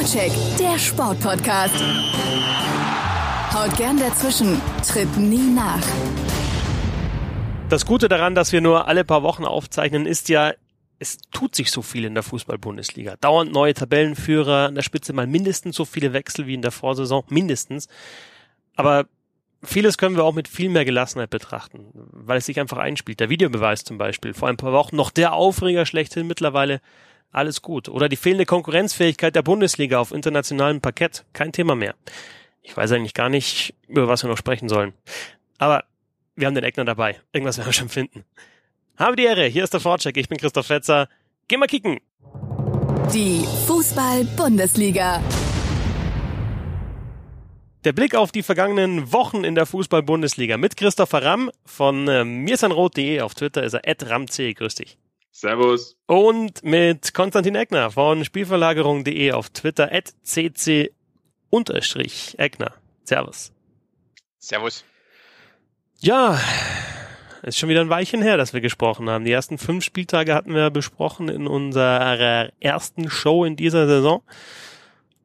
Vorcheck, der Sportpodcast. Haut gern dazwischen, tritt nie nach. Das Gute daran, dass wir nur alle paar Wochen aufzeichnen, ist ja, es tut sich so viel in der Fußball-Bundesliga. Dauernd neue Tabellenführer, an der Spitze mal mindestens so viele Wechsel wie in der Vorsaison, mindestens. Aber vieles können wir auch mit viel mehr Gelassenheit betrachten, weil es sich einfach einspielt. Der Videobeweis zum Beispiel, vor ein paar Wochen noch der Aufreger schlechthin, mittlerweile alles gut. Oder die fehlende Konkurrenzfähigkeit der Bundesliga auf internationalem Parkett, kein Thema mehr. Ich weiß eigentlich gar nicht, über was wir noch sprechen sollen. Aber wir haben den Eckner dabei. Irgendwas werden wir schon finden. Habe die Ehre, hier ist der Vorcheck. Ich bin Christoph Fetzer. Geh mal kicken. Die Fußball-Bundesliga. Der Blick auf die vergangenen Wochen in der Fußball-Bundesliga mit Christopher Ramm von äh, mirsanrot.de. Auf Twitter ist er @ramc. Grüß dich. Servus. Und mit Konstantin Eckner von Spielverlagerung.de auf Twitter cc Eckner. Servus. Servus. Ja, ist schon wieder ein Weilchen her, dass wir gesprochen haben. Die ersten fünf Spieltage hatten wir besprochen in unserer ersten Show in dieser Saison.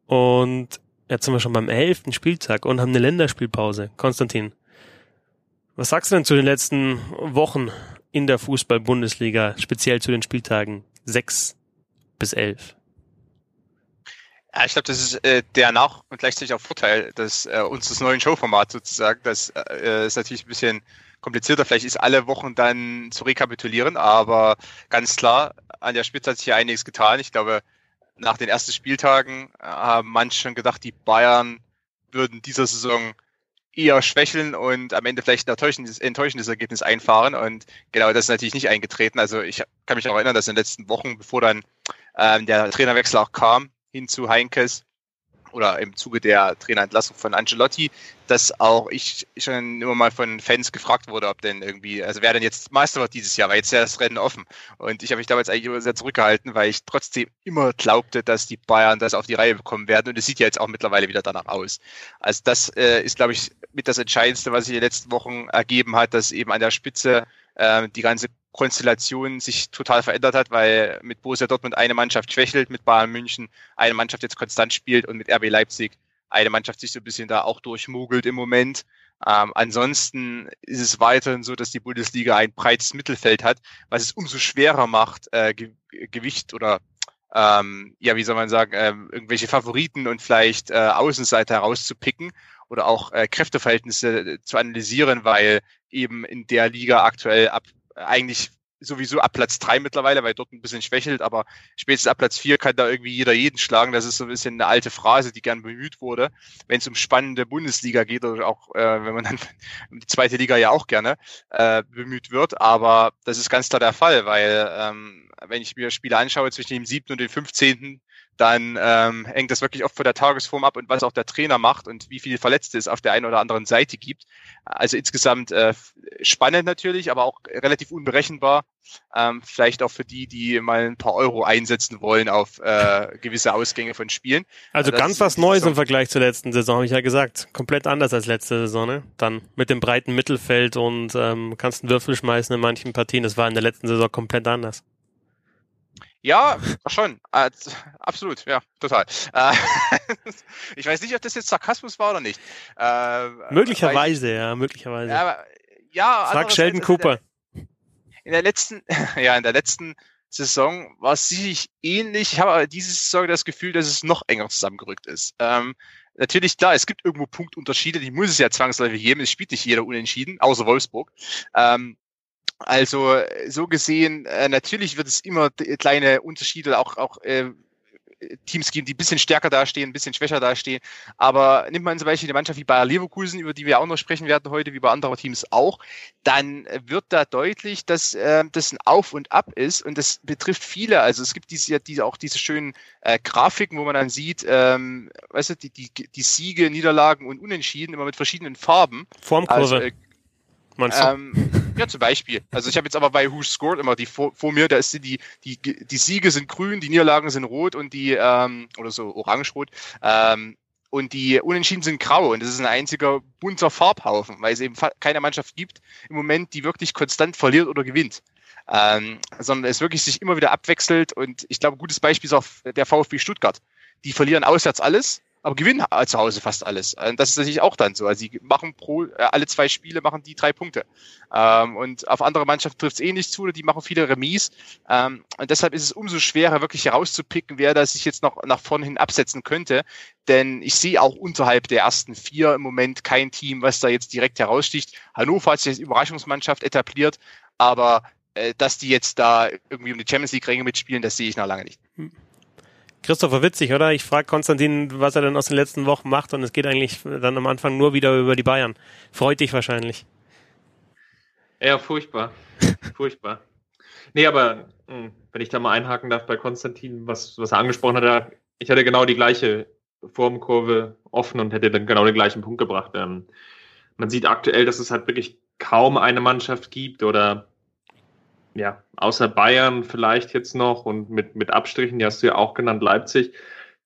Und jetzt sind wir schon beim elften Spieltag und haben eine Länderspielpause. Konstantin, was sagst du denn zu den letzten Wochen in der Fußball-Bundesliga, speziell zu den Spieltagen sechs bis elf? Ja, ich glaube, das ist äh, der Nach- und gleichzeitig auch Vorteil des, äh, unseres neuen Showformats sozusagen. Das äh, ist natürlich ein bisschen komplizierter. Vielleicht ist alle Wochen dann zu rekapitulieren, aber ganz klar, an der Spitze hat sich hier einiges getan. Ich glaube, nach den ersten Spieltagen haben manche schon gedacht, die Bayern würden dieser Saison eher schwächeln und am Ende vielleicht ein enttäuschendes, enttäuschendes Ergebnis einfahren. Und genau das ist natürlich nicht eingetreten. Also ich kann mich auch erinnern, dass in den letzten Wochen, bevor dann ähm, der Trainerwechsel auch kam, hin zu Heinkes oder im Zuge der Trainerentlassung von Angelotti, dass auch ich schon immer mal von Fans gefragt wurde, ob denn irgendwie, also wer denn jetzt Meister wird dieses Jahr, weil jetzt ja das Rennen offen. Und ich habe mich damals eigentlich immer sehr zurückgehalten, weil ich trotzdem immer glaubte, dass die Bayern das auf die Reihe bekommen werden. Und es sieht ja jetzt auch mittlerweile wieder danach aus. Also das äh, ist, glaube ich, mit das Entscheidendste, was sich in den letzten Wochen ergeben hat, dass eben an der Spitze äh, die ganze Konstellation sich total verändert hat, weil mit Borussia Dortmund eine Mannschaft schwächelt, mit Bayern München eine Mannschaft jetzt konstant spielt und mit RB Leipzig eine Mannschaft sich so ein bisschen da auch durchmogelt im Moment. Ähm, ansonsten ist es weiterhin so, dass die Bundesliga ein breites Mittelfeld hat, was es umso schwerer macht, äh, Ge Gewicht oder ähm, ja, wie soll man sagen, äh, irgendwelche Favoriten und vielleicht äh, Außenseiter herauszupicken oder auch äh, Kräfteverhältnisse zu analysieren, weil eben in der Liga aktuell ab eigentlich sowieso ab Platz drei mittlerweile, weil dort ein bisschen schwächelt, aber spätestens ab Platz vier kann da irgendwie jeder jeden schlagen. Das ist so ein bisschen eine alte Phrase, die gern bemüht wurde, wenn es um spannende Bundesliga geht oder auch, äh, wenn man dann um die zweite Liga ja auch gerne äh, bemüht wird. Aber das ist ganz klar der Fall, weil ähm, wenn ich mir Spiele anschaue zwischen dem siebten und dem fünfzehnten dann ähm, hängt das wirklich oft von der Tagesform ab und was auch der Trainer macht und wie viele Verletzte es auf der einen oder anderen Seite gibt. Also insgesamt äh, spannend natürlich, aber auch relativ unberechenbar. Ähm, vielleicht auch für die, die mal ein paar Euro einsetzen wollen auf äh, gewisse Ausgänge von Spielen. Also, also ganz was Neues im Vergleich zur letzten Saison, habe ich ja gesagt. Komplett anders als letzte Saison. Ne? Dann mit dem breiten Mittelfeld und ähm, kannst einen Würfel schmeißen in manchen Partien. Das war in der letzten Saison komplett anders. Ja, schon. Äh, absolut, ja, total. Äh, ich weiß nicht, ob das jetzt Sarkasmus war oder nicht. Äh, möglicherweise, ich, ja, möglicherweise. Ja, ja Sag Sheldon Cooper. In der, in der, letzten, ja, in der letzten Saison war es sicherlich ähnlich. Ich habe aber diese Saison das Gefühl, dass es noch enger zusammengerückt ist. Ähm, natürlich, klar, es gibt irgendwo Punktunterschiede, die muss es ja zwangsläufig geben. Es spielt nicht jeder unentschieden, außer Wolfsburg. Ähm, also so gesehen, äh, natürlich wird es immer kleine Unterschiede, auch, auch äh, Teams geben, die ein bisschen stärker dastehen, ein bisschen schwächer dastehen. Aber nimmt man zum Beispiel eine Mannschaft wie Bayer Leverkusen, über die wir auch noch sprechen werden heute, wie bei anderen Teams auch, dann wird da deutlich, dass äh, das ein Auf und Ab ist und das betrifft viele. Also es gibt diese, diese auch diese schönen äh, Grafiken, wo man dann sieht, ähm, weißt du, die, die, die Siege, Niederlagen und Unentschieden immer mit verschiedenen Farben. Formkurve. Also, äh, ähm, ja, zum Beispiel. Also ich habe jetzt aber bei Who Scored immer die vor, vor mir, da ist die, die, die Siege sind grün, die Niederlagen sind rot und die, ähm, oder so orange-rot, ähm, und die Unentschieden sind grau und das ist ein einziger bunter Farbhaufen, weil es eben keine Mannschaft gibt im Moment, die wirklich konstant verliert oder gewinnt. Ähm, sondern es wirklich sich immer wieder abwechselt und ich glaube, ein gutes Beispiel ist auch der VfB Stuttgart, die verlieren auswärts alles aber gewinnen zu Hause fast alles. Äh, das ist natürlich auch dann so. Also sie machen pro äh, alle zwei Spiele machen die drei Punkte. Ähm, und auf andere Mannschaften trifft es eh nicht zu, die machen viele Remis. Ähm, und deshalb ist es umso schwerer, wirklich herauszupicken, wer da sich jetzt noch nach vorne hin absetzen könnte. Denn ich sehe auch unterhalb der ersten vier im Moment kein Team, was da jetzt direkt heraussticht. Hannover hat sich als Überraschungsmannschaft etabliert, aber äh, dass die jetzt da irgendwie um die Champions League-Ränge mitspielen, das sehe ich noch lange nicht. Hm. Christopher witzig, oder? Ich frage Konstantin, was er denn aus den letzten Wochen macht und es geht eigentlich dann am Anfang nur wieder über die Bayern. Freut dich wahrscheinlich. Ja, furchtbar. furchtbar. Nee, aber hm, wenn ich da mal einhaken darf bei Konstantin, was, was er angesprochen hat, ich hatte genau die gleiche Formkurve offen und hätte dann genau den gleichen Punkt gebracht. Ähm, man sieht aktuell, dass es halt wirklich kaum eine Mannschaft gibt oder ja, außer Bayern vielleicht jetzt noch und mit, mit Abstrichen, die hast du ja auch genannt, Leipzig,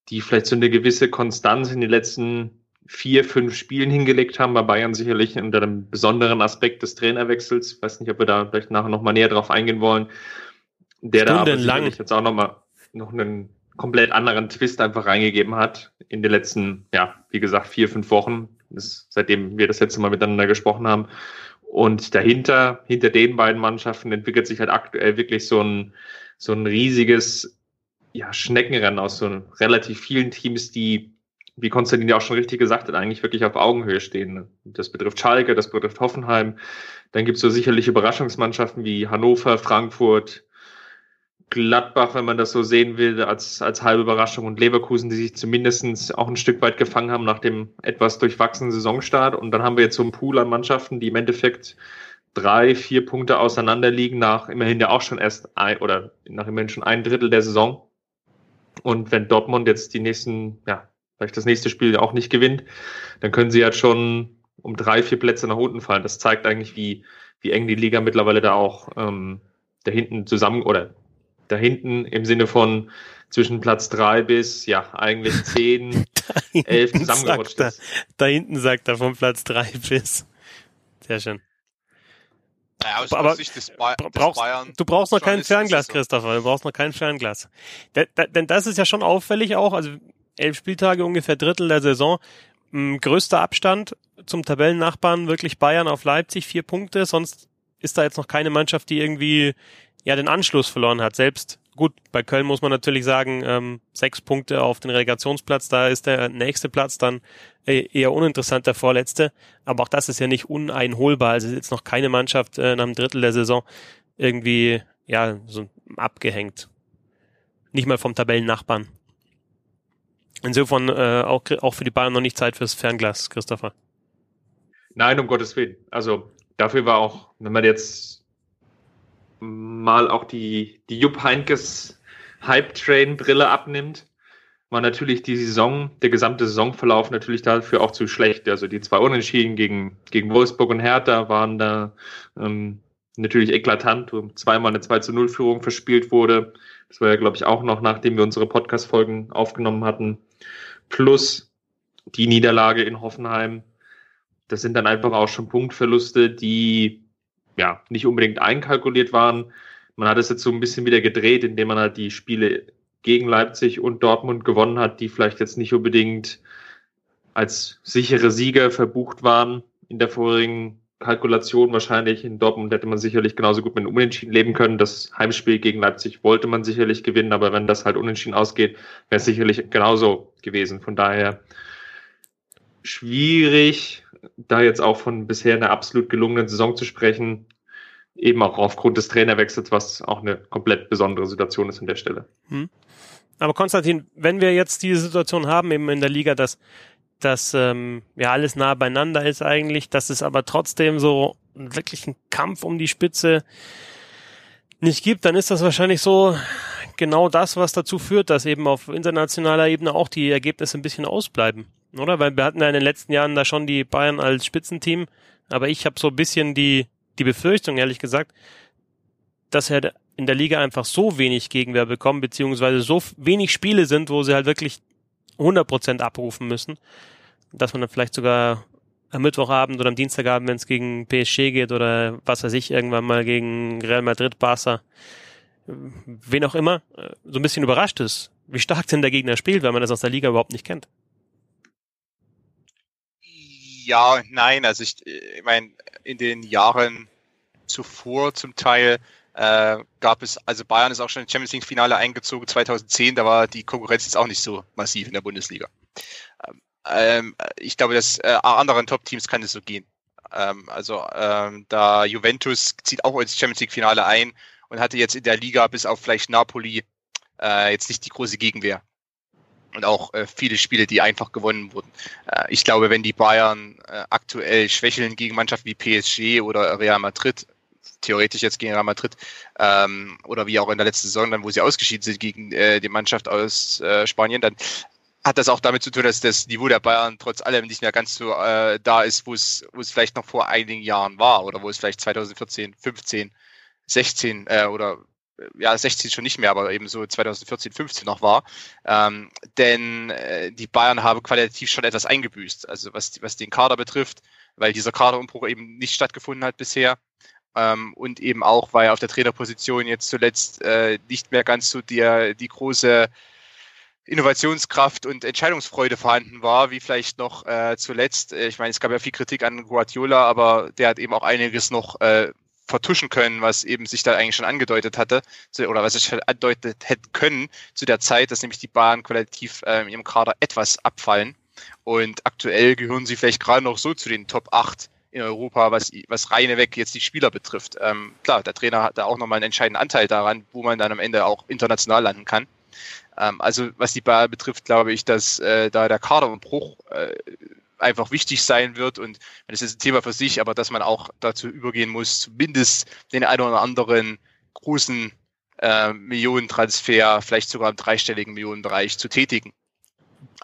die vielleicht so eine gewisse Konstanz in den letzten vier, fünf Spielen hingelegt haben. Bei Bayern sicherlich unter einem besonderen Aspekt des Trainerwechsels. Ich weiß nicht, ob wir da vielleicht nachher nochmal näher drauf eingehen wollen. Der da aber jetzt auch nochmal noch einen komplett anderen Twist einfach reingegeben hat in den letzten, ja, wie gesagt, vier, fünf Wochen, das, seitdem wir das letzte Mal miteinander gesprochen haben. Und dahinter, hinter den beiden Mannschaften entwickelt sich halt aktuell wirklich so ein, so ein riesiges ja, Schneckenrennen aus so relativ vielen Teams, die, wie Konstantin ja auch schon richtig gesagt hat, eigentlich wirklich auf Augenhöhe stehen. Das betrifft Schalke, das betrifft Hoffenheim. Dann gibt es so sicherlich Überraschungsmannschaften wie Hannover, Frankfurt, Gladbach, wenn man das so sehen will, als, als halbe Überraschung und Leverkusen, die sich zumindestens auch ein Stück weit gefangen haben nach dem etwas durchwachsenen Saisonstart. Und dann haben wir jetzt so einen Pool an Mannschaften, die im Endeffekt drei, vier Punkte auseinander liegen nach immerhin ja auch schon erst ein, oder nach immerhin schon ein Drittel der Saison. Und wenn Dortmund jetzt die nächsten, ja, vielleicht das nächste Spiel auch nicht gewinnt, dann können sie jetzt schon um drei, vier Plätze nach unten fallen. Das zeigt eigentlich, wie, wie eng die Liga mittlerweile da auch ähm, da hinten zusammen oder da hinten im Sinne von zwischen Platz drei bis, ja, eigentlich zehn, elf zusammengerutscht ist. Da hinten sagt er von Platz drei bis. Sehr schön. Naja, aus aber Sicht des, ba des brauchst, Bayern du brauchst noch kein Fernglas, so. Christopher. Du brauchst noch kein Fernglas. denn das ist ja schon auffällig auch. Also elf Spieltage, ungefähr Drittel der Saison. Hm, größter Abstand zum Tabellennachbarn wirklich Bayern auf Leipzig, vier Punkte. Sonst ist da jetzt noch keine Mannschaft, die irgendwie ja den Anschluss verloren hat. Selbst gut, bei Köln muss man natürlich sagen, ähm, sechs Punkte auf den Relegationsplatz, da ist der nächste Platz dann äh, eher uninteressant, der vorletzte. Aber auch das ist ja nicht uneinholbar. Also ist jetzt noch keine Mannschaft äh, nach einem Drittel der Saison irgendwie ja so abgehängt. Nicht mal vom Tabellennachbarn. Insofern äh, auch, auch für die Bayern noch nicht Zeit fürs Fernglas, Christopher. Nein, um Gottes Willen. Also dafür war auch, wenn man jetzt mal auch die, die Jupp Heinkes Hype-Train-Brille abnimmt, war natürlich die Saison, der gesamte Saisonverlauf natürlich dafür auch zu schlecht. Also die zwei Unentschieden gegen, gegen Wolfsburg und Hertha waren da ähm, natürlich eklatant, wo zweimal eine 2 zu 0 Führung verspielt wurde. Das war ja, glaube ich, auch noch, nachdem wir unsere Podcast-Folgen aufgenommen hatten. Plus die Niederlage in Hoffenheim. Das sind dann einfach auch schon Punktverluste, die ja, nicht unbedingt einkalkuliert waren. Man hat es jetzt so ein bisschen wieder gedreht, indem man halt die Spiele gegen Leipzig und Dortmund gewonnen hat, die vielleicht jetzt nicht unbedingt als sichere Sieger verbucht waren in der vorigen Kalkulation wahrscheinlich. In Dortmund hätte man sicherlich genauso gut mit einem Unentschieden leben können. Das Heimspiel gegen Leipzig wollte man sicherlich gewinnen, aber wenn das halt unentschieden ausgeht, wäre es sicherlich genauso gewesen. Von daher schwierig, da jetzt auch von bisher einer absolut gelungenen Saison zu sprechen, eben auch aufgrund des Trainerwechsels, was auch eine komplett besondere Situation ist an der Stelle. Hm. Aber Konstantin, wenn wir jetzt diese Situation haben eben in der Liga, dass dass ähm, ja alles nah beieinander ist eigentlich, dass es aber trotzdem so wirklich einen Kampf um die Spitze nicht gibt, dann ist das wahrscheinlich so genau das, was dazu führt, dass eben auf internationaler Ebene auch die Ergebnisse ein bisschen ausbleiben oder? Weil wir hatten ja in den letzten Jahren da schon die Bayern als Spitzenteam, aber ich habe so ein bisschen die, die Befürchtung, ehrlich gesagt, dass er in der Liga einfach so wenig Gegenwehr bekommen, beziehungsweise so wenig Spiele sind, wo sie halt wirklich 100% abrufen müssen, dass man dann vielleicht sogar am Mittwochabend oder am Dienstagabend, wenn es gegen PSG geht oder was weiß ich, irgendwann mal gegen Real Madrid, Barca, wen auch immer, so ein bisschen überrascht ist, wie stark denn der Gegner spielt, weil man das aus der Liga überhaupt nicht kennt. Ja, nein, also ich, ich meine, in den Jahren zuvor zum Teil äh, gab es, also Bayern ist auch schon ins Champions League Finale eingezogen 2010, da war die Konkurrenz jetzt auch nicht so massiv in der Bundesliga. Ähm, ich glaube, dass äh, anderen Top-Teams kann es so gehen. Ähm, also ähm, da Juventus zieht auch ins Champions League Finale ein und hatte jetzt in der Liga bis auf vielleicht Napoli äh, jetzt nicht die große Gegenwehr. Und auch äh, viele Spiele, die einfach gewonnen wurden. Äh, ich glaube, wenn die Bayern äh, aktuell schwächeln gegen Mannschaften wie PSG oder Real Madrid, theoretisch jetzt gegen Real Madrid, ähm, oder wie auch in der letzten Saison, dann wo sie ausgeschieden sind gegen äh, die Mannschaft aus äh, Spanien, dann hat das auch damit zu tun, dass das Niveau der Bayern trotz allem nicht mehr ganz so äh, da ist, wo es, wo es vielleicht noch vor einigen Jahren war oder wo es vielleicht 2014, 15, 16 äh, oder ja, 16 schon nicht mehr, aber eben so 2014, 15 noch war. Ähm, denn äh, die Bayern haben qualitativ schon etwas eingebüßt, also was, was den Kader betrifft, weil dieser Kaderumbruch eben nicht stattgefunden hat bisher. Ähm, und eben auch, weil auf der Trainerposition jetzt zuletzt äh, nicht mehr ganz so die, die große Innovationskraft und Entscheidungsfreude vorhanden war, wie vielleicht noch äh, zuletzt. Ich meine, es gab ja viel Kritik an Guardiola, aber der hat eben auch einiges noch äh, vertuschen können, was eben sich da eigentlich schon angedeutet hatte, oder was sich schon andeutet hätte können zu der Zeit, dass nämlich die Bahn qualitativ äh, in ihrem Kader etwas abfallen. Und aktuell gehören sie vielleicht gerade noch so zu den Top 8 in Europa, was, was reine weg jetzt die Spieler betrifft. Ähm, klar, der Trainer hat da auch nochmal einen entscheidenden Anteil daran, wo man dann am Ende auch international landen kann. Ähm, also was die Bayern betrifft, glaube ich, dass äh, da der Kaderumbruch äh, einfach wichtig sein wird und das ist ein Thema für sich, aber dass man auch dazu übergehen muss, zumindest den einen oder anderen großen äh, Millionentransfer, vielleicht sogar im dreistelligen Millionenbereich zu tätigen.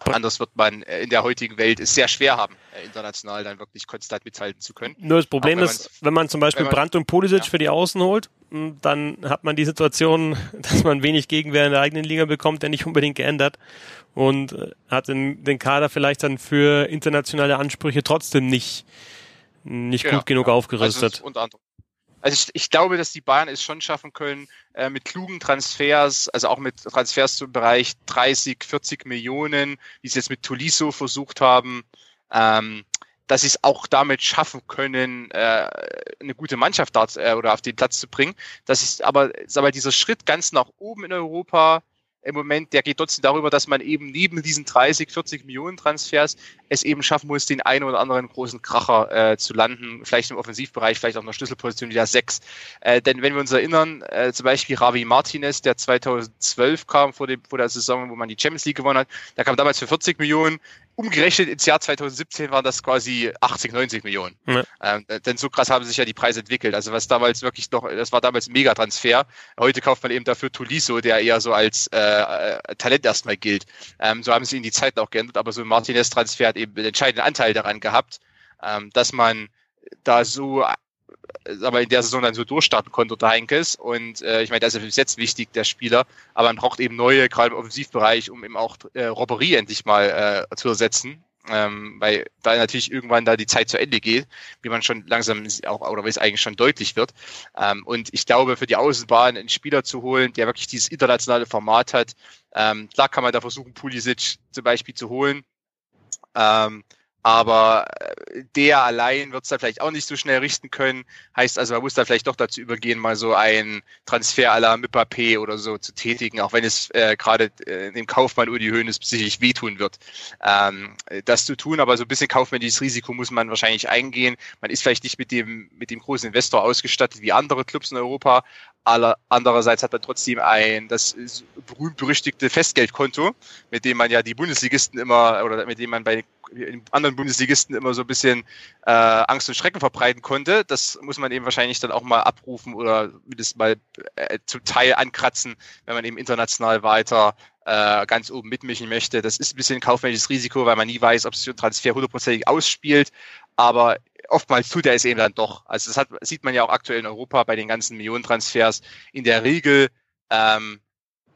Anders wird man äh, in der heutigen Welt es sehr schwer haben, äh, international dann wirklich konstant mithalten zu können. Nur das Problem ist, wenn man zum Beispiel man, Brandt und Pulisic ja. für die Außen holt, hm, dann hat man die Situation, dass man wenig Gegenwehr in der eigenen Liga bekommt, der nicht unbedingt geändert und äh, hat den, den Kader vielleicht dann für internationale Ansprüche trotzdem nicht, nicht genau, gut genug ja. aufgerüstet. Also also ich, ich glaube, dass die Bayern es schon schaffen können, äh, mit klugen Transfers, also auch mit Transfers zum Bereich 30, 40 Millionen, wie sie jetzt mit Tolisso versucht haben, ähm, dass sie es auch damit schaffen können, äh, eine gute Mannschaft dort äh, oder auf den Platz zu bringen. Das ist aber, sag mal, dieser Schritt ganz nach oben in Europa im Moment, der geht trotzdem darüber, dass man eben neben diesen 30, 40 Millionen Transfers es eben schaffen muss, den einen oder anderen großen Kracher äh, zu landen, vielleicht im Offensivbereich, vielleicht auch in der Schlüsselposition wieder sechs. Äh, denn wenn wir uns erinnern, äh, zum Beispiel Ravi Martinez, der 2012 kam vor, dem, vor der Saison, wo man die Champions League gewonnen hat, der kam damals für 40 Millionen, umgerechnet ins Jahr 2017 waren das quasi 80, 90 Millionen. Ja. Ähm, denn so krass haben sich ja die Preise entwickelt. Also was damals wirklich noch, das war damals ein Megatransfer. Heute kauft man eben dafür Tuliso, der eher so als äh, äh, Talent erstmal gilt. Ähm, so haben sie in die Zeiten auch geändert, aber so ein Martinez-Transfer hat eben einen entscheidenden Anteil daran gehabt, ähm, dass man da so aber in der Saison dann so durchstarten konnte unter Heinkes. Und äh, ich meine, das ist bis jetzt wichtig, der Spieler. Aber man braucht eben neue, gerade im Offensivbereich, um eben auch äh, Robberie endlich mal äh, zu ersetzen. Ähm, weil da natürlich irgendwann da die Zeit zu Ende geht, wie man schon langsam auch, oder wie es eigentlich schon deutlich wird. Ähm, und ich glaube, für die Außenbahn einen Spieler zu holen, der wirklich dieses internationale Format hat, ähm, klar kann man da versuchen, Pulisic zum Beispiel zu holen. Ähm, aber äh, der allein wird es da vielleicht auch nicht so schnell richten können. Heißt also, man muss da vielleicht doch dazu übergehen, mal so einen Transfer à la oder so zu tätigen, auch wenn es äh, gerade äh, dem Kaufmann Udi Hoeneß sicherlich wehtun wird, ähm, das zu tun. Aber so ein bisschen kaufmännisches Risiko muss man wahrscheinlich eingehen. Man ist vielleicht nicht mit dem, mit dem großen Investor ausgestattet wie andere Clubs in Europa, aller, andererseits hat man trotzdem ein das berühmt-berüchtigte Festgeldkonto, mit dem man ja die Bundesligisten immer oder mit dem man bei anderen Bundesligisten immer so ein bisschen äh, Angst und Schrecken verbreiten konnte. Das muss man eben wahrscheinlich dann auch mal abrufen oder mindestens mal äh, zum Teil ankratzen, wenn man eben international weiter äh, ganz oben mitmischen möchte. Das ist ein bisschen ein kaufmännisches Risiko, weil man nie weiß, ob sich ein Transfer hundertprozentig ausspielt. Aber oftmals tut er es eben dann doch. Also das hat, sieht man ja auch aktuell in Europa bei den ganzen Millionentransfers. In der Regel ähm,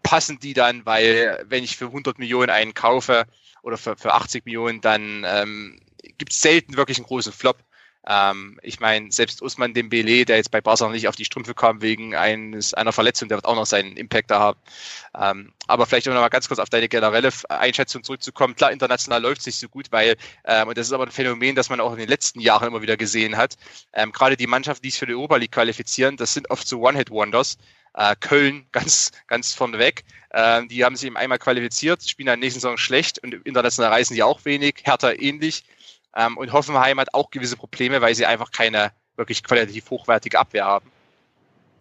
passen die dann, weil wenn ich für 100 Millionen einen kaufe oder für, für 80 Millionen, dann ähm, gibt es selten wirklich einen großen Flop. Ähm, ich meine, selbst Usman Dembele, der jetzt bei Barca noch nicht auf die Strümpfe kam wegen eines, einer Verletzung, der wird auch noch seinen Impact da haben. Ähm, aber vielleicht um noch mal ganz kurz auf deine generelle Einschätzung zurückzukommen. Klar, international läuft es nicht so gut, weil, ähm, und das ist aber ein Phänomen, das man auch in den letzten Jahren immer wieder gesehen hat, ähm, gerade die Mannschaften, die sich für die Europa League qualifizieren, das sind oft so One-Hit-Wonders. Äh, Köln ganz, ganz vorneweg. Äh, die haben sich eben einmal qualifiziert, spielen der nächsten Saison schlecht und international reisen die auch wenig. Hertha ähnlich. Ähm, und Hoffenheim hat auch gewisse Probleme, weil sie einfach keine wirklich qualitativ hochwertige Abwehr haben.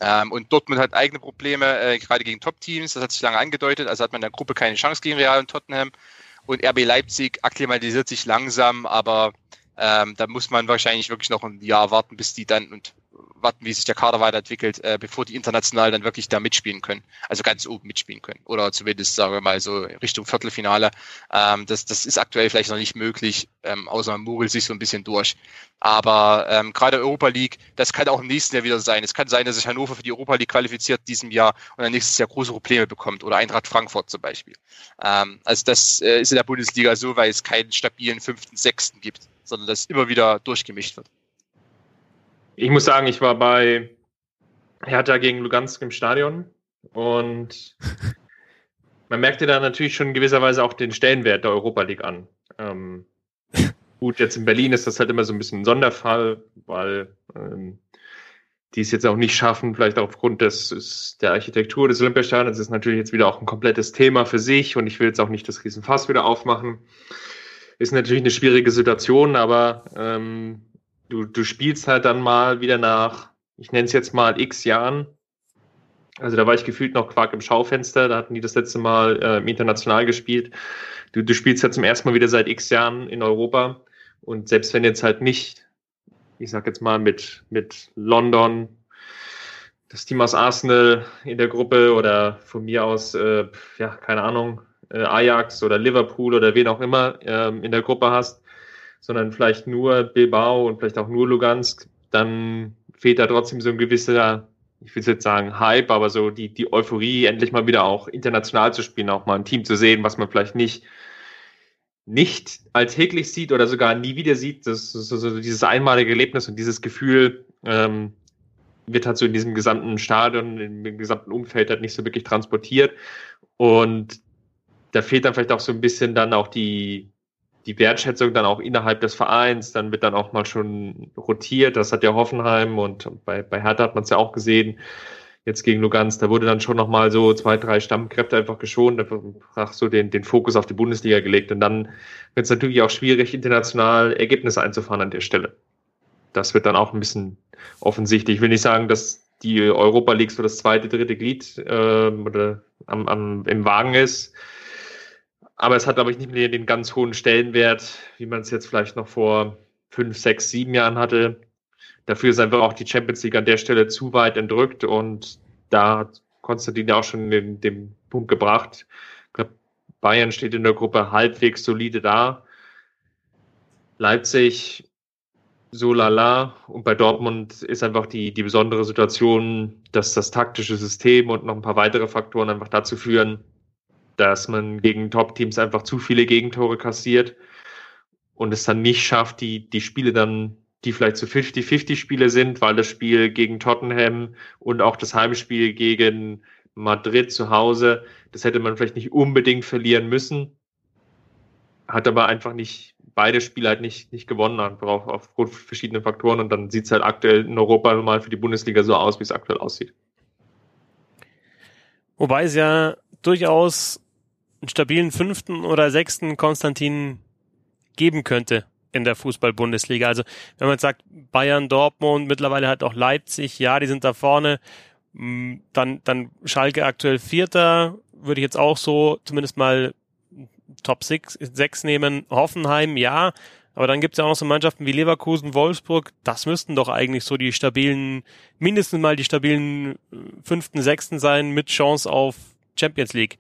Ähm, und Dortmund hat eigene Probleme, äh, gerade gegen Top-Teams. Das hat sich lange angedeutet. Also hat man in der Gruppe keine Chance gegen Real und Tottenham. Und RB Leipzig akklimatisiert sich langsam, aber ähm, da muss man wahrscheinlich wirklich noch ein Jahr warten, bis die dann und warten, wie sich der Kader weiterentwickelt, äh, bevor die international dann wirklich da mitspielen können. Also ganz oben mitspielen können. Oder zumindest, sagen wir mal, so Richtung Viertelfinale. Ähm, das, das ist aktuell vielleicht noch nicht möglich, ähm, außer man mogelt sich so ein bisschen durch. Aber ähm, gerade Europa League, das kann auch im nächsten Jahr wieder sein. Es kann sein, dass sich Hannover für die Europa League qualifiziert diesem Jahr und dann nächstes Jahr große Probleme bekommt. Oder Eintracht Frankfurt zum Beispiel. Ähm, also das äh, ist in der Bundesliga so, weil es keinen stabilen fünften, sechsten gibt, sondern das immer wieder durchgemischt wird. Ich muss sagen, ich war bei Hertha gegen Lugansk im Stadion und man merkte da natürlich schon in gewisser Weise auch den Stellenwert der Europa League an. Ähm, gut, jetzt in Berlin ist das halt immer so ein bisschen ein Sonderfall, weil ähm, die es jetzt auch nicht schaffen, vielleicht auch aufgrund des, der Architektur des Olympiastadions, ist natürlich jetzt wieder auch ein komplettes Thema für sich und ich will jetzt auch nicht das Riesenfass wieder aufmachen. Ist natürlich eine schwierige Situation, aber ähm, du, du spielst halt dann mal wieder nach, ich nenne es jetzt mal x Jahren. Also da war ich gefühlt noch Quark im Schaufenster, da hatten die das letzte Mal äh, international gespielt. Du, du spielst halt zum ersten Mal wieder seit x Jahren in Europa. Und selbst wenn jetzt halt nicht, ich sag jetzt mal mit, mit London, das Team aus Arsenal in der Gruppe oder von mir aus, äh, ja, keine Ahnung, äh, Ajax oder Liverpool oder wen auch immer ähm, in der Gruppe hast, sondern vielleicht nur Bilbao und vielleicht auch nur Lugansk, dann fehlt da trotzdem so ein gewisser, ich will jetzt sagen Hype, aber so die, die Euphorie, endlich mal wieder auch international zu spielen, auch mal ein Team zu sehen, was man vielleicht nicht nicht alltäglich sieht oder sogar nie wieder sieht, das so, so dieses einmalige Erlebnis und dieses Gefühl ähm, wird halt so in diesem gesamten Stadion, im gesamten Umfeld halt nicht so wirklich transportiert. Und da fehlt dann vielleicht auch so ein bisschen dann auch die, die Wertschätzung dann auch innerhalb des Vereins, dann wird dann auch mal schon rotiert. Das hat ja Hoffenheim und bei, bei Hertha hat man es ja auch gesehen. Jetzt gegen Lugansk, da wurde dann schon nochmal so zwei, drei Stammkräfte einfach geschont, einfach so den, den Fokus auf die Bundesliga gelegt. Und dann wird es natürlich auch schwierig, international Ergebnisse einzufahren an der Stelle. Das wird dann auch ein bisschen offensichtlich. Ich will nicht sagen, dass die Europa League so das zweite, dritte Glied äh, oder am, am, im Wagen ist. Aber es hat, glaube ich, nicht mehr den ganz hohen Stellenwert, wie man es jetzt vielleicht noch vor fünf, sechs, sieben Jahren hatte. Dafür ist einfach auch die Champions League an der Stelle zu weit entrückt und da hat Konstantin auch schon den, den Punkt gebracht. Ich glaube, Bayern steht in der Gruppe halbwegs solide da. Leipzig so lala. Und bei Dortmund ist einfach die, die besondere Situation, dass das taktische System und noch ein paar weitere Faktoren einfach dazu führen, dass man gegen Top-Teams einfach zu viele Gegentore kassiert und es dann nicht schafft, die, die Spiele dann, die vielleicht zu so 50-50 Spiele sind, weil das Spiel gegen Tottenham und auch das Heimspiel gegen Madrid zu Hause, das hätte man vielleicht nicht unbedingt verlieren müssen, hat aber einfach nicht beide Spiele halt nicht, nicht gewonnen hat, aufgrund verschiedener Faktoren und dann sieht es halt aktuell in Europa mal für die Bundesliga so aus, wie es aktuell aussieht. Wobei es ja durchaus einen stabilen fünften oder sechsten Konstantin geben könnte in der Fußball-Bundesliga. Also wenn man sagt, Bayern, Dortmund, mittlerweile halt auch Leipzig, ja, die sind da vorne, mm, dann, dann Schalke aktuell Vierter, würde ich jetzt auch so zumindest mal Top 6, 6 nehmen. Hoffenheim, ja, aber dann gibt es ja auch noch so Mannschaften wie Leverkusen, Wolfsburg, das müssten doch eigentlich so die stabilen, mindestens mal die stabilen äh, fünften, sechsten sein mit Chance auf Champions League.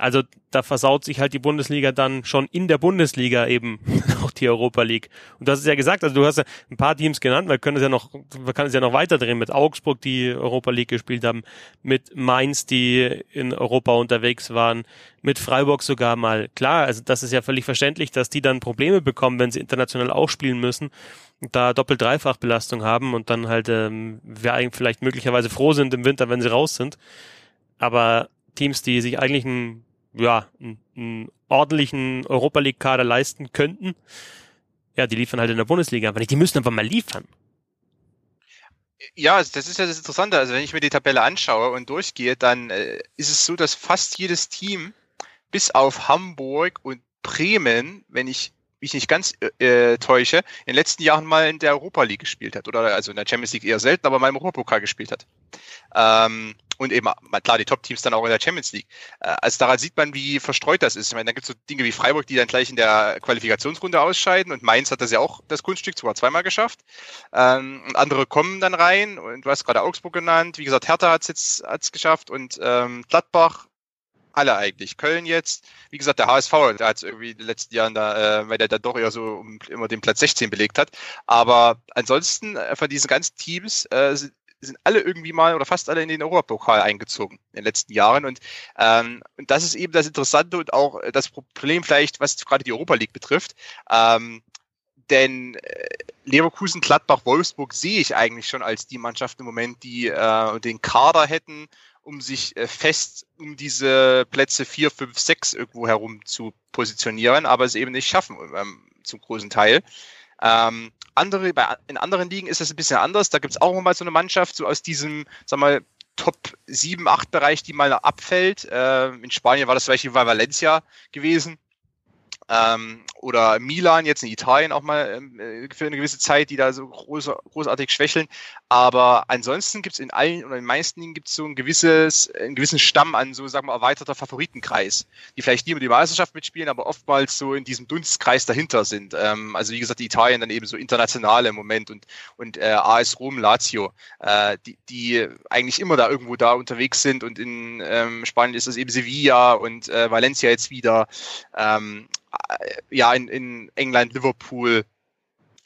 Also da versaut sich halt die Bundesliga dann schon in der Bundesliga eben auch die Europa League. Und du hast es ja gesagt, also du hast ja ein paar Teams genannt, weil können es ja noch, man kann es ja noch weiterdrehen mit Augsburg, die Europa League gespielt haben, mit Mainz, die in Europa unterwegs waren, mit Freiburg sogar mal. Klar, also das ist ja völlig verständlich, dass die dann Probleme bekommen, wenn sie international auch spielen müssen da Doppel-Dreifach-Belastung haben und dann halt ähm, wir eigentlich vielleicht möglicherweise froh sind im Winter, wenn sie raus sind. Aber Teams, die sich eigentlich ein ja, einen, ordentlichen Europa League Kader leisten könnten, ja, die liefern halt in der Bundesliga aber nicht. Die müssen einfach mal liefern. Ja, das ist ja das Interessante. Also wenn ich mir die Tabelle anschaue und durchgehe, dann äh, ist es so, dass fast jedes Team bis auf Hamburg und Bremen, wenn ich mich nicht ganz äh, täusche, in den letzten Jahren mal in der Europa League gespielt hat. Oder also in der Champions League eher selten, aber mal im Europapokal gespielt hat. Ähm, und eben klar die Top-Teams dann auch in der Champions League. Äh, also daran sieht man, wie verstreut das ist. Ich meine, da gibt es so Dinge wie Freiburg, die dann gleich in der Qualifikationsrunde ausscheiden und Mainz hat das ja auch das Kunststück sogar zweimal geschafft. Ähm, und andere kommen dann rein und du hast gerade Augsburg genannt. Wie gesagt, Hertha hat es jetzt hat's geschafft und ähm, Gladbach alle eigentlich. Köln jetzt, wie gesagt, der HSV, der hat es irgendwie in den letzten Jahren da, äh, weil der da doch eher so um, immer den Platz 16 belegt hat. Aber ansonsten äh, von diesen ganzen Teams äh, sind alle irgendwie mal oder fast alle in den Europapokal eingezogen in den letzten Jahren. Und, ähm, und das ist eben das Interessante und auch das Problem vielleicht, was gerade die Europa League betrifft. Ähm, denn äh, Leverkusen, Gladbach, Wolfsburg sehe ich eigentlich schon als die Mannschaft im Moment, die äh, den Kader hätten, um sich äh, fest um diese Plätze 4, 5, 6 irgendwo herum zu positionieren, aber es eben nicht schaffen ähm, zum großen Teil. Ähm, andere, bei, in anderen Ligen ist das ein bisschen anders. Da gibt es auch mal so eine Mannschaft, so aus diesem, sag mal, Top 7, 8 Bereich, die mal abfällt. Äh, in Spanien war das zum Beispiel Valencia gewesen ähm, oder Milan jetzt in Italien auch mal ähm, äh, für eine gewisse Zeit, die da so groß, großartig schwächeln. Aber ansonsten gibt es in allen oder in den meisten Ligen gibt es so ein gewisses, einen gewissen Stamm an so, sagen wir, erweiterter Favoritenkreis, die vielleicht nie über die Meisterschaft mitspielen, aber oftmals so in diesem Dunstkreis dahinter sind. Ähm, also wie gesagt, die Italien dann eben so internationale im Moment und, und äh, AS Rom, Lazio, äh, die, die eigentlich immer da irgendwo da unterwegs sind und in ähm, Spanien ist es eben Sevilla und äh, Valencia jetzt wieder. Ähm, äh, ja, in, in England, Liverpool,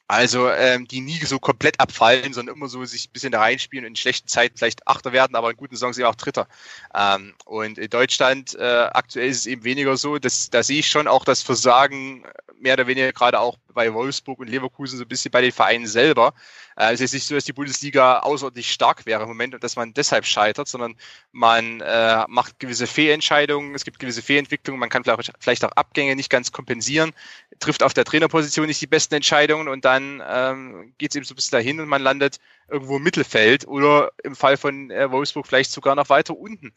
also ähm, die nie so komplett abfallen, sondern immer so sich ein bisschen da reinspielen und in schlechten Zeiten vielleicht Achter werden, aber in guten Songs eben auch Dritter. Ähm, und in Deutschland äh, aktuell ist es eben weniger so. Das, da sehe ich schon auch das Versagen mehr oder weniger gerade auch bei Wolfsburg und Leverkusen so ein bisschen bei den Vereinen selber. Äh, es ist nicht so, dass die Bundesliga außerordentlich stark wäre im Moment und dass man deshalb scheitert, sondern man äh, macht gewisse Fehlentscheidungen, es gibt gewisse Fehlentwicklungen, man kann vielleicht, vielleicht auch Abgänge nicht ganz kompensieren, trifft auf der Trainerposition nicht die besten Entscheidungen und dann ähm, geht es eben so ein bisschen dahin und man landet irgendwo im Mittelfeld oder im Fall von äh, Wolfsburg vielleicht sogar noch weiter unten.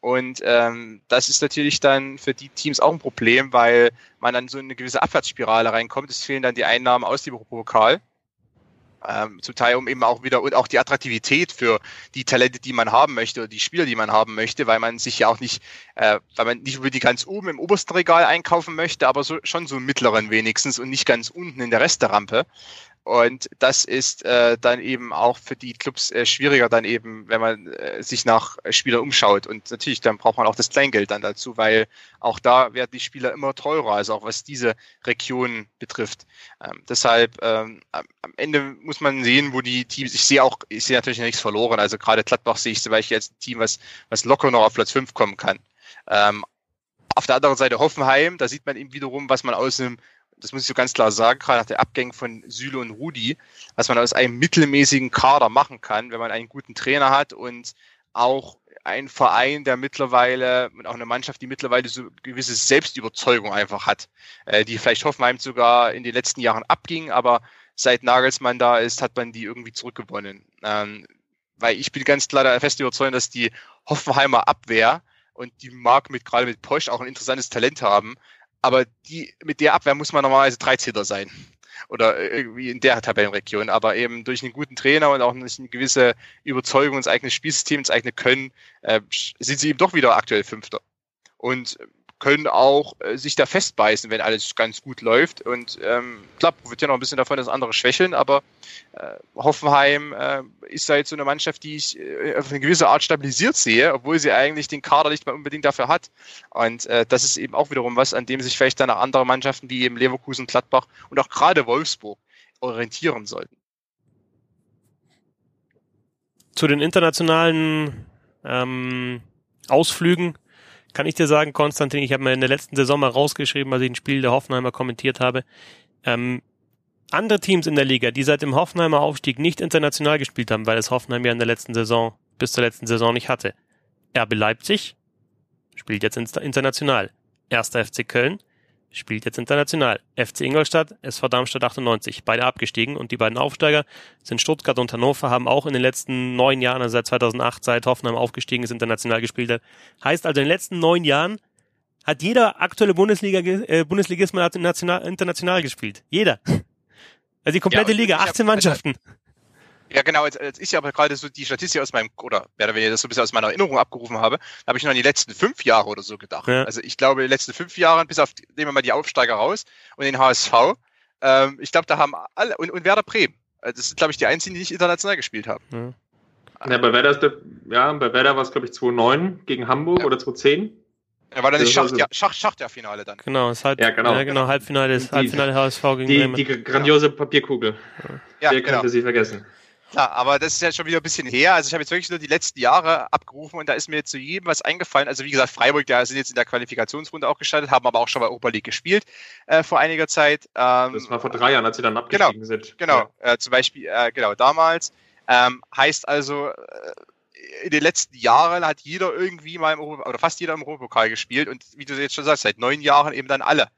Und ähm, das ist natürlich dann für die Teams auch ein Problem, weil man dann so in eine gewisse Abwärtsspirale reinkommt. Es fehlen dann die Einnahmen aus dem Pokal ähm, zum Teil um eben auch wieder und auch die Attraktivität für die Talente, die man haben möchte oder die Spieler, die man haben möchte, weil man sich ja auch nicht, äh, weil man nicht über die ganz oben im obersten Regal einkaufen möchte, aber so, schon so im mittleren wenigstens und nicht ganz unten in der Resterampe. Und das ist äh, dann eben auch für die Clubs äh, schwieriger dann eben, wenn man äh, sich nach Spielern umschaut. Und natürlich, dann braucht man auch das Kleingeld dann dazu, weil auch da werden die Spieler immer teurer, also auch was diese Region betrifft. Ähm, deshalb ähm, am Ende muss man sehen, wo die Teams, ich sehe auch, ich sehe natürlich nichts verloren. Also gerade Gladbach sehe ich zum Beispiel als ein Team, was, was locker noch auf Platz 5 kommen kann. Ähm, auf der anderen Seite Hoffenheim, da sieht man eben wiederum, was man aus einem das muss ich so ganz klar sagen, gerade nach der Abgängen von Süle und Rudi, was man aus einem mittelmäßigen Kader machen kann, wenn man einen guten Trainer hat und auch ein Verein, der mittlerweile und auch eine Mannschaft, die mittlerweile so gewisse Selbstüberzeugung einfach hat, äh, die vielleicht Hoffenheim sogar in den letzten Jahren abging, aber seit Nagelsmann da ist, hat man die irgendwie zurückgewonnen. Ähm, weil ich bin ganz klar der feste Überzeugung, dass die Hoffenheimer Abwehr und die mag mit gerade mit Posch auch ein interessantes Talent haben, aber die, mit der Abwehr muss man normalerweise 13 sein. Oder irgendwie in der Tabellenregion. Aber eben durch einen guten Trainer und auch durch eine gewisse Überzeugung ins eigene Spielsystem, ins eigene Können, äh, sind sie eben doch wieder aktuell Fünfter. Und können auch äh, sich da festbeißen, wenn alles ganz gut läuft. Und ähm, klar, profitieren noch ein bisschen davon, dass andere schwächeln, aber äh, Hoffenheim äh, ist da jetzt so eine Mannschaft, die ich äh, auf eine gewisse Art stabilisiert sehe, obwohl sie eigentlich den Kader nicht mal unbedingt dafür hat. Und äh, das ist eben auch wiederum was, an dem sich vielleicht dann auch andere Mannschaften wie eben Leverkusen, Gladbach und auch gerade Wolfsburg orientieren sollten. Zu den internationalen ähm, Ausflügen kann ich dir sagen, Konstantin, ich habe mir in der letzten Saison mal rausgeschrieben, als ich ein Spiel der Hoffenheimer kommentiert habe. Ähm, andere Teams in der Liga, die seit dem Hoffenheimer Aufstieg nicht international gespielt haben, weil es Hoffenheim ja in der letzten Saison bis zur letzten Saison nicht hatte. RB Leipzig spielt jetzt international. Erster FC Köln spielt jetzt international. FC Ingolstadt, SV Darmstadt 98, beide abgestiegen und die beiden Aufsteiger sind Stuttgart und Hannover, haben auch in den letzten neun Jahren, also seit 2008, seit Hoffenheim aufgestiegen ist, international gespielt hat. Heißt also in den letzten neun Jahren hat jeder aktuelle Bundesliga, äh, Bundesligist mal national, international gespielt. Jeder. Also die komplette ja, Liga, 18 Mannschaften. Ja, genau, als, als ich aber gerade so die Statistik aus meinem, oder mehr oder weniger das so ein bisschen aus meiner Erinnerung abgerufen habe, habe ich nur an die letzten fünf Jahre oder so gedacht. Ja. Also ich glaube, die letzten fünf Jahre, bis auf, nehmen wir mal die Aufsteiger raus und den HSV, ähm, ich glaube, da haben alle, und, und Werder Bremen, also das sind, glaube ich, die einzigen, die nicht international gespielt haben. Ja, ja bei Werder ist der, ja, bei Werder war es, glaube ich, 2009 gegen Hamburg ja. oder 2010. Ja, war dann nicht Schacht, also, ja, Finale dann. Genau, es halt, ja, genau. Ja, genau, Halbfinale ist Halbfinale HSV gegen die, Bremen. Die grandiose Papierkugel. Ja, Wer genau. könnte sie vergessen? Klar, aber das ist ja schon wieder ein bisschen her. Also ich habe jetzt wirklich nur die letzten Jahre abgerufen und da ist mir jetzt zu jedem was eingefallen. Also wie gesagt, Freiburg, da sind jetzt in der Qualifikationsrunde auch gestartet, haben aber auch schon bei Europa League gespielt äh, vor einiger Zeit. Ähm, das war vor drei Jahren, als sie dann abgestiegen genau, sind. Genau, ja. äh, zum Beispiel, äh, genau, damals. Ähm, heißt also, äh, in den letzten Jahren hat jeder irgendwie mal im Europa, oder fast jeder im Europapokal gespielt und wie du jetzt schon sagst, seit neun Jahren eben dann alle.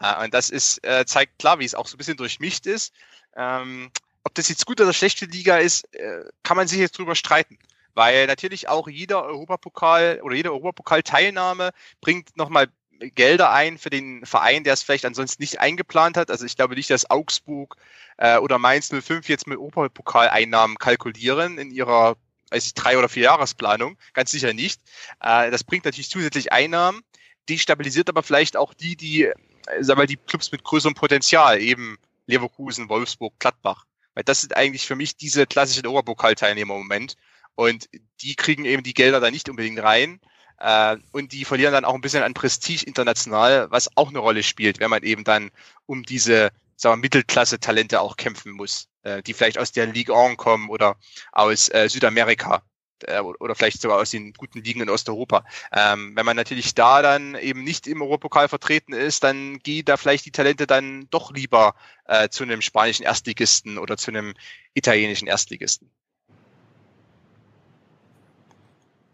Äh, und das ist, äh, zeigt klar, wie es auch so ein bisschen durchmischt ist. Ähm, ob das jetzt gut oder schlechte Liga ist, äh, kann man sich jetzt drüber streiten. Weil natürlich auch jeder Europapokal oder jede Europapokal-Teilnahme bringt nochmal Gelder ein für den Verein, der es vielleicht ansonsten nicht eingeplant hat. Also ich glaube nicht, dass Augsburg äh, oder Mainz 05 jetzt mit Europapokaleinnahmen kalkulieren in ihrer weiß ich, drei oder vier Jahresplanung. Ganz sicher nicht. Äh, das bringt natürlich zusätzlich Einnahmen. Die stabilisiert aber vielleicht auch die, die, äh, sagen wir, die Clubs mit größerem Potenzial, eben Leverkusen, Wolfsburg, Gladbach. Weil das sind eigentlich für mich diese klassischen Oberpokalteilnehmer im Moment. Und die kriegen eben die Gelder da nicht unbedingt rein. Äh, und die verlieren dann auch ein bisschen an Prestige international, was auch eine Rolle spielt, wenn man eben dann um diese sagen wir, Mittelklasse-Talente auch kämpfen muss, äh, die vielleicht aus der Ligue 1 kommen oder aus äh, Südamerika äh, oder vielleicht sogar aus den guten Ligen in Osteuropa. Ähm, wenn man natürlich da dann eben nicht im Europapokal vertreten ist, dann geht da vielleicht die Talente dann doch lieber äh, zu einem spanischen Erstligisten oder zu einem italienischen Erstligisten.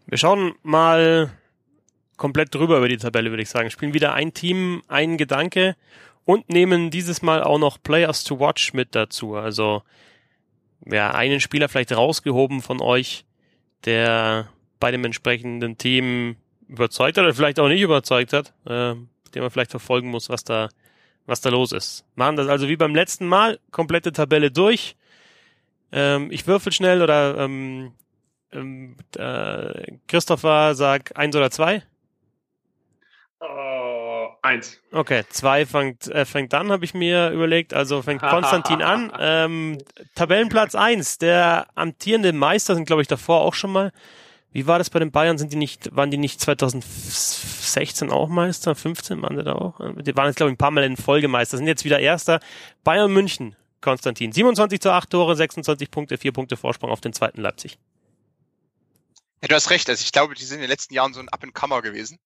Wir schauen mal komplett drüber über die Tabelle, würde ich sagen. Spielen wieder ein Team, ein Gedanke und nehmen dieses Mal auch noch Players to Watch mit dazu. Also ja, einen Spieler vielleicht rausgehoben von euch, der bei dem entsprechenden Team überzeugt hat oder vielleicht auch nicht überzeugt hat, äh, den man vielleicht verfolgen muss, was da, was da los ist. Machen das also wie beim letzten Mal, komplette Tabelle durch. Ähm, ich würfel schnell oder ähm, ähm, äh, Christopher sag eins oder zwei. Uh, eins. Okay, zwei fängt, äh, fängt an, habe ich mir überlegt. Also fängt Konstantin an. Ähm, Tabellenplatz eins, der amtierende Meister sind, glaube ich, davor auch schon mal. Wie war das bei den Bayern? Sind die nicht, waren die nicht 2016 auch Meister? 15 waren sie da auch? Die waren jetzt, glaube ich, ein paar Mal in Folge Meister. Sind jetzt wieder Erster. Bayern München, Konstantin. 27 zu 8 Tore, 26 Punkte, 4 Punkte Vorsprung auf den zweiten Leipzig. Ja, du hast recht. Also ich glaube, die sind in den letzten Jahren so ein Up-and-Comer gewesen.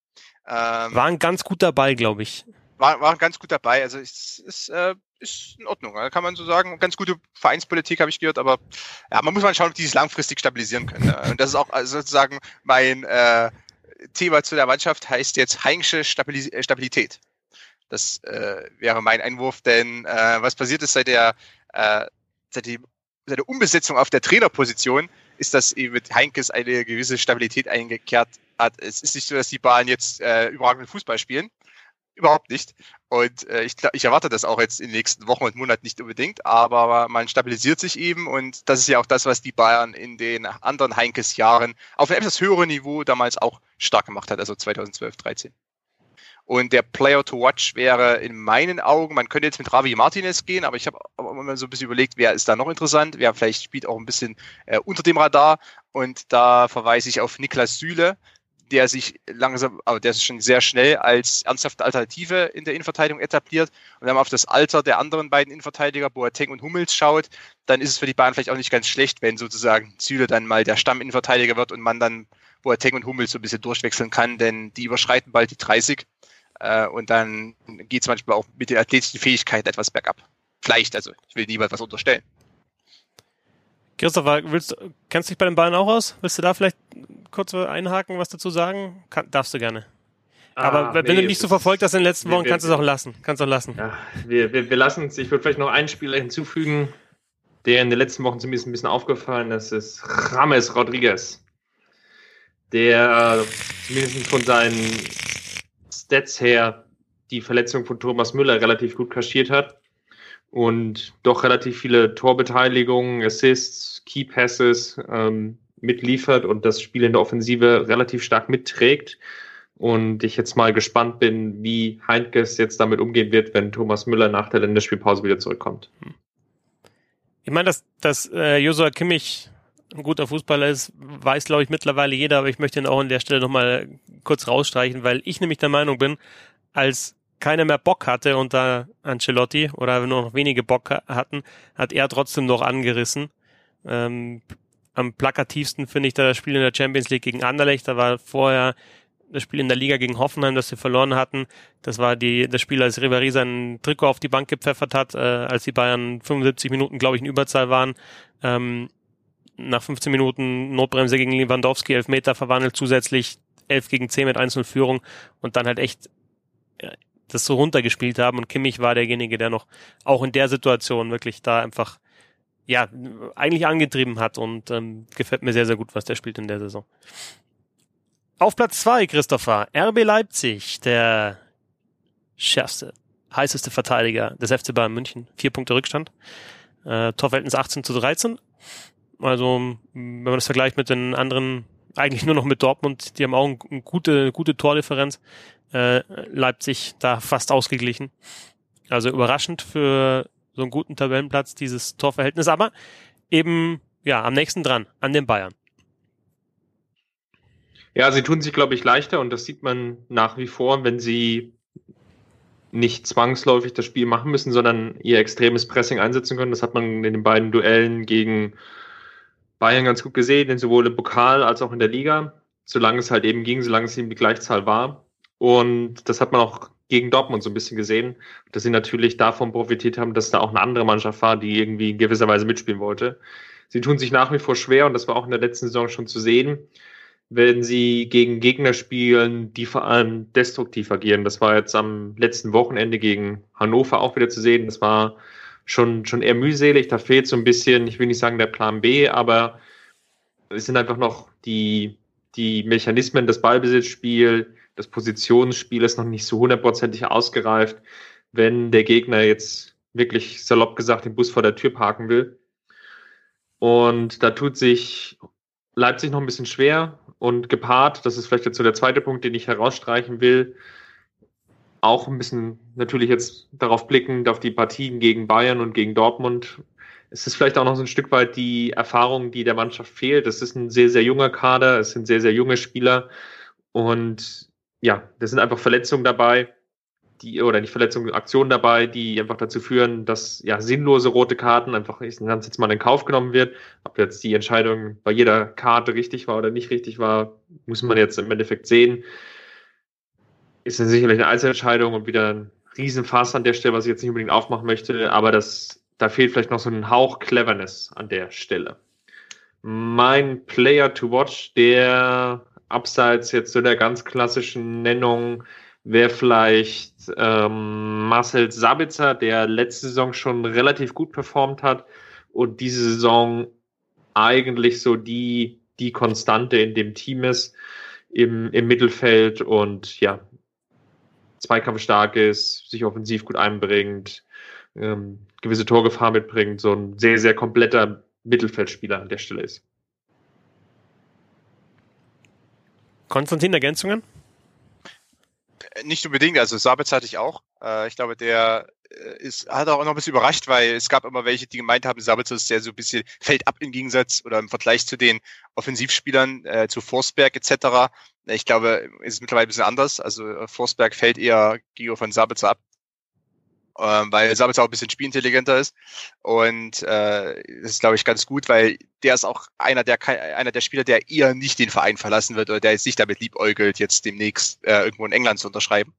Ähm, waren ganz gut dabei, glaube ich. Waren, waren ganz gut dabei. Also es ist, äh, ist in Ordnung, kann man so sagen. Ganz gute Vereinspolitik habe ich gehört, aber ja, man muss mal schauen, ob die sich langfristig stabilisieren können. Und das ist auch also sozusagen mein äh, Thema zu der Mannschaft, heißt jetzt Heinsche äh, Stabilität. Das äh, wäre mein Einwurf, denn äh, was passiert ist seit der, äh, seit, die, seit der Umbesetzung auf der Trainerposition, ist, dass eben mit Heinkes eine gewisse Stabilität eingekehrt hat. Es ist nicht so, dass die Bayern jetzt äh, überragenden Fußball spielen. Überhaupt nicht. Und äh, ich, ich erwarte das auch jetzt in den nächsten Wochen und Monaten nicht unbedingt, aber man stabilisiert sich eben und das ist ja auch das, was die Bayern in den anderen Heinkes Jahren auf einem etwas höheren Niveau damals auch stark gemacht hat, also 2012, 13. Und der Player to watch wäre in meinen Augen, man könnte jetzt mit Ravi Martinez gehen, aber ich habe immer so ein bisschen überlegt, wer ist da noch interessant, wer vielleicht spielt auch ein bisschen äh, unter dem Radar. Und da verweise ich auf Niklas Süle, der sich langsam, aber der sich schon sehr schnell als ernsthafte Alternative in der Innenverteidigung etabliert. Und wenn man auf das Alter der anderen beiden Innenverteidiger, Boateng und Hummels, schaut, dann ist es für die Bahn vielleicht auch nicht ganz schlecht, wenn sozusagen Süle dann mal der Stamminnenverteidiger wird und man dann Boateng und Hummels so ein bisschen durchwechseln kann, denn die überschreiten bald die 30 äh, und dann geht es manchmal auch mit den athletischen Fähigkeiten etwas bergab. Vielleicht, also ich will niemand was unterstellen. Christopher, willst, kennst du dich bei den Bayern auch aus? Willst du da vielleicht kurz einhaken, was dazu sagen? Kann, darfst du gerne. Aber ah, wenn nee, du nicht so verfolgt hast in den letzten Wochen, wir, kannst du es auch lassen. Kannst auch lassen. Ja, wir, wir, wir lassen es. Ich würde vielleicht noch einen Spieler hinzufügen, der in den letzten Wochen zumindest ein bisschen aufgefallen ist, ist Rames Rodriguez. Der zumindest von seinen Stats her die Verletzung von Thomas Müller relativ gut kaschiert hat und doch relativ viele Torbeteiligungen, Assists, Key Passes ähm, mitliefert und das Spiel in der Offensive relativ stark mitträgt. Und ich jetzt mal gespannt bin, wie Heinkes jetzt damit umgehen wird, wenn Thomas Müller nach der Länderspielpause wieder zurückkommt. Ich meine, dass, dass äh, Josua Kimmich ein guter Fußballer ist, weiß, glaube ich, mittlerweile jeder, aber ich möchte ihn auch an der Stelle nochmal kurz rausstreichen, weil ich nämlich der Meinung bin, als keiner mehr Bock hatte unter Ancelotti oder nur noch wenige Bock hatten, hat er trotzdem noch angerissen. Ähm, am plakativsten finde ich da das Spiel in der Champions League gegen Anderlecht. Da war vorher das Spiel in der Liga gegen Hoffenheim, das sie verloren hatten. Das war die, das Spiel, als Ribéry sein Trikot auf die Bank gepfeffert hat, äh, als die Bayern 75 Minuten, glaube ich, in Überzahl waren. Ähm, nach 15 Minuten Notbremse gegen Lewandowski, Elfmeter verwandelt, zusätzlich 11 gegen 10 mit 1 Führung und dann halt echt das so runtergespielt haben und Kimmich war derjenige, der noch auch in der Situation wirklich da einfach ja eigentlich angetrieben hat und ähm, gefällt mir sehr, sehr gut, was der spielt in der Saison. Auf Platz zwei Christopher, RB Leipzig, der schärfste, heißeste Verteidiger des FC Bayern München. Vier Punkte Rückstand. Äh, Torverhältnis 18 zu 13. Also, wenn man das vergleicht mit den anderen, eigentlich nur noch mit Dortmund, die haben auch eine gute, gute Tordifferenz äh, Leipzig da fast ausgeglichen. Also überraschend für so einen guten Tabellenplatz dieses Torverhältnis, aber eben ja am nächsten dran an den Bayern. Ja, sie tun sich, glaube ich, leichter und das sieht man nach wie vor, wenn sie nicht zwangsläufig das Spiel machen müssen, sondern ihr extremes Pressing einsetzen können. Das hat man in den beiden Duellen gegen Bayern ganz gut gesehen, sowohl im Pokal als auch in der Liga, solange es halt eben ging, solange es eben die Gleichzahl war. Und das hat man auch gegen Dortmund so ein bisschen gesehen, dass sie natürlich davon profitiert haben, dass da auch eine andere Mannschaft war, die irgendwie in gewisser Weise mitspielen wollte. Sie tun sich nach wie vor schwer und das war auch in der letzten Saison schon zu sehen, wenn sie gegen Gegner spielen, die vor allem destruktiv agieren. Das war jetzt am letzten Wochenende gegen Hannover auch wieder zu sehen. Das war schon, schon eher mühselig. Da fehlt so ein bisschen, ich will nicht sagen der Plan B, aber es sind einfach noch die, die Mechanismen, das Ballbesitzspiel, das Positionsspiel ist noch nicht so hundertprozentig ausgereift, wenn der Gegner jetzt wirklich salopp gesagt den Bus vor der Tür parken will. Und da tut sich Leipzig noch ein bisschen schwer und gepaart, das ist vielleicht jetzt so der zweite Punkt, den ich herausstreichen will, auch ein bisschen natürlich jetzt darauf blickend auf die Partien gegen Bayern und gegen Dortmund. Es ist vielleicht auch noch so ein Stück weit die Erfahrung, die der Mannschaft fehlt. Es ist ein sehr, sehr junger Kader, es sind sehr, sehr junge Spieler und ja, da sind einfach Verletzungen dabei, die, oder nicht Verletzungen, Aktionen dabei, die einfach dazu führen, dass ja sinnlose rote Karten einfach ich nenne jetzt mal in Kauf genommen wird. Ob jetzt die Entscheidung bei jeder Karte richtig war oder nicht richtig war, muss man jetzt im Endeffekt sehen. Ist dann sicherlich eine Einzelentscheidung und wieder ein Riesenfass an der Stelle, was ich jetzt nicht unbedingt aufmachen möchte, aber das, da fehlt vielleicht noch so ein Hauch Cleverness an der Stelle. Mein Player to watch, der abseits jetzt so der ganz klassischen Nennung wäre vielleicht ähm, Marcel Sabitzer, der letzte Saison schon relativ gut performt hat und diese Saison eigentlich so die, die Konstante in dem Team ist im, im Mittelfeld und ja, zweikampfstark ist, sich offensiv gut einbringt, ähm, gewisse Torgefahr mitbringt, so ein sehr, sehr kompletter Mittelfeldspieler an der Stelle ist. Konstantin, Ergänzungen? Nicht unbedingt, also Sabitz hatte ich auch. Äh, ich glaube, der äh, ist, hat auch noch ein bisschen überrascht, weil es gab immer welche, die gemeint haben, Sabitzer ist sehr so ein bisschen fällt ab im Gegensatz oder im Vergleich zu den Offensivspielern, äh, zu Forsberg etc. Ich glaube, es ist mittlerweile ein bisschen anders. Also äh, Forsberg fällt eher Gio von Sabitzer ab, ähm, weil Sabitzer auch ein bisschen spielintelligenter ist. Und äh, das ist, glaube ich, ganz gut, weil der ist auch einer der einer der Spieler, der eher nicht den Verein verlassen wird oder der jetzt nicht damit liebäugelt, jetzt demnächst äh, irgendwo in England zu unterschreiben.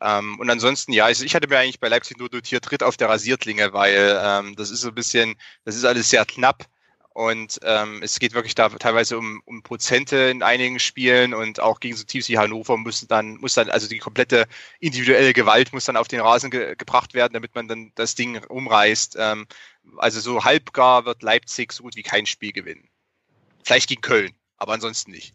Ähm, und ansonsten, ja, also ich hatte mir eigentlich bei Leipzig nur dotiert, tritt auf der Rasierklinge, weil ähm, das ist so ein bisschen, das ist alles sehr knapp. Und ähm, es geht wirklich da teilweise um, um Prozente in einigen Spielen und auch gegen so Teams wie Hannover muss dann, muss dann, also die komplette individuelle Gewalt muss dann auf den Rasen ge gebracht werden, damit man dann das Ding umreißt. Ähm, also so halbgar wird Leipzig so gut wie kein Spiel gewinnen. Vielleicht gegen Köln, aber ansonsten nicht.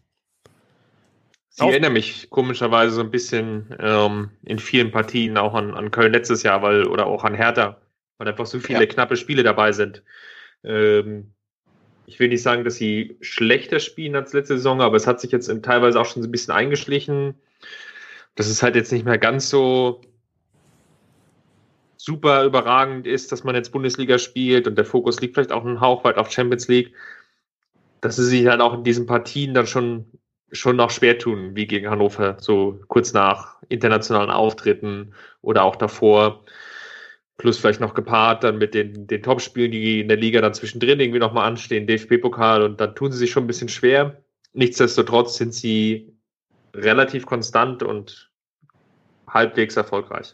Ich erinnere mich komischerweise so ein bisschen ähm, in vielen Partien auch an, an Köln letztes Jahr, weil, oder auch an Hertha, weil einfach so viele ja. knappe Spiele dabei sind. Ähm, ich will nicht sagen, dass sie schlechter spielen als letzte Saison, aber es hat sich jetzt teilweise auch schon so ein bisschen eingeschlichen. Das ist halt jetzt nicht mehr ganz so super überragend ist, dass man jetzt Bundesliga spielt und der Fokus liegt vielleicht auch einen Hauch weit auf Champions League, dass sie sich halt auch in diesen Partien dann schon schon noch schwer tun, wie gegen Hannover, so kurz nach internationalen Auftritten oder auch davor. Plus vielleicht noch gepaart dann mit den, den Topspielen, die in der Liga dann zwischendrin irgendwie nochmal anstehen, DFB-Pokal und dann tun sie sich schon ein bisschen schwer. Nichtsdestotrotz sind sie relativ konstant und halbwegs erfolgreich.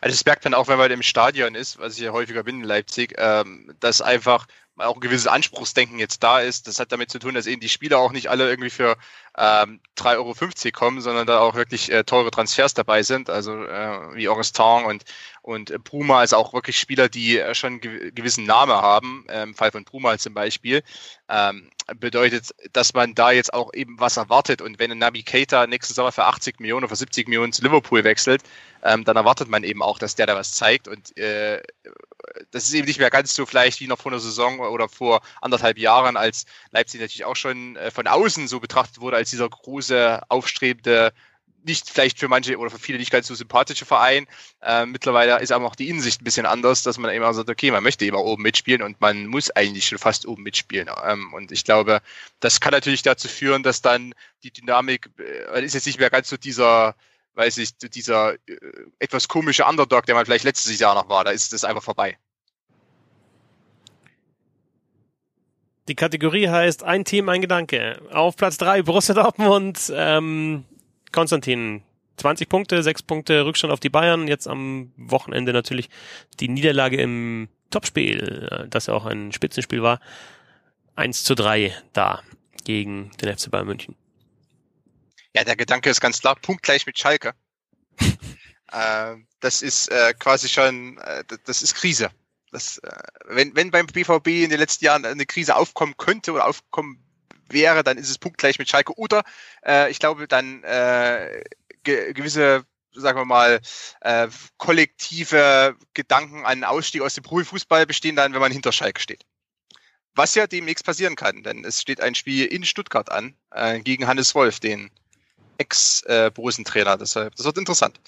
Also das merkt man auch, wenn man im Stadion ist, was ich ja häufiger bin in Leipzig, ähm, dass einfach auch ein gewisses Anspruchsdenken jetzt da ist. Das hat damit zu tun, dass eben die Spieler auch nicht alle irgendwie für ähm, 3,50 Euro kommen, sondern da auch wirklich äh, teure Transfers dabei sind, also äh, wie Augustin und, und äh, Puma, also auch wirklich Spieler, die äh, schon einen gewissen Namen haben, äh, im Fall von Puma zum Beispiel, ähm, bedeutet, dass man da jetzt auch eben was erwartet. Und wenn ein Nabi Keita nächsten Sommer für 80 Millionen oder für 70 Millionen zu Liverpool wechselt, ähm, dann erwartet man eben auch, dass der da was zeigt und äh, das ist eben nicht mehr ganz so vielleicht wie noch vor einer Saison oder vor anderthalb Jahren, als Leipzig natürlich auch schon äh, von außen so betrachtet wurde als dieser große, aufstrebende, nicht vielleicht für manche oder für viele nicht ganz so sympathische Verein. Äh, mittlerweile ist aber auch die Innensicht ein bisschen anders, dass man immer sagt, okay, man möchte immer oben mitspielen und man muss eigentlich schon fast oben mitspielen. Ähm, und ich glaube, das kann natürlich dazu führen, dass dann die Dynamik, äh, ist jetzt nicht mehr ganz so dieser, weiß ich, dieser äh, etwas komische Underdog, der man vielleicht letztes Jahr noch war, da ist das einfach vorbei. Die Kategorie heißt Ein Team, ein Gedanke. Auf Platz drei Borussia Dortmund. Ähm, Konstantin, 20 Punkte, 6 Punkte Rückstand auf die Bayern. Jetzt am Wochenende natürlich die Niederlage im Topspiel, äh, das ja auch ein Spitzenspiel war. 1 zu 3 da gegen den FC Bayern München. Ja, der Gedanke ist ganz klar, punktgleich mit Schalke. äh, das ist äh, quasi schon, äh, das ist Krise. Das, äh, wenn, wenn beim BVB in den letzten Jahren eine Krise aufkommen könnte oder aufkommen wäre, dann ist es punktgleich mit Schalke. Oder äh, ich glaube, dann äh, ge gewisse, sagen wir mal, äh, kollektive Gedanken an Ausstieg aus dem Profifußball bestehen dann, wenn man hinter Schalke steht. Was ja demnächst passieren kann, denn es steht ein Spiel in Stuttgart an äh, gegen Hannes Wolf, den Ex-Borussen-Trainer. Deshalb, das wird interessant.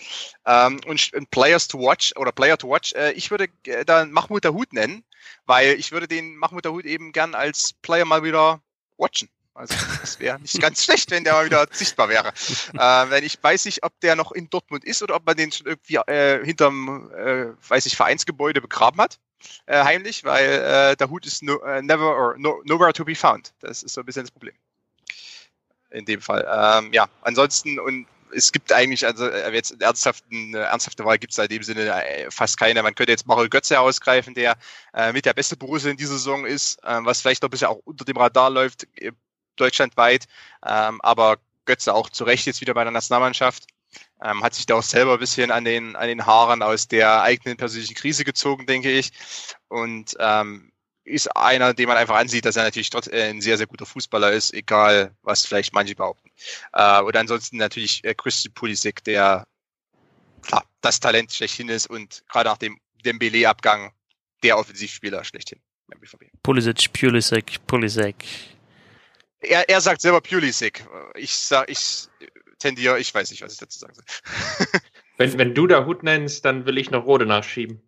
Ähm, und, und, Players to Watch oder Player to Watch, äh, ich würde äh, dann Mahmoud Dahoud nennen, weil ich würde den Mahmoud Dahoud eben gern als Player mal wieder watchen. Also das wäre nicht ganz schlecht, wenn der mal wieder sichtbar wäre. Äh, wenn ich weiß nicht, ob der noch in Dortmund ist oder ob man den schon irgendwie äh, hinterm, äh, weiß ich, Vereinsgebäude begraben hat. Äh, heimlich, weil äh, der Hut ist no, uh, never or no, nowhere to be found. Das ist so ein bisschen das Problem in dem Fall. Ähm, ja, ansonsten und es gibt eigentlich, also äh, jetzt ernsthaften, ernsthafte Wahl gibt es in dem Sinne äh, fast keine. Man könnte jetzt Mario Götze ausgreifen, der äh, mit der beste Borussia in dieser Saison ist, äh, was vielleicht noch ein bisschen auch unter dem Radar läuft, äh, deutschlandweit. Ähm, aber Götze auch zu Recht jetzt wieder bei der Nationalmannschaft. Ähm, hat sich da auch selber ein bisschen an den, an den Haaren aus der eigenen persönlichen Krise gezogen, denke ich. Und ähm, ist einer, den man einfach ansieht, dass er natürlich trotz, äh, ein sehr, sehr guter Fußballer ist, egal was vielleicht manche behaupten. Äh, und ansonsten natürlich äh, Christian Pulisic, der klar, das Talent schlechthin ist und gerade nach dem Dembele-Abgang der Offensivspieler schlechthin. Pulisic, Pulisic, Pulisic. Er, er sagt selber Pulisic. Ich sag, ich, tendiere. Ich weiß nicht, was ich dazu sagen soll. wenn, wenn du da Hut nennst, dann will ich noch Rode nachschieben.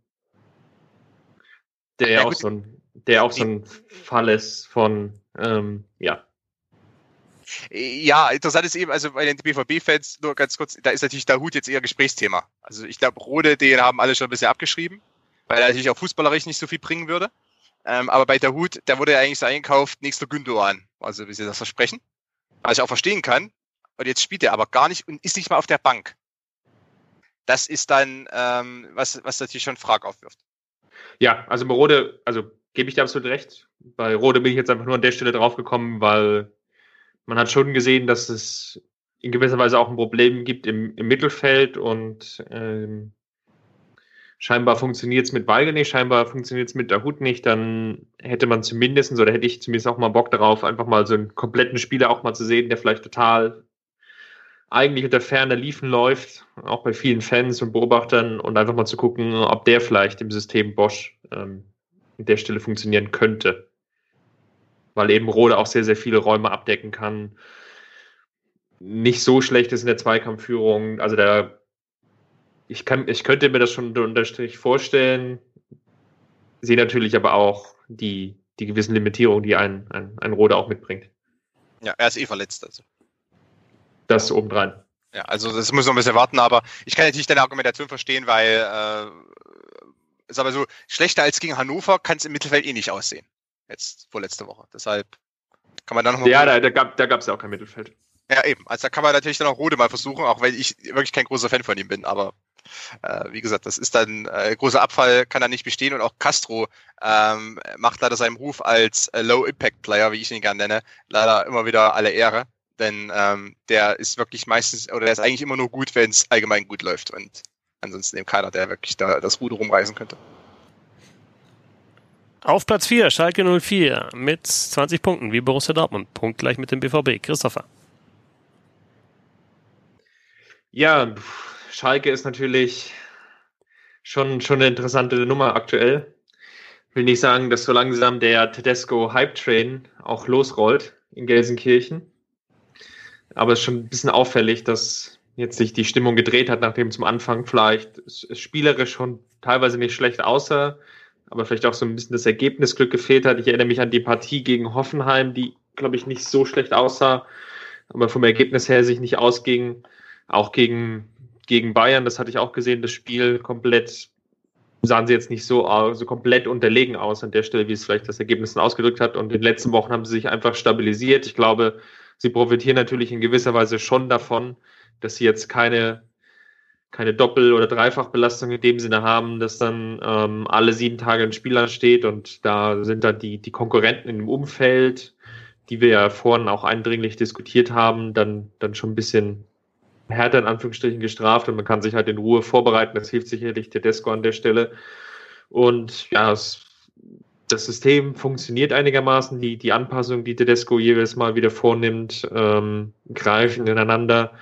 Der ja, auch so ein, der auch so ein Fall ist von, ähm, ja. Ja, interessant ist eben, also bei den BVB-Fans, nur ganz kurz, da ist natürlich der Hut jetzt eher Gesprächsthema. Also ich glaube, Rode, den haben alle schon ein bisschen abgeschrieben, weil er natürlich auch fußballerisch nicht so viel bringen würde. Ähm, aber bei der Hut, der wurde ja eigentlich so eingekauft, nächster Gündogan. Also wie sie das versprechen. Was ich auch verstehen kann. Und jetzt spielt er aber gar nicht und ist nicht mal auf der Bank. Das ist dann, ähm, was, was natürlich schon Fragen aufwirft. Ja, also bei Rode, also gebe ich dir absolut recht. Bei Rode bin ich jetzt einfach nur an der Stelle draufgekommen, weil man hat schon gesehen, dass es in gewisser Weise auch ein Problem gibt im, im Mittelfeld und ähm, scheinbar funktioniert es mit Weigel nicht, scheinbar funktioniert es mit der Hut nicht, dann hätte man zumindest, oder hätte ich zumindest auch mal Bock darauf, einfach mal so einen kompletten Spieler auch mal zu sehen, der vielleicht total eigentlich unter Ferne liefen läuft, auch bei vielen Fans und Beobachtern und einfach mal zu gucken, ob der vielleicht im System Bosch ähm, an der Stelle funktionieren könnte. Weil eben Rode auch sehr, sehr viele Räume abdecken kann. Nicht so schlecht ist in der Zweikampfführung. Also der ich, kann, ich könnte mir das schon unter Strich vorstellen, sehe natürlich aber auch die, die gewissen Limitierungen, die ein, ein, ein Rode auch mitbringt. Ja, er ist eh verletzt. Also. Das obendrein. Ja, also das muss noch ein bisschen warten, aber ich kann natürlich deine Argumentation verstehen, weil äh, ist aber so, schlechter als gegen Hannover kann es im Mittelfeld eh nicht aussehen. Jetzt vorletzte Woche. Deshalb kann man dann nochmal. Ja, da, da gab es da ja auch kein Mittelfeld. Ja, eben. Also da kann man natürlich dann auch Rode mal versuchen, auch wenn ich wirklich kein großer Fan von ihm bin, aber äh, wie gesagt, das ist dann äh, großer Abfall, kann da nicht bestehen und auch Castro ähm, macht leider seinem Ruf als äh, Low-Impact-Player, wie ich ihn gerne nenne, leider immer wieder alle Ehre. Denn ähm, der ist wirklich meistens, oder der ist eigentlich immer nur gut, wenn es allgemein gut läuft und ansonsten eben keiner, der wirklich da das Ruder rumreißen könnte. Auf Platz 4, Schalke 04 mit 20 Punkten, wie Borussia Dortmund. Punkt gleich mit dem BVB. Christopher. Ja, Schalke ist natürlich schon, schon eine interessante Nummer aktuell. Ich will nicht sagen, dass so langsam der Tedesco Hype Train auch losrollt in Gelsenkirchen. Aber es ist schon ein bisschen auffällig, dass jetzt sich die Stimmung gedreht hat, nachdem zum Anfang vielleicht spielerisch schon teilweise nicht schlecht aussah, aber vielleicht auch so ein bisschen das Ergebnisglück gefehlt hat. Ich erinnere mich an die Partie gegen Hoffenheim, die, glaube ich, nicht so schlecht aussah, aber vom Ergebnis her sich nicht ausging. Auch gegen gegen Bayern, das hatte ich auch gesehen, das Spiel komplett sahen sie jetzt nicht so, so komplett unterlegen aus an der Stelle, wie es vielleicht das Ergebnis ausgedrückt hat. Und in den letzten Wochen haben sie sich einfach stabilisiert. Ich glaube, sie profitieren natürlich in gewisser Weise schon davon, dass sie jetzt keine, keine Doppel- oder Dreifachbelastung in dem Sinne haben, dass dann ähm, alle sieben Tage ein Spiel ansteht und da sind dann die, die Konkurrenten im Umfeld, die wir ja vorhin auch eindringlich diskutiert haben, dann, dann schon ein bisschen härter in Anführungsstrichen gestraft und man kann sich halt in Ruhe vorbereiten. Das hilft sicherlich Tedesco an der Stelle. Und ja, es, das System funktioniert einigermaßen. Die, die Anpassung, die Tedesco jedes Mal wieder vornimmt, ähm, greifen ineinander.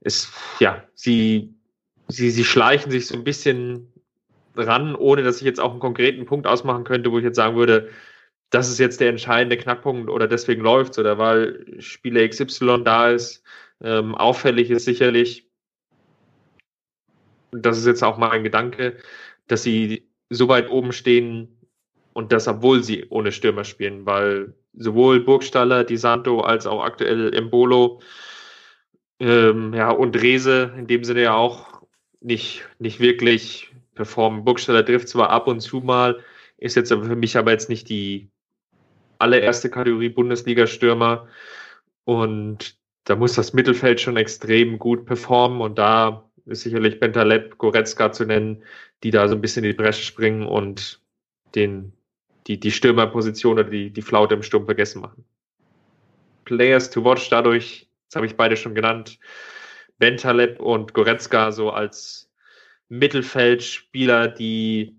Es, ja, sie, sie, sie schleichen sich so ein bisschen ran, ohne dass ich jetzt auch einen konkreten Punkt ausmachen könnte, wo ich jetzt sagen würde, das ist jetzt der entscheidende Knackpunkt oder deswegen läuft's oder weil Spieler XY da ist. Ähm, auffällig ist sicherlich, das ist jetzt auch mal ein Gedanke, dass sie so weit oben stehen und das, obwohl sie ohne Stürmer spielen, weil sowohl Burgstaller, Di Santo als auch aktuell Embolo ähm, ja, und Rese in dem Sinne ja auch nicht, nicht wirklich performen. Burgstaller trifft zwar ab und zu mal, ist jetzt für mich aber jetzt nicht die allererste Kategorie Bundesliga-Stürmer. Und da muss das Mittelfeld schon extrem gut performen und da ist sicherlich Bentaleb, Goretzka zu nennen, die da so ein bisschen in die Bresche springen und den, die, die Stürmerposition oder die, die Flaute im Sturm vergessen machen. Players to watch dadurch, das habe ich beide schon genannt, Bentaleb und Goretzka so als Mittelfeldspieler, die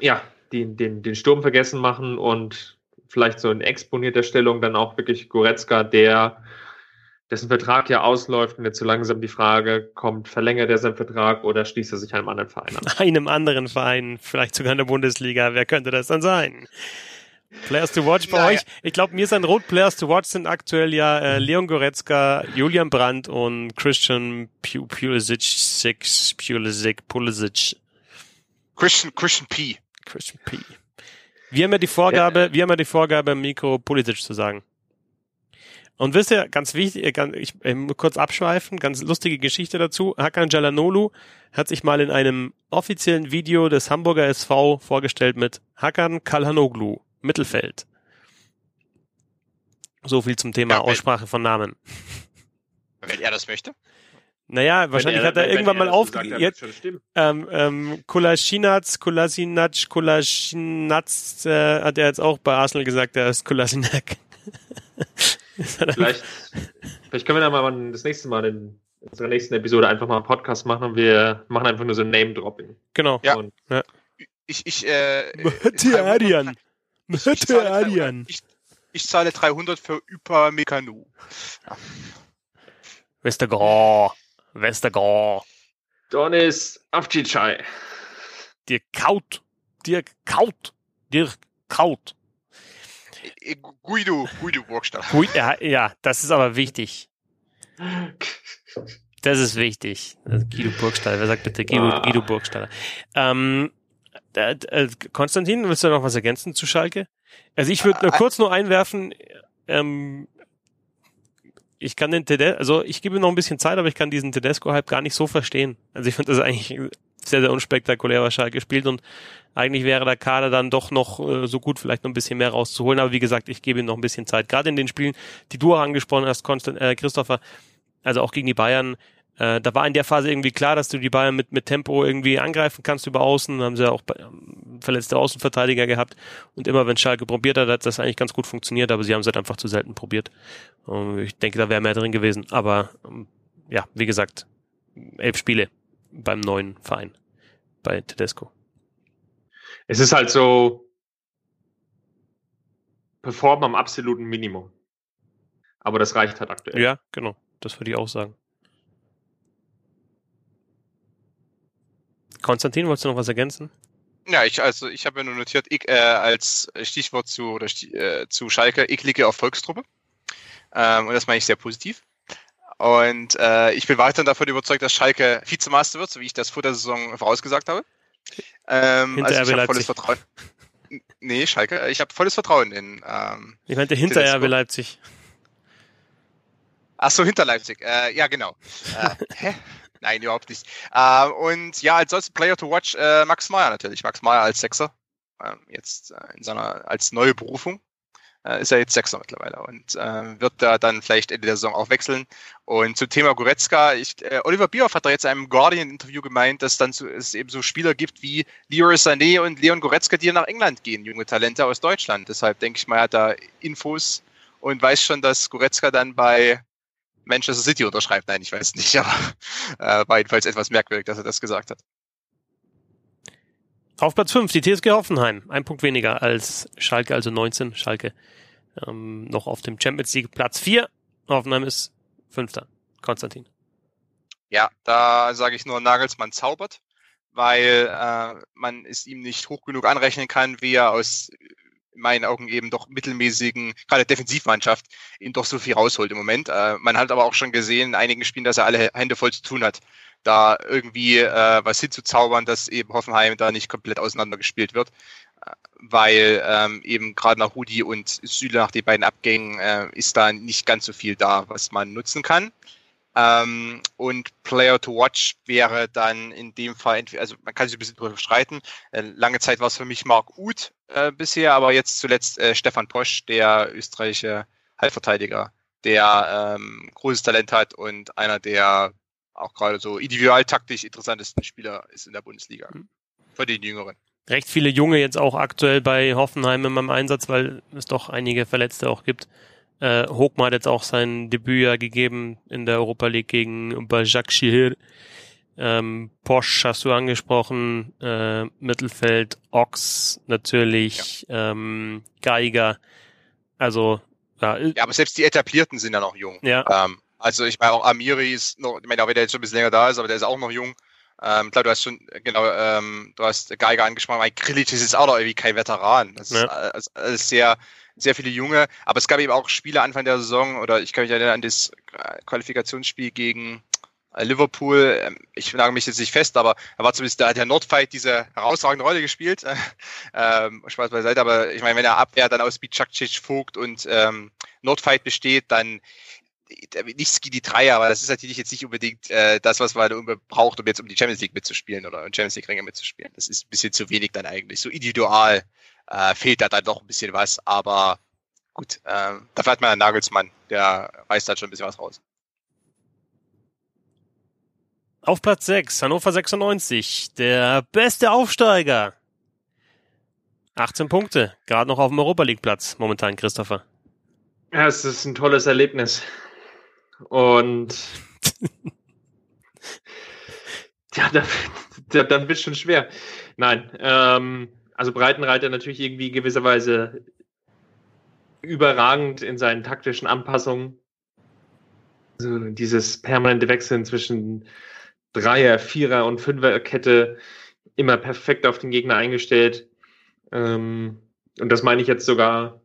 ja, den, den, den Sturm vergessen machen und vielleicht so in exponierter Stellung dann auch wirklich Goretzka, der dessen Vertrag ja ausläuft und jetzt so langsam die Frage kommt, verlängert er seinen Vertrag oder schließt er sich einem anderen Verein an? Einem anderen Verein, vielleicht sogar in der Bundesliga, wer könnte das dann sein? Players to watch bei Naja. euch. Ich glaube, mir sind Rot Players to watch sind aktuell ja äh, Leon Goretzka, Julian Brandt und Christian Pu- Pulisic, Six, Pulisic, Pulisic, Christian, Christian P. Christian P. Wir haben ja die Vorgabe, wir haben ja die Vorgabe, Mikro Pulisic zu sagen. Und wisst ihr, ganz wichtig, äh, ich muss kurz abschweifen, ganz lustige Geschichte dazu. Hakan Jalanolu hat sich mal in einem offiziellen Video des Hamburger SV vorgestellt mit Hakan Kalhanoglu, Mittelfeld. So viel zum Thema Ja, wenn- Aussprache von Namen. Wenn er das möchte. Naja, wahrscheinlich hat er wenn irgendwann mal dazu auf, sagt, dann jetzt, wird's schon stimmen. ähm, ähm, Kolasinac, Kolasinac, Kolasinac, äh, hat er jetzt auch bei Arsenal gesagt, er ist Kolasinac. Er Vielleicht, vielleicht können wir dann mal das nächste Mal in unserer nächsten Episode einfach mal einen Podcast machen und wir machen einfach nur so ein Name-Dropping. genau. Ja. Und Ich, ich, äh, Mehdi 300 Arian. Ich, ich, zahle 300, Arian. ich, ich zahle 300 für Upamecano. Westergaard. Westergaard. Donis Avcicai. Dir kaut. Dir kaut. Dir kaut. Äh, Guido, Guido Burgstaller. Hui, ja, ja, das ist aber wichtig. Das ist wichtig. Also Guido Burgstaller. Wer sagt bitte Guido, Ah. Guido Burgstaller? Ähm, äh, äh, Konstantin, willst du noch was ergänzen zu Schalke? Also ich würde nur Äh, kurz nur einwerfen, ähm, ich kann den Tedesco, also ich gebe ihm noch ein bisschen Zeit, aber ich kann diesen Tedesco-Hype gar nicht so verstehen. Also ich finde das eigentlich sehr, sehr unspektakulär, was Schalke spielt und eigentlich wäre der Kader dann doch noch äh, so gut, vielleicht noch ein bisschen mehr rauszuholen. Aber wie gesagt, ich gebe ihm noch ein bisschen Zeit. Gerade in den Spielen, die du auch angesprochen hast, Konstant, äh, Christopher, also auch gegen die Bayern, äh, da war in der Phase irgendwie klar, dass du die Bayern mit, mit Tempo irgendwie angreifen kannst über Außen. Da haben sie ja auch ähm, verletzte Außenverteidiger gehabt. Und immer wenn Schalke probiert hat, hat das eigentlich ganz gut funktioniert, aber sie haben es halt einfach zu selten probiert. Und ich denke, da wäre mehr drin gewesen. Aber ähm, ja, wie gesagt, elf Spiele beim neuen Verein bei Tedesco. Es ist halt so performen am absoluten Minimum. Aber das reicht halt aktuell. Ja, genau. Das würde ich auch sagen. Konstantin, wolltest du noch was ergänzen? Ja, ich, also ich habe mir nur notiert, ich, äh, als Stichwort zu, oder äh, zu Schalke, eklige Erfolgstruppe. Ähm, und das meine ich sehr positiv. Und äh, ich bin weiterhin davon überzeugt, dass Schalke Vizemeister wird, so wie ich das vor der Saison vorausgesagt habe. Ähm, Hinter also ich habe volles Leipzig. Vertrauen. Nee, Schalke, ich habe volles Vertrauen in. Ähm, Ich meinte hinter. RB Leipzig. Ach so, hinter Leipzig. Äh, ja, genau. Äh, hä? Nein, überhaupt nicht. Äh, und ja, ansonsten Player to watch äh, Max Meyer natürlich. Max Meyer als Sechser. Ähm, jetzt äh, in seiner als neue Berufung. Äh, ist er jetzt Sechser mittlerweile und äh, wird da dann vielleicht Ende der Saison auch wechseln. Und zum Thema Goretzka, ich, äh, Oliver Bierhoff hat da jetzt in einem Guardian-Interview gemeint, dass dann so, es eben so Spieler gibt wie Leroy Sané und Leon Goretzka, die nach England gehen, junge Talente aus Deutschland. Deshalb denke ich mal, er hat da Infos und weiß schon, dass Goretzka dann bei Manchester City unterschreibt. Nein, ich weiß nicht, aber äh, war jedenfalls etwas merkwürdig, dass er das gesagt hat. Auf Platz 5, die TSG Hoffenheim. Ein Punkt weniger als Schalke, also 19. Schalke ähm, noch auf dem Champions League Platz 4. Hoffenheim ist Fünfter. Konstantin. Ja, da sage ich nur, Nagelsmann zaubert, weil äh, man es ihm nicht hoch genug anrechnen kann, wie er aus in meinen Augen eben doch mittelmäßigen, gerade Defensivmannschaft, ihm doch so viel rausholt im Moment. Äh, man hat aber auch schon gesehen in einigen Spielen, dass er alle Hände voll zu tun hat, da irgendwie äh, was hinzuzaubern, dass eben Hoffenheim da nicht komplett auseinandergespielt wird. Äh, Weil ähm, eben gerade nach Rudi und Süle, nach den beiden Abgängen, äh, ist da nicht ganz so viel da, was man nutzen kann. Ähm, und Player to Watch wäre dann in dem Fall, also man kann sich ein bisschen drüber streiten. Äh, lange Zeit war es für mich Marc Uth äh, bisher, aber jetzt zuletzt äh, Stefan Posch, der österreichische Halbverteidiger, der ähm, großes Talent hat und einer der auch gerade so individualtaktisch interessantesten Spieler ist in der Bundesliga. Mhm. Für den Jüngeren. Recht viele Junge jetzt auch aktuell bei Hoffenheim in meinem Einsatz, weil es doch einige Verletzte auch gibt. Äh, Hochmar hat jetzt auch sein Debüt ja gegeben in der Europa League gegen Bajak Shihir. Ähm, Posch hast du angesprochen, äh, Mittelfeld, Ox natürlich, ähm, Geiger. Also, ja, Ja, aber selbst die Etablierten sind ja noch jung. ja Ähm, also ich meine auch Amiri ist noch, ich meine, auch wenn der jetzt schon ein bisschen länger da ist, aber der ist auch noch jung. Ähm, klar, du hast schon, genau, ähm, du hast Geiger angesprochen, weil Grilic ist jetzt auch noch irgendwie kein Veteran. Das ja. ist alles sehr, sehr viele Junge, aber es gab eben auch Spiele Anfang der Saison oder ich kann mich erinnern an das Qualifikationsspiel gegen äh, Liverpool, ähm, ich nagel mich jetzt nicht fest, aber er war zumindest, da hat der Nordfight diese herausragende Rolle gespielt. ähm, Spaß beiseite, aber ich meine, wenn er Abwehr dann aus Bicakcic, Vogt und ähm, Nordfight besteht, dann nicht Ski die Dreier, aber das ist natürlich jetzt nicht unbedingt äh, das, was man braucht, um jetzt um die Champions League mitzuspielen oder um Champions League Ränge mitzuspielen. Das ist ein bisschen zu wenig dann eigentlich. So individual äh, fehlt da dann doch ein bisschen was, aber gut, äh, dafür hat man einen Nagelsmann, der reißt halt schon ein bisschen was raus. Auf Platz 6, Hannover 96, der beste Aufsteiger. 18 Punkte, gerade noch auf dem Europa League Platz momentan, Christopher. Ja, es ist ein tolles Erlebnis. Und ja, da, da, dann wird schon schwer. Nein, ähm, also Breitenreiter natürlich irgendwie gewisserweise überragend in seinen taktischen Anpassungen. Also dieses permanente Wechseln zwischen Dreier, Vierer und Fünferkette immer perfekt auf den Gegner eingestellt. Ähm, und das meine ich jetzt sogar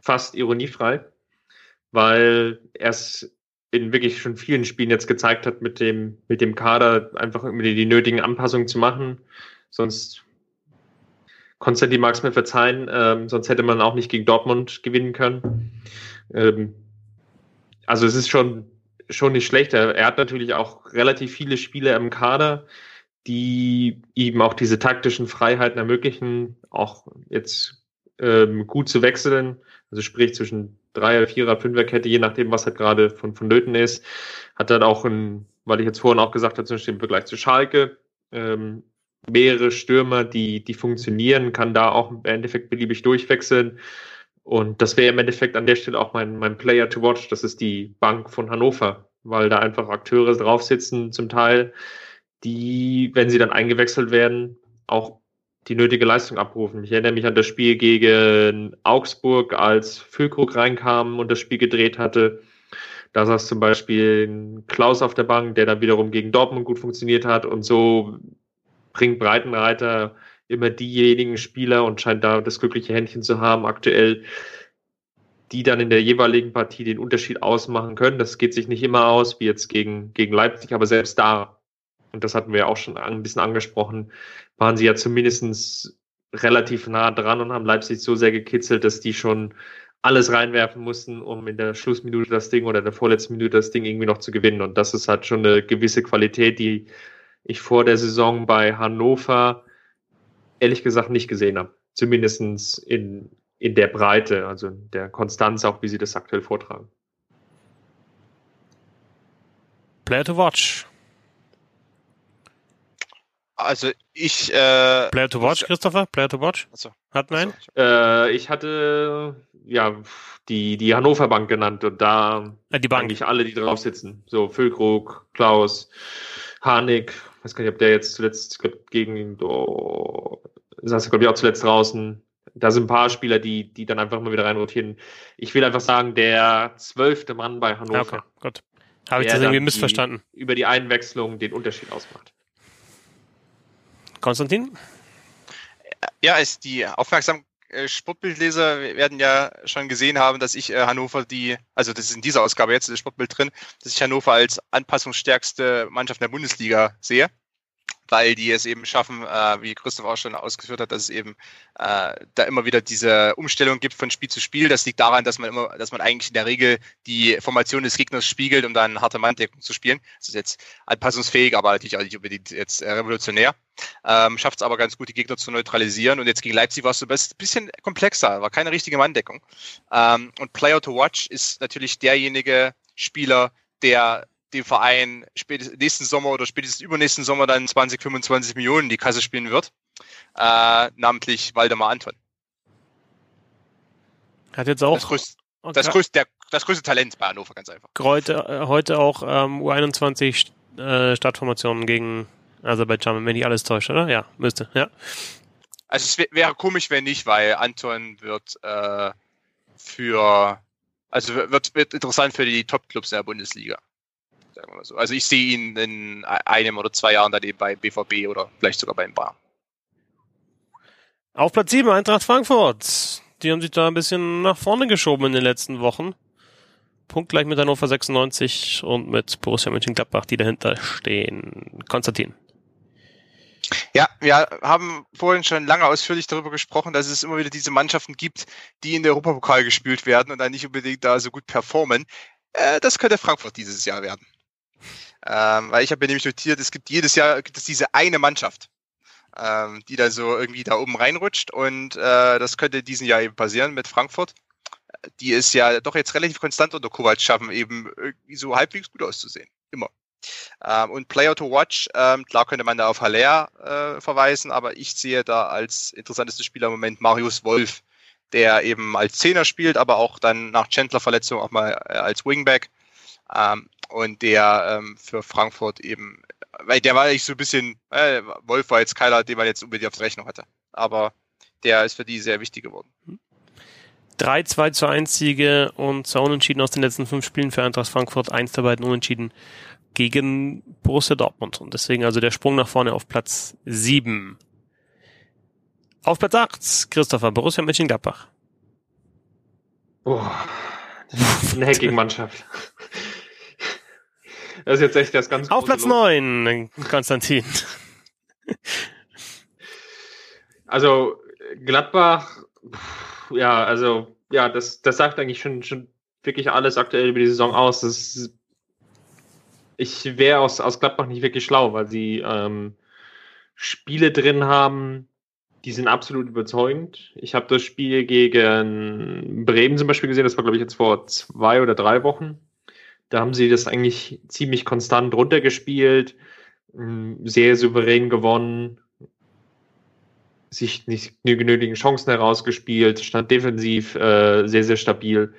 fast ironiefrei, weil er es in wirklich schon vielen Spielen jetzt gezeigt hat, mit dem, mit dem Kader einfach irgendwie die nötigen Anpassungen zu machen. Sonst Konstantin mag es mir verzeihen, ähm, sonst hätte man auch nicht gegen Dortmund gewinnen können. Ähm, also es ist schon schon nicht schlecht. Er, hat natürlich auch relativ viele Spiele im Kader, die ihm auch diese taktischen Freiheiten ermöglichen, auch jetzt ähm, gut zu wechseln. Also sprich zwischen Dreier, Vierer, Fünferkette, je nachdem, was halt gerade von, von Nöten ist. Hat dann auch ein, weil ich jetzt vorhin auch gesagt habe, zum Beispiel im Vergleich zu Schalke, ähm, mehrere Stürmer, die, die funktionieren, kann da auch im Endeffekt beliebig durchwechseln. Und das wäre im Endeffekt an der Stelle auch mein, mein Player to watch. Das ist die Bank von Hannover, weil da einfach Akteure drauf sitzen, zum Teil, die, wenn sie dann eingewechselt werden, auch die nötige Leistung abrufen. Ich erinnere mich an das Spiel gegen Augsburg, als Füllkrug reinkam und das Spiel gedreht hatte. Da saß zum Beispiel Klaus auf der Bank, der dann wiederum gegen Dortmund gut funktioniert hat und so bringt Breitenreiter immer diejenigen Spieler und scheint da das glückliche Händchen zu haben aktuell, die dann in der jeweiligen Partie den Unterschied ausmachen können. Das geht sich nicht immer aus, wie jetzt gegen, gegen Leipzig, aber selbst da, und das hatten wir ja auch schon ein bisschen angesprochen, waren sie ja zumindest relativ nah dran und haben Leipzig so sehr gekitzelt, dass die schon alles reinwerfen mussten, um in der Schlussminute das Ding oder in der vorletzten Minute das Ding irgendwie noch zu gewinnen. Und das ist halt schon eine gewisse Qualität, die ich vor der Saison bei Hannover ehrlich gesagt nicht gesehen habe. Zumindest in, in der Breite, also der Konstanz, auch wie sie das aktuell vortragen. Player to watch. Also ich. Äh, Player to watch, Christopher? Player to watch? Achso. Hat nein? Äh, ich hatte ja die, die Hannover Bank genannt und da ja, die Bank. eigentlich alle, die drauf sitzen. So Füllkrug, Klaus, Harnik, weiß gar nicht, ob der jetzt zuletzt glaub, gegen oh, saß glaube ich auch zuletzt draußen. Da sind ein paar Spieler, die, die dann einfach mal wieder reinrotieren. Ich will einfach sagen, der zwölfte Mann bei Hannover. Okay, gut. Habe ich das irgendwie missverstanden? Die, über die Einwechslung den Unterschied ausmacht. Konstantin? Ja, ist die aufmerksam äh, Sportbildleser werden ja schon gesehen haben, dass ich äh, Hannover die, also das ist in dieser Ausgabe jetzt das Sportbild drin, dass ich Hannover als anpassungsstärkste Mannschaft der Bundesliga sehe weil die es eben schaffen, äh, wie Christoph auch schon ausgeführt hat, dass es eben äh, da immer wieder diese Umstellung gibt von Spiel zu Spiel. Das liegt daran, dass man immer, dass man eigentlich in der Regel die Formation des Gegners spiegelt, um dann harte Manndeckung zu spielen. Das ist jetzt anpassungsfähig, aber natürlich auch nicht unbedingt jetzt äh, revolutionär. Ähm, Schafft es aber ganz gut, die Gegner zu neutralisieren. Und jetzt gegen Leipzig war es so ein bisschen komplexer, war keine richtige Manndeckung. Ähm, und Player to Watch ist natürlich derjenige Spieler, der dem Verein spätestens nächsten Sommer oder spätestens übernächsten Sommer dann 20, 25 Millionen in die Kasse spielen wird. Äh, namentlich Waldemar Anton. Hat jetzt auch. Das größte, das größte, der, das größte Talent bei Hannover, ganz einfach. Heute, äh, heute auch ähm, U21 äh, Startformationen gegen Aserbaidschan, wenn nicht alles täuscht, oder? Ja, müsste, ja. Also es wäre komisch, wenn nicht, weil Anton wird äh, für also wird, wird interessant für die Top-Clubs der Bundesliga. Sagen wir mal so. Also ich sehe ihn in einem oder zwei Jahren daneben bei BVB oder vielleicht sogar beim Bar. Auf Platz 7 Eintracht Frankfurt. Die haben sich da ein bisschen nach vorne geschoben in den letzten Wochen. Punktgleich mit Hannover 96 und mit Borussia Mönchengladbach, die dahinter stehen. Konstantin. Ja, wir haben vorhin schon lange ausführlich darüber gesprochen, dass es immer wieder diese Mannschaften gibt, die in der Europapokal gespielt werden und dann nicht unbedingt da so gut performen. Äh, das könnte Frankfurt dieses Jahr werden. Ähm, weil ich habe mir nämlich notiert, es gibt jedes Jahr gibt es diese eine Mannschaft, ähm, die da so irgendwie da oben reinrutscht. Und äh, das könnte diesen Jahr eben passieren mit Frankfurt. Die ist ja doch jetzt relativ konstant unter Kovac schaffen, eben irgendwie so halbwegs gut auszusehen. Immer. Ähm, und Player to Watch, ähm, klar könnte man da auf Haller äh, verweisen, aber ich sehe da als interessanteste Spieler im Moment Marius Wolf, der eben als Zehner spielt, aber auch dann nach Chandler-Verletzung auch mal äh, als Wingback. Ähm, und der ähm, für Frankfurt eben weil der war eigentlich so ein bisschen, äh, Wolf war jetzt keiner, den man jetzt unbedingt auf der Rechnung hatte. Aber der ist für die sehr wichtig geworden. 3 2 zu 1 Siege und zwei Unentschieden aus den letzten fünf Spielen für Eintracht Frankfurt, eins der beiden Unentschieden gegen Borussia Dortmund. Und deswegen also der Sprung nach vorne auf Platz 7. Auf Platz 8, Christopher, Borussia Mönchengladbach. Boah, eine hackige Mannschaft. Das ist jetzt echt das ganz Auf Platz Los. 9, Konstantin. Also Gladbach, ja, also ja, das, das sagt eigentlich schon, schon wirklich alles aktuell über die Saison aus. Das, ich wäre aus, aus Gladbach nicht wirklich schlau, weil sie ähm, Spiele drin haben, die sind absolut überzeugend. Ich habe das Spiel gegen Bremen zum Beispiel gesehen, das war glaube ich jetzt vor zwei oder drei Wochen. Da haben sie das eigentlich ziemlich konstant runtergespielt, hm, sehr souverän gewonnen, sich nicht genügend Chancen herausgespielt, stand defensiv äh, sehr, sehr stabil.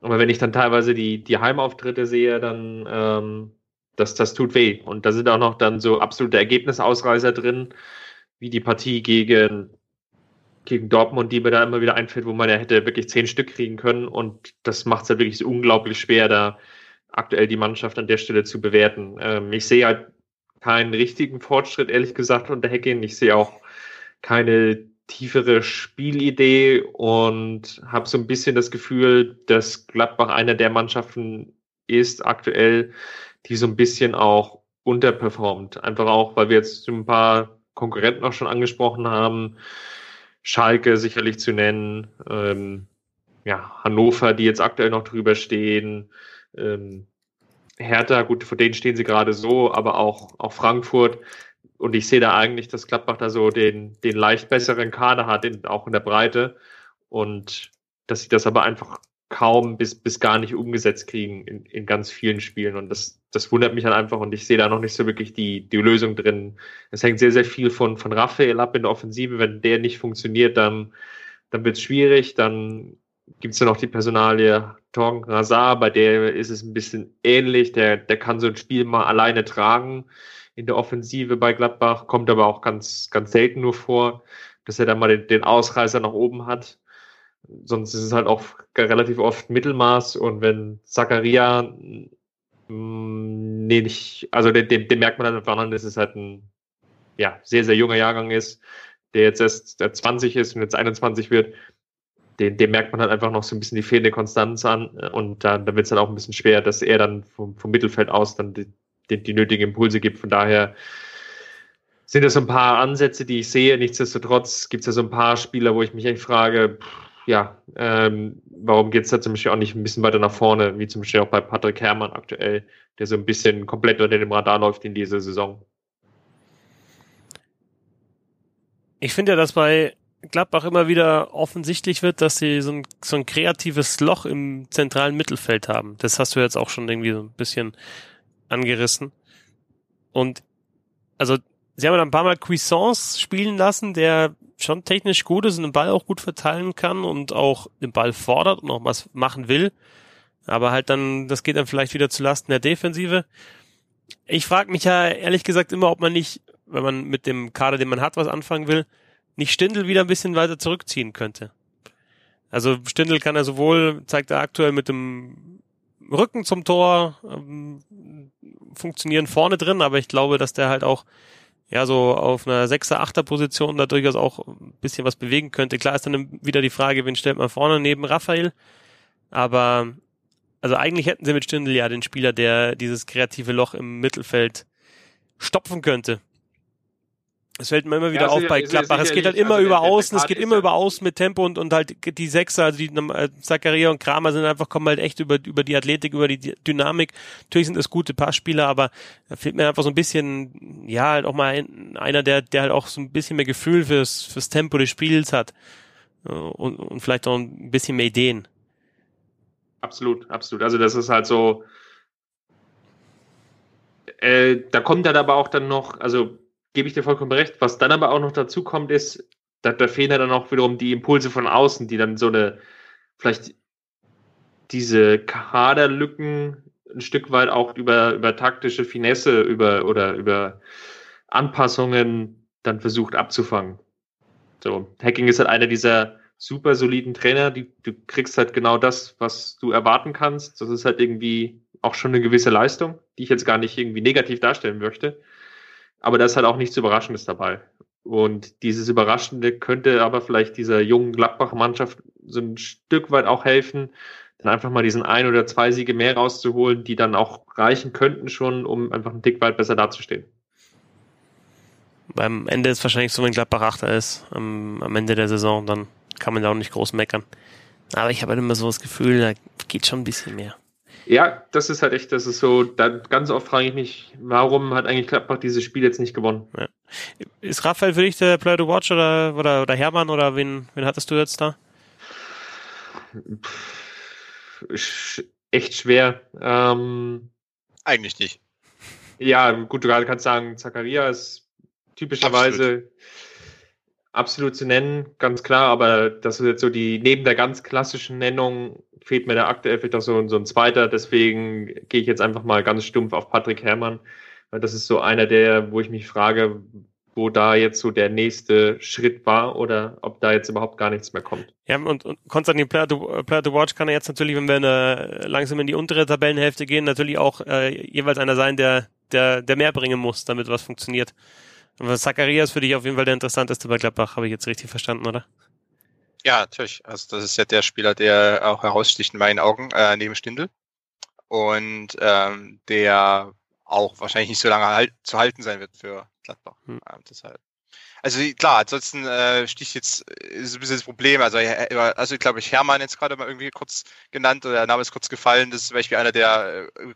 Aber wenn ich dann teilweise die, die Heimauftritte sehe, dann ähm, das, das tut weh. Und da sind auch noch dann so absolute Ergebnisausreißer drin, wie die Partie gegen gegen Dortmund, die mir da immer wieder einfällt, wo man ja hätte wirklich zehn Stück kriegen können. Und das macht es halt wirklich so unglaublich schwer, da aktuell die Mannschaft an der Stelle zu bewerten. Ähm, ich sehe halt keinen richtigen Fortschritt, ehrlich gesagt, unter Hacking. Ich sehe auch keine tiefere Spielidee und habe so ein bisschen das Gefühl, dass Gladbach einer der Mannschaften ist aktuell, die so ein bisschen auch unterperformt. Einfach auch, weil wir jetzt ein paar Konkurrenten auch schon angesprochen haben. Schalke sicherlich zu nennen, ähm, ja, Hannover, die jetzt aktuell noch drüber stehen, ähm, Hertha, gut, vor denen stehen sie gerade so, aber auch, auch Frankfurt. Und ich sehe da eigentlich, dass Gladbach da so den, den leicht besseren Kader hat, in, auch in der Breite. Und dass sie das aber einfach kaum bis, bis gar nicht umgesetzt kriegen in, in ganz vielen Spielen. Und das, das wundert mich dann einfach und ich sehe da noch nicht so wirklich die, die Lösung drin. Es hängt sehr, sehr viel von, von Raphael ab in der Offensive. Wenn der nicht funktioniert, dann, dann wird es schwierig. Dann gibt es ja noch die Personalie Tong Razar, bei der ist es ein bisschen ähnlich. Der, der kann so ein Spiel mal alleine tragen in der Offensive bei Gladbach, kommt aber auch ganz, ganz selten nur vor, dass er dann mal den, den Ausreißer nach oben hat sonst ist es halt auch relativ oft Mittelmaß und wenn Zakaria mm, nee, nicht, also den, den, den merkt man dann einfach an, dass es halt ein ja, sehr, sehr junger Jahrgang ist, der jetzt erst 20 ist und jetzt 21 wird, den, dem merkt man halt einfach noch so ein bisschen die fehlende Konstanz an und da, da wird es dann auch ein bisschen schwer, dass er dann vom, vom Mittelfeld aus dann die, die, die nötigen Impulse gibt. Von daher sind das so ein paar Ansätze, die ich sehe. Nichtsdestotrotz gibt es ja so ein paar Spieler, wo ich mich echt frage, pff, ja, ähm, warum geht es da zum Beispiel auch nicht ein bisschen weiter nach vorne, wie zum Beispiel auch bei Patrick Herrmann aktuell, der so ein bisschen komplett unter dem Radar läuft in dieser Saison? Ich finde ja, dass bei Gladbach immer wieder offensichtlich wird, dass sie so ein, so ein kreatives Loch im zentralen Mittelfeld haben. Das hast du jetzt auch schon irgendwie so ein bisschen angerissen. Und also sie haben ein paar Mal Cuisance spielen lassen, der schon technisch gut ist und den Ball auch gut verteilen kann und auch den Ball fordert und auch was machen will. Aber halt dann, das geht dann vielleicht wieder zu Lasten der Defensive. Ich frage mich ja ehrlich gesagt immer, ob man nicht, wenn man mit dem Kader, den man hat, was anfangen will, nicht Stindel wieder ein bisschen weiter zurückziehen könnte. Also Stindel kann er sowohl, zeigt er aktuell mit dem Rücken zum Tor, ähm, funktionieren vorne drin, aber ich glaube, dass der halt auch ja so auf einer 6er, 8er Position da durchaus auch ein bisschen was bewegen könnte. Klar ist dann wieder die Frage, wen stellt man vorne neben Raphael, aber also eigentlich hätten sie mit Stindl ja den Spieler, der dieses kreative Loch im Mittelfeld stopfen könnte. Es fällt mir immer wieder ja, auf bei Gladbach. Es geht halt immer also über der, Außen, es geht immer über Außen mit Tempo und, und halt die Sechser, also die äh, Zakaria und Kramer sind einfach, kommen halt echt über, über die Athletik, über die Dynamik. Natürlich sind es gute Passspieler, aber da fehlt mir einfach so ein bisschen, ja, halt auch mal ein, einer, der, der halt auch so ein bisschen mehr Gefühl fürs, fürs Tempo des Spiels hat. Äh, und, und vielleicht auch ein bisschen mehr Ideen. Absolut, absolut. Also das ist halt so, äh, da kommt dann aber auch dann noch, also gebe ich dir vollkommen recht. Was dann aber auch noch dazu kommt, ist, da, da fehlen ja dann auch wiederum die Impulse von außen, die dann so eine, vielleicht diese Kaderlücken ein Stück weit auch über, über taktische Finesse über, oder über Anpassungen dann versucht abzufangen. So, Hacking ist halt einer dieser super soliden Trainer, die, du kriegst halt genau das, was du erwarten kannst. Das ist halt irgendwie auch schon eine gewisse Leistung, die ich jetzt gar nicht irgendwie negativ darstellen möchte. Aber da ist halt auch nichts Überraschendes dabei. Und dieses Überraschende könnte aber vielleicht dieser jungen Gladbacher Mannschaft so ein Stück weit auch helfen, dann einfach mal diesen ein oder zwei Siege mehr rauszuholen, die dann auch reichen könnten schon, um einfach einen Tick weit besser dazustehen. Beim Ende ist wahrscheinlich so, wenn Gladbach Achter ist, am, am Ende der Saison, dann kann man da auch nicht groß meckern. Aber ich habe halt immer so das Gefühl, da geht schon ein bisschen mehr. Ja, das ist halt echt, das ist so, da ganz oft frage ich mich, warum hat eigentlich Gladbach dieses Spiel jetzt nicht gewonnen? Ja. Ist Raphael für dich der Player to Watch oder, oder, oder Hermann oder wen, wen hattest du jetzt da? echt schwer. Ähm, eigentlich nicht. Ja, gut, du kannst sagen, Zacharias typischerweise Absolut absolut zu nennen, ganz klar, aber das ist jetzt so die, neben der ganz klassischen Nennung fehlt mir da aktuell vielleicht auch so, so ein zweiter, deswegen gehe ich jetzt einfach mal ganz stumpf auf Patrick Herrmann, weil das ist so einer der, wo ich mich frage, wo da jetzt so der nächste Schritt war oder ob da jetzt überhaupt gar nichts mehr kommt. Ja, und, und Konstantin Player to, Player to Watch kann er jetzt natürlich, wenn wir eine, langsam in die untere Tabellenhälfte gehen, natürlich auch äh, jeweils einer sein, der, der, der mehr bringen muss, damit was funktioniert. Aber Zacharias für dich auf jeden Fall der interessanteste bei Gladbach, habe ich jetzt richtig verstanden, oder? Ja, natürlich. Also das ist ja der Spieler, der auch heraussticht in meinen Augen, äh, neben Stindl. Und ähm, der auch wahrscheinlich nicht so lange halt, zu halten sein wird für Gladbach. Hm. Ähm, deshalb also klar, ansonsten äh, sticht jetzt äh, ist ein bisschen das Problem. Also, also ich glaube, ich Hermann jetzt gerade mal irgendwie kurz genannt oder der Name ist kurz gefallen. Das ist zum Beispiel einer, der äh,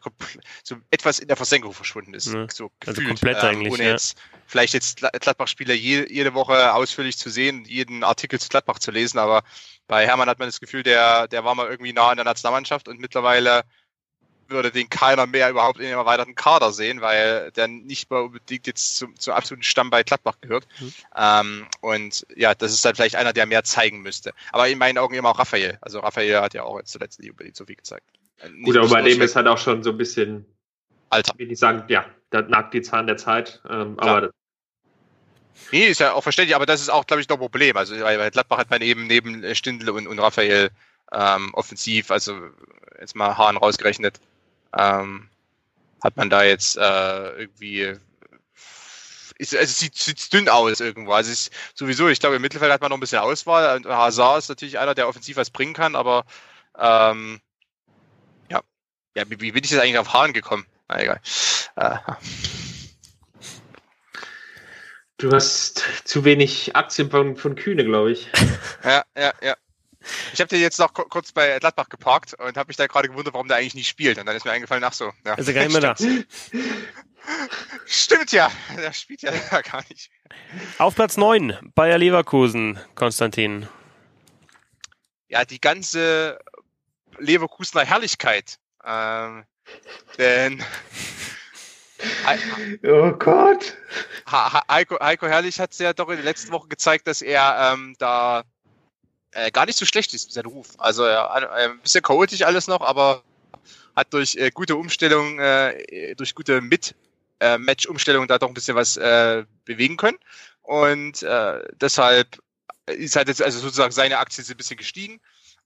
so etwas in der Versenkung verschwunden ist. Ja, so also gefühlt, also komplett ähm, eigentlich. Ohne ja. jetzt vielleicht jetzt Gladbach-Spieler je, jede Woche ausführlich zu sehen, jeden Artikel zu Gladbach zu lesen, aber bei Hermann hat man das Gefühl, der, der war mal irgendwie nah an der Nationalmannschaft und mittlerweile würde den keiner mehr überhaupt in dem erweiterten Kader sehen, weil der nicht mal unbedingt jetzt zum, zum absoluten Stamm bei Gladbach gehört. Mhm. Ähm, und ja, das ist dann vielleicht einer, der mehr zeigen müsste. Aber in meinen Augen immer auch Raphael. Also Raphael hat ja auch jetzt zuletzt nicht unbedingt so viel gezeigt. Äh, nicht Gut, aber bei dem ist halt auch schon so ein bisschen Alter. Wie die sagen, ja, da nagt die Zahn der Zeit. Ähm, aber Nee, ist ja auch verständlich, aber das ist auch, glaube ich, noch ein Problem. Also bei Gladbach hat man eben neben Stindl und, und Raphael ähm, offensiv, also jetzt mal Hahn rausgerechnet, ähm, hat man da jetzt äh, irgendwie ist, also es sieht, sieht dünn aus irgendwo. Also ist sowieso, ich glaube, im Mittelfeld hat man noch ein bisschen Auswahl. Und Hazard ist natürlich einer, der offensiv was bringen kann, aber ähm, ja. ja, wie, wie bin ich jetzt eigentlich auf Hahn gekommen? Na egal. Äh. Du hast zu wenig Aktien von, von Kühne, glaube ich. Ja, ja, ja. Ich habe den jetzt noch kurz bei Gladbach geparkt und habe mich da gerade gewundert, warum der eigentlich nicht spielt. Und dann ist mir eingefallen, ach so. Ja. Ist er gar nicht mehr da. Stimmt ja, der spielt ja gar nicht. Auf Platz 9, Bayer Leverkusen, Konstantin. Ja, die ganze Leverkusener Herrlichkeit. Ähm, denn Oh Gott. Heiko, Heiko Herrlich hat es ja doch in den letzten Wochen gezeigt, dass er ähm, da äh, gar nicht so schlecht ist, sein Ruf. Also äh, ein bisschen chaotisch alles noch, aber hat durch äh, gute Umstellung, äh, durch gute Mit-Match-Umstellung da doch ein bisschen was äh, bewegen können. Und äh, deshalb ist halt jetzt also sozusagen seine Aktie ein bisschen gestiegen.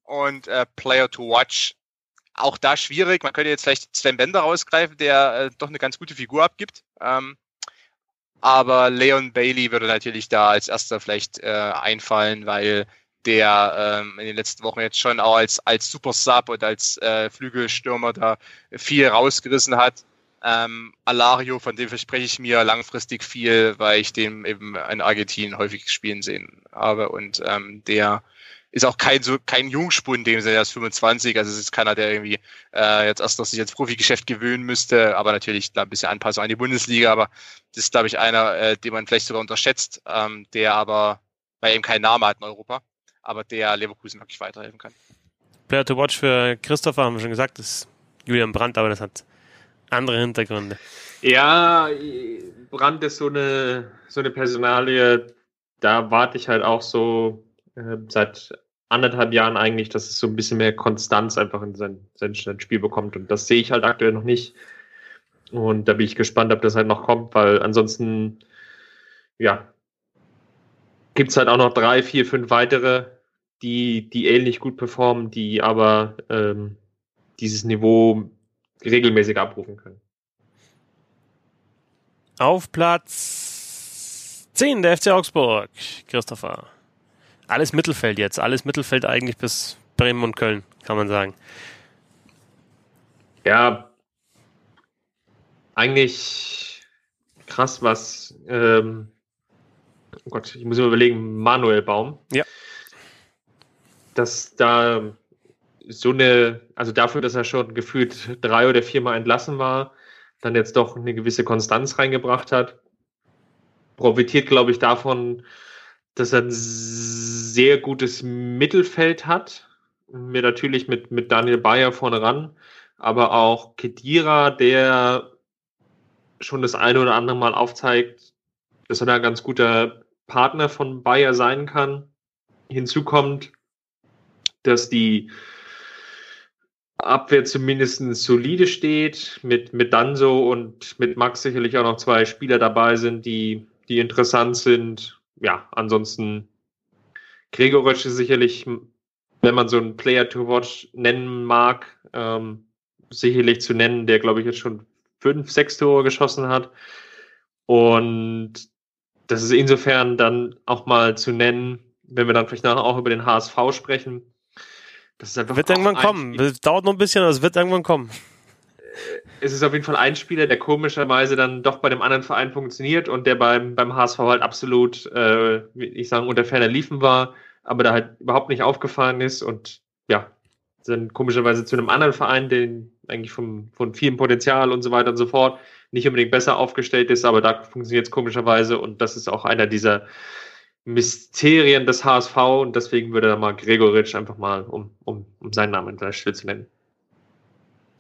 Und äh, Player to Watch auch da schwierig. Man könnte jetzt vielleicht Sven Bender rausgreifen, der äh, doch eine ganz gute Figur abgibt. Ähm, aber Leon Bailey würde natürlich da als erster vielleicht äh, einfallen, weil der ähm, in den letzten Wochen jetzt schon auch als, als Super Sub und als äh, Flügelstürmer da viel rausgerissen hat. Ähm, Alario, von dem verspreche ich mir langfristig viel, weil ich den eben in Argentinien häufig spielen sehen habe. Und ähm, der ist auch kein so kein Jungspund, dem er ist 25, also es ist keiner, der irgendwie äh, jetzt erst noch sich ins Profigeschäft gewöhnen müsste, aber natürlich da ein bisschen Anpassung an die Bundesliga, aber das ist, glaube ich, einer, äh, den man vielleicht sogar unterschätzt, ähm, der aber bei ihm keinen Namen hat in Europa, aber der Leverkusen wirklich weiterhelfen kann. Player to watch für Christopher, haben wir schon gesagt, ist Julian Brandt, aber das hat andere Hintergründe. Ja, Brandt ist so eine, so eine Personalie, da warte ich halt auch so äh, seit anderthalb Jahren eigentlich, dass es so ein bisschen mehr Konstanz einfach in sein, sein, sein Spiel bekommt. Und das sehe ich halt aktuell noch nicht. Und da bin ich gespannt, ob das halt noch kommt, weil ansonsten, ja, gibt es halt auch noch drei, vier, fünf weitere, die, die ähnlich gut performen, die aber ähm, dieses Niveau regelmäßig abrufen können. Auf Platz 10 der FC Augsburg, Christopher alles Mittelfeld jetzt, alles Mittelfeld eigentlich bis Bremen und Köln, kann man sagen. Ja, eigentlich krass, was, ähm, oh Gott, ich muss mir überlegen, Manuel Baum. Ja. Dass da so eine, also dafür, dass er schon gefühlt drei oder viermal entlassen war, dann jetzt doch eine gewisse Konstanz reingebracht hat. Profitiert, glaube ich, davon, dass er ein sehr gutes Mittelfeld hat. Mir natürlich mit, mit Daniel Bayer vorne ran, aber auch Kedira, der schon das eine oder andere Mal aufzeigt, dass er da ein ganz guter Partner von Bayer sein kann. Hinzu kommt, dass die Abwehr zumindest solide steht, mit, mit Danso und mit Max sicherlich auch noch zwei Spieler dabei sind, die, die interessant sind ja, ansonsten Gregoritsch ist sicherlich, wenn man so einen Player to Watch nennen mag, ähm, sicherlich zu nennen, der glaube ich jetzt schon fünf, sechs Tore geschossen hat. Und das ist insofern dann auch mal zu nennen, wenn wir dann vielleicht nachher auch über den HSV sprechen. Das ist einfach wird irgendwann kommen. Das dauert noch ein bisschen, aber es wird irgendwann kommen es ist auf jeden Fall ein Spieler, der komischerweise dann doch bei dem anderen Verein funktioniert und der beim, beim HSV halt absolut, äh, ich sagen, unter ferner Liefen war, aber da halt überhaupt nicht aufgefallen ist und ja, dann komischerweise zu einem anderen Verein, den eigentlich vom, von vielem Potenzial und so weiter und so fort nicht unbedingt besser aufgestellt ist, aber da funktioniert es komischerweise und das ist auch einer dieser Mysterien des HSV und deswegen würde er mal Gregoritsch einfach mal, um, um, um seinen Namen der Stelle zu nennen.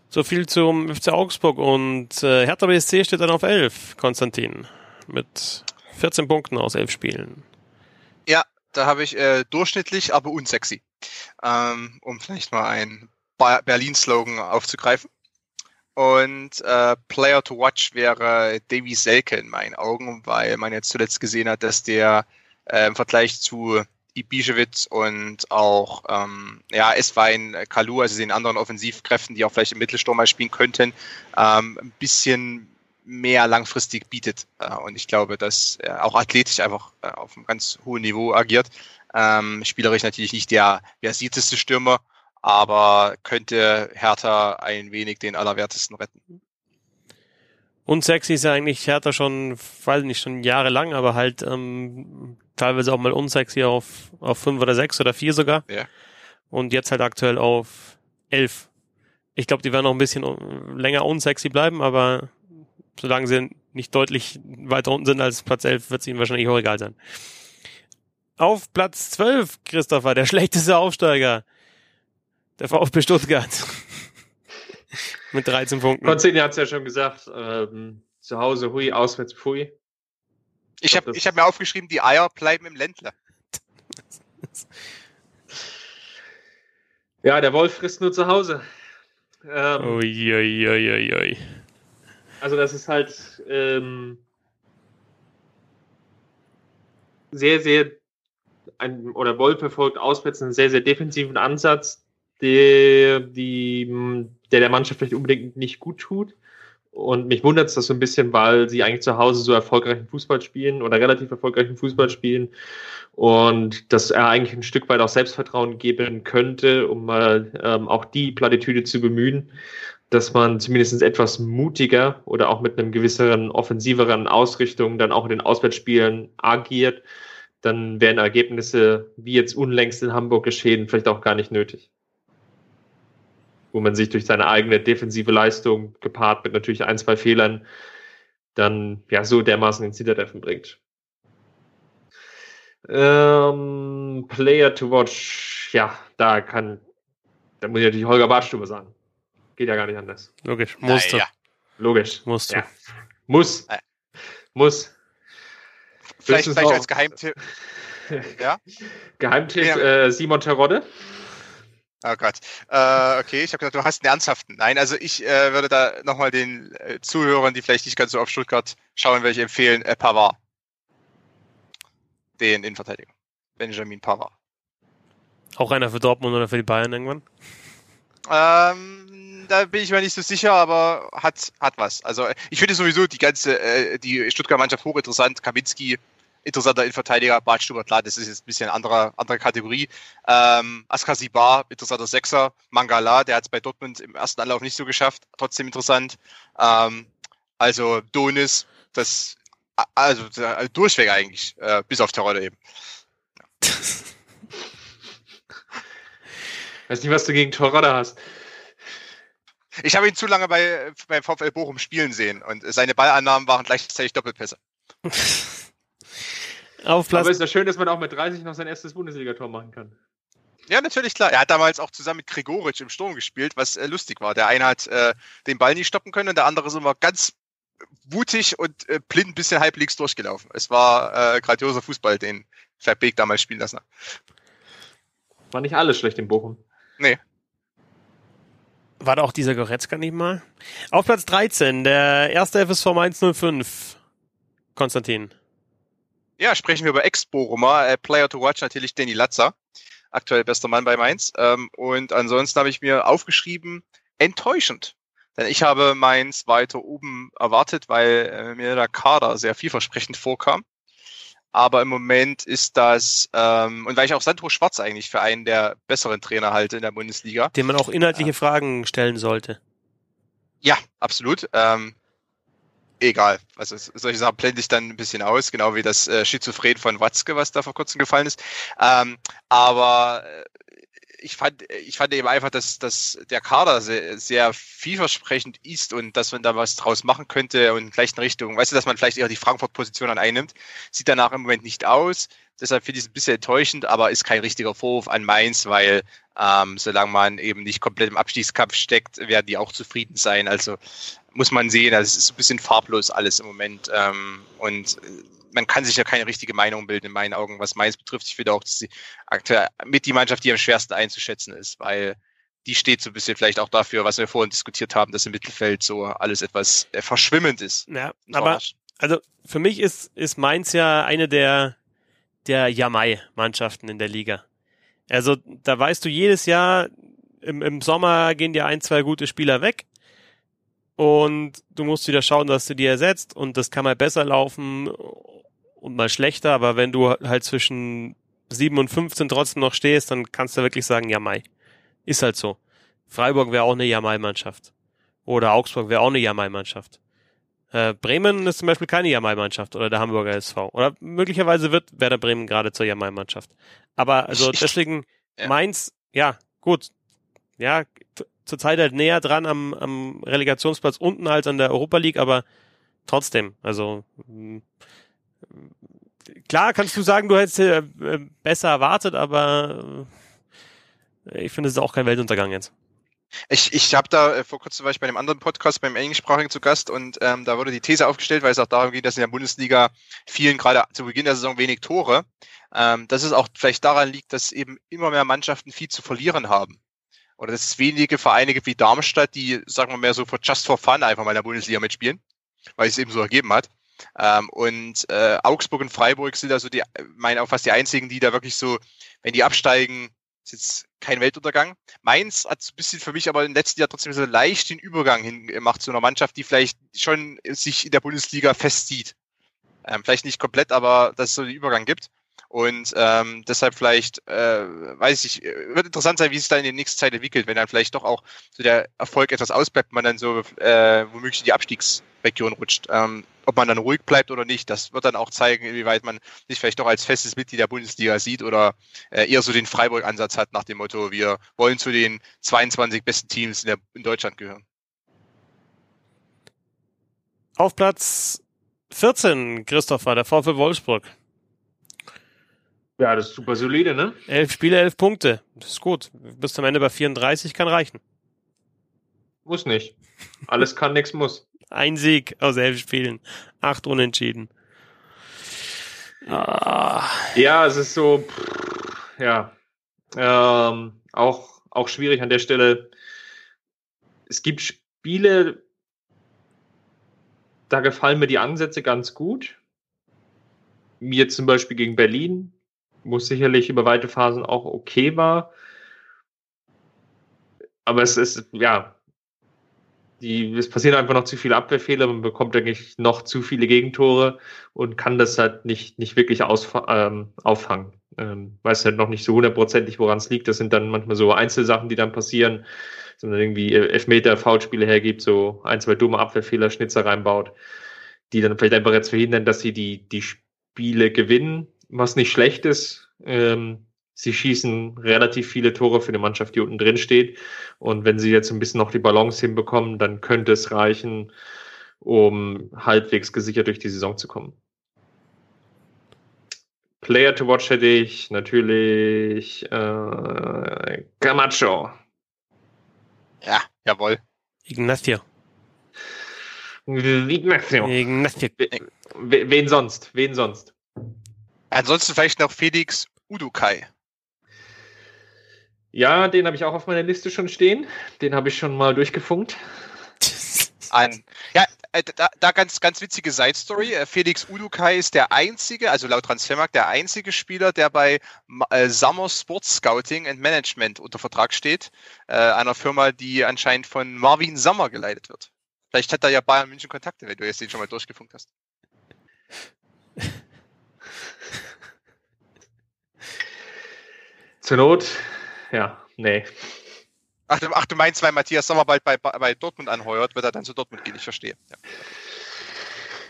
So viel zum FC Augsburg und äh, Hertha BSC steht dann auf 11, Konstantin, mit 14 Punkten aus 11 Spielen. Ja, da habe ich äh, durchschnittlich, aber unsexy, ähm, um vielleicht mal einen Berlin-Slogan aufzugreifen. Und äh, Player to Watch wäre Davy Selke in meinen Augen, weil man jetzt zuletzt gesehen hat, dass der äh, im Vergleich zu Ibišević und auch ähm, ja, Eswein, Kalu, also den anderen Offensivkräften, die auch vielleicht im Mittelsturm mal spielen könnten, ähm, ein bisschen mehr langfristig bietet. Äh, und ich glaube, dass er auch athletisch einfach äh, auf einem ganz hohen Niveau agiert. Ähm, spielerisch natürlich nicht der versierteste Stürmer, aber könnte Hertha ein wenig den Allerwertesten retten. Und sexy ist ja eigentlich Hertha schon, weiß nicht, schon jahrelang, aber halt ähm, teilweise auch mal unsexy auf, auf fünf oder sechs oder vier sogar. Ja. Und jetzt halt aktuell auf elf. Ich glaube, die werden noch ein bisschen länger unsexy bleiben, aber solange sie nicht deutlich weiter unten sind als Platz elf, wird es ihnen wahrscheinlich auch egal sein. Auf Platz zwölf, Christopher, der schlechteste Aufsteiger. Der VfB Stuttgart. Mit 13 Punkten. Konzini hat es ja schon gesagt. Ähm, zu Hause hui, auswärts pfui. Ich habe hab mir aufgeschrieben, die Eier bleiben im Ländler. Ja, der Wolf frisst nur zu Hause. Ähm, ui, ui, ui, ui. Also das ist halt ähm, sehr, sehr, ein, oder Wolf verfolgt auswärts einen sehr, sehr defensiven Ansatz der, die, der der Mannschaft vielleicht unbedingt nicht gut tut. Und mich wundert es das so ein bisschen, weil sie eigentlich zu Hause so erfolgreichen Fußball spielen oder relativ erfolgreichen Fußball spielen und dass er eigentlich ein Stück weit auch Selbstvertrauen geben könnte, um mal ähm, auch die Plattitüde zu bemühen, dass man zumindest etwas mutiger oder auch mit einem gewisseren, offensiveren Ausrichtung dann auch in den Auswärtsspielen agiert, dann wären Ergebnisse, wie jetzt unlängst in Hamburg geschehen, vielleicht auch gar nicht nötig wo man sich durch seine eigene defensive Leistung gepaart mit natürlich ein, zwei Fehlern dann ja so dermaßen ins Hintertreffen bringt. Ähm, Player to watch, ja, da kann, da muss ich natürlich Holger Badstube sagen. Geht ja gar nicht anders. Logisch, musste. Naja. Logisch. Musste. Ja. Muss. Äh. Muss. Vielleicht, vielleicht als Geheimtipp. Ja? Geheimtipp Ja. äh, Simon Terodde. Oh Gott. Äh, okay, ich habe gedacht, du hast einen ernsthaften. Nein, also ich äh, würde da nochmal den äh, Zuhörern, die vielleicht nicht ganz so auf Stuttgart schauen, welche empfehlen, äh, Pavard. Den Innenverteidiger. Benjamin Pavard. Auch einer für Dortmund oder für die Bayern irgendwann? Ähm, da bin ich mir nicht so sicher, aber hat, hat was. Also ich finde sowieso die ganze, äh, die Stuttgarter Mannschaft hochinteressant. Kaminski, interessanter Innenverteidiger, Badstuber, klar, das ist jetzt ein bisschen andere, andere Kategorie. Ähm, Askasibar, interessanter Sechser. Mangala, der hat es bei Dortmund im ersten Anlauf nicht so geschafft, trotzdem interessant. Ähm, also Donis, das, also der- durchweg eigentlich, äh, bis auf Terodde eben. Weiß nicht, was du gegen Terodde hast. Ich habe ihn zu lange bei, beim VfL Bochum spielen sehen und seine Ballannahmen waren gleichzeitig Doppelpässe. Auf Platz Aber ist ja schön, dass man auch mit 30 noch sein erstes Bundesligator machen kann. Ja, natürlich, klar. Er hat damals auch zusammen mit Gregoritsch im Sturm gespielt, was äh, lustig war. Der eine hat äh, den Ball nicht stoppen können und der andere ist immer ganz wutig und äh, blind ein bisschen halblinks durchgelaufen. Es war äh, grandioser Fußball, den Verbeek damals spielen lassen hat. War nicht alles schlecht in Bochum. War da auch dieser Goretzka nicht mal? Auf Platz 13, der erste FSV 105. Konstantin. Ja, sprechen wir über Ex-Bochumer. Äh, Player to watch natürlich Danny Latzer. Aktuell bester Mann bei Mainz. Ähm, und ansonsten habe ich mir aufgeschrieben, enttäuschend. Denn ich habe Mainz weiter oben erwartet, weil äh, mir der Kader sehr vielversprechend vorkam. Aber im Moment ist das, ähm, und weil ich auch Sandro Schwarz eigentlich für einen der besseren Trainer halte in der Bundesliga. Dem man auch inhaltliche Fragen stellen sollte. Ja, absolut. Ähm, egal. Also solche Sachen blende ich dann ein bisschen aus, genau wie das äh, Schizophren von Watzke, was da vor kurzem gefallen ist. Ähm, aber äh, ich fand, ich fand eben einfach, dass, dass der Kader sehr, sehr vielversprechend ist und dass man da was draus machen könnte und in Richtung, weißt du, dass man vielleicht eher die Frankfurt-Position dann einnimmt. Sieht danach im Moment nicht aus. Deshalb finde ich es ein bisschen enttäuschend, aber ist kein richtiger Vorwurf an Mainz, weil ähm, solange man eben nicht komplett im Abstiegskampf steckt, werden die auch zufrieden sein. Also muss man sehen, also es ist ein bisschen farblos alles im Moment. Ähm, und äh, man kann sich ja keine richtige Meinung bilden in meinen Augen, was Mainz betrifft. Ich finde auch, dass sie aktuell mit die Mannschaft, die am schwersten einzuschätzen ist, weil die steht so ein bisschen vielleicht auch dafür, was wir vorhin diskutiert haben, dass im Mittelfeld so alles etwas äh, verschwimmend ist. Ja, aber also für mich ist, ist Mainz ja eine der, der Jamai-Mannschaften in der Liga. Also da weißt du jedes Jahr, im, im Sommer gehen dir ein, zwei gute Spieler weg und du musst wieder schauen, dass du die ersetzt und das kann mal besser laufen und mal schlechter, aber wenn du halt zwischen 7 und 15 trotzdem noch stehst, dann kannst du wirklich sagen, Jamai. Ist halt so. Freiburg wäre auch eine Jamai-Mannschaft. Oder Augsburg wäre auch eine Jamai-Mannschaft. Äh, Bremen ist zum Beispiel keine Jamai-Mannschaft oder der Hamburger SV. Oder möglicherweise wird Werder Bremen gerade zur Jamai-Mannschaft. Aber also Ich- deswegen ja. Mainz, ja, gut. Ja, zurzeit halt näher dran am, am Relegationsplatz unten als an der Europa League, aber trotzdem, also mh, klar kannst du sagen, du hättest äh, äh, besser erwartet, aber äh, ich finde, es ist auch kein Weltuntergang jetzt. Ich, ich habe da äh, vor kurzem war ich bei einem anderen Podcast beim Englischsprachigen zu Gast und ähm, da wurde die These aufgestellt, weil es auch darum geht, dass in der Bundesliga vielen gerade zu Beginn der Saison wenig Tore, ähm, dass es auch vielleicht daran liegt, dass eben immer mehr Mannschaften viel zu verlieren haben. Oder dass es wenige Vereine gibt wie Darmstadt, die, sagen wir mehr so for just for fun einfach mal in der Bundesliga mitspielen, weil es eben so ergeben hat. Ähm, und äh, Augsburg und Freiburg sind also die, meine auch fast die einzigen, die da wirklich so, wenn die absteigen, Ist jetzt kein Weltuntergang. Mainz hat ein bisschen für mich aber im letzten Jahr trotzdem so leicht den Übergang hingemacht zu einer Mannschaft, die vielleicht schon sich in der Bundesliga festzieht. Ähm, vielleicht nicht komplett, aber dass es so den Übergang gibt. Und ähm, deshalb vielleicht, äh, weiß ich, wird interessant sein, wie es dann in der nächsten Zeit entwickelt, wenn dann vielleicht doch auch so der Erfolg etwas ausbleibt, man dann so äh, womöglich in die Abstiegsregion rutscht. Ähm, ob man dann ruhig bleibt oder nicht, das wird dann auch zeigen, inwieweit man sich vielleicht doch als festes Mitglied der Bundesliga sieht oder äh, eher so den Freiburg-Ansatz hat nach dem Motto, wir wollen zu den 22 besten Teams in, der, in Deutschland gehören. Auf Platz 14, Christopher, der VfL Wolfsburg. Ja, das ist super solide, ne? Elf Spiele, elf Punkte. Das ist gut. Bis zum Ende bei 34 kann reichen. Muss nicht. Alles kann, nichts muss. Ein Sieg aus elf Spielen. Acht Unentschieden. Ah. Ja, es ist so, pff, ja, ähm, auch, auch schwierig an der Stelle. Es gibt Spiele, da gefallen mir die Ansätze ganz gut. Mir zum Beispiel gegen Berlin, wo es sicherlich über weite Phasen auch okay war. Aber es ist, ja, die, es passieren einfach noch zu viele Abwehrfehler, man bekommt eigentlich noch zu viele Gegentore und kann das halt nicht, nicht wirklich aus, ähm, auffangen. Ähm, weiß halt noch nicht so hundertprozentig, woran es liegt. Das sind dann manchmal so Einzelsachen, die dann passieren, sondern irgendwie Elfmeter, Foulspiele hergibt, so ein, zwei dumme Abwehrfehler, Schnitzer reinbaut, die dann vielleicht einfach jetzt verhindern, dass sie die, die Spiele gewinnen, was nicht schlecht ist. Ähm, sie schießen relativ viele Tore für eine Mannschaft, die unten drin steht. Und wenn sie jetzt ein bisschen noch die Balance hinbekommen, dann könnte es reichen, um halbwegs gesichert durch die Saison zu kommen. Player to watch hätte ich natürlich äh, Camacho. Ja, jawohl. Ignacio. Ignacio. Ignacio. Wen sonst? Wen sonst? Ansonsten vielleicht noch Felix Udukai. Ja, den habe ich auch auf meiner Liste schon stehen. Den habe ich schon mal durchgefunkt. Ein, ja, äh, da, da ganz, ganz witzige Side Story. Äh, Felix Udukai ist der einzige, also laut Transfermarkt, der einzige Spieler, der bei äh, Summer Sports Scouting and Management unter Vertrag steht. Äh, einer Firma, die anscheinend von Marvin Sommer geleitet wird. Vielleicht hat er ja Bayern München Kontakte, wenn du jetzt den schon mal durchgefunkt hast. Zur Not, ja, nee. Ach, du, ach, du meinst, weil Matthias Sommer bald bei, bei Dortmund anheuert, wird er dann zu Dortmund gehen? Ich verstehe.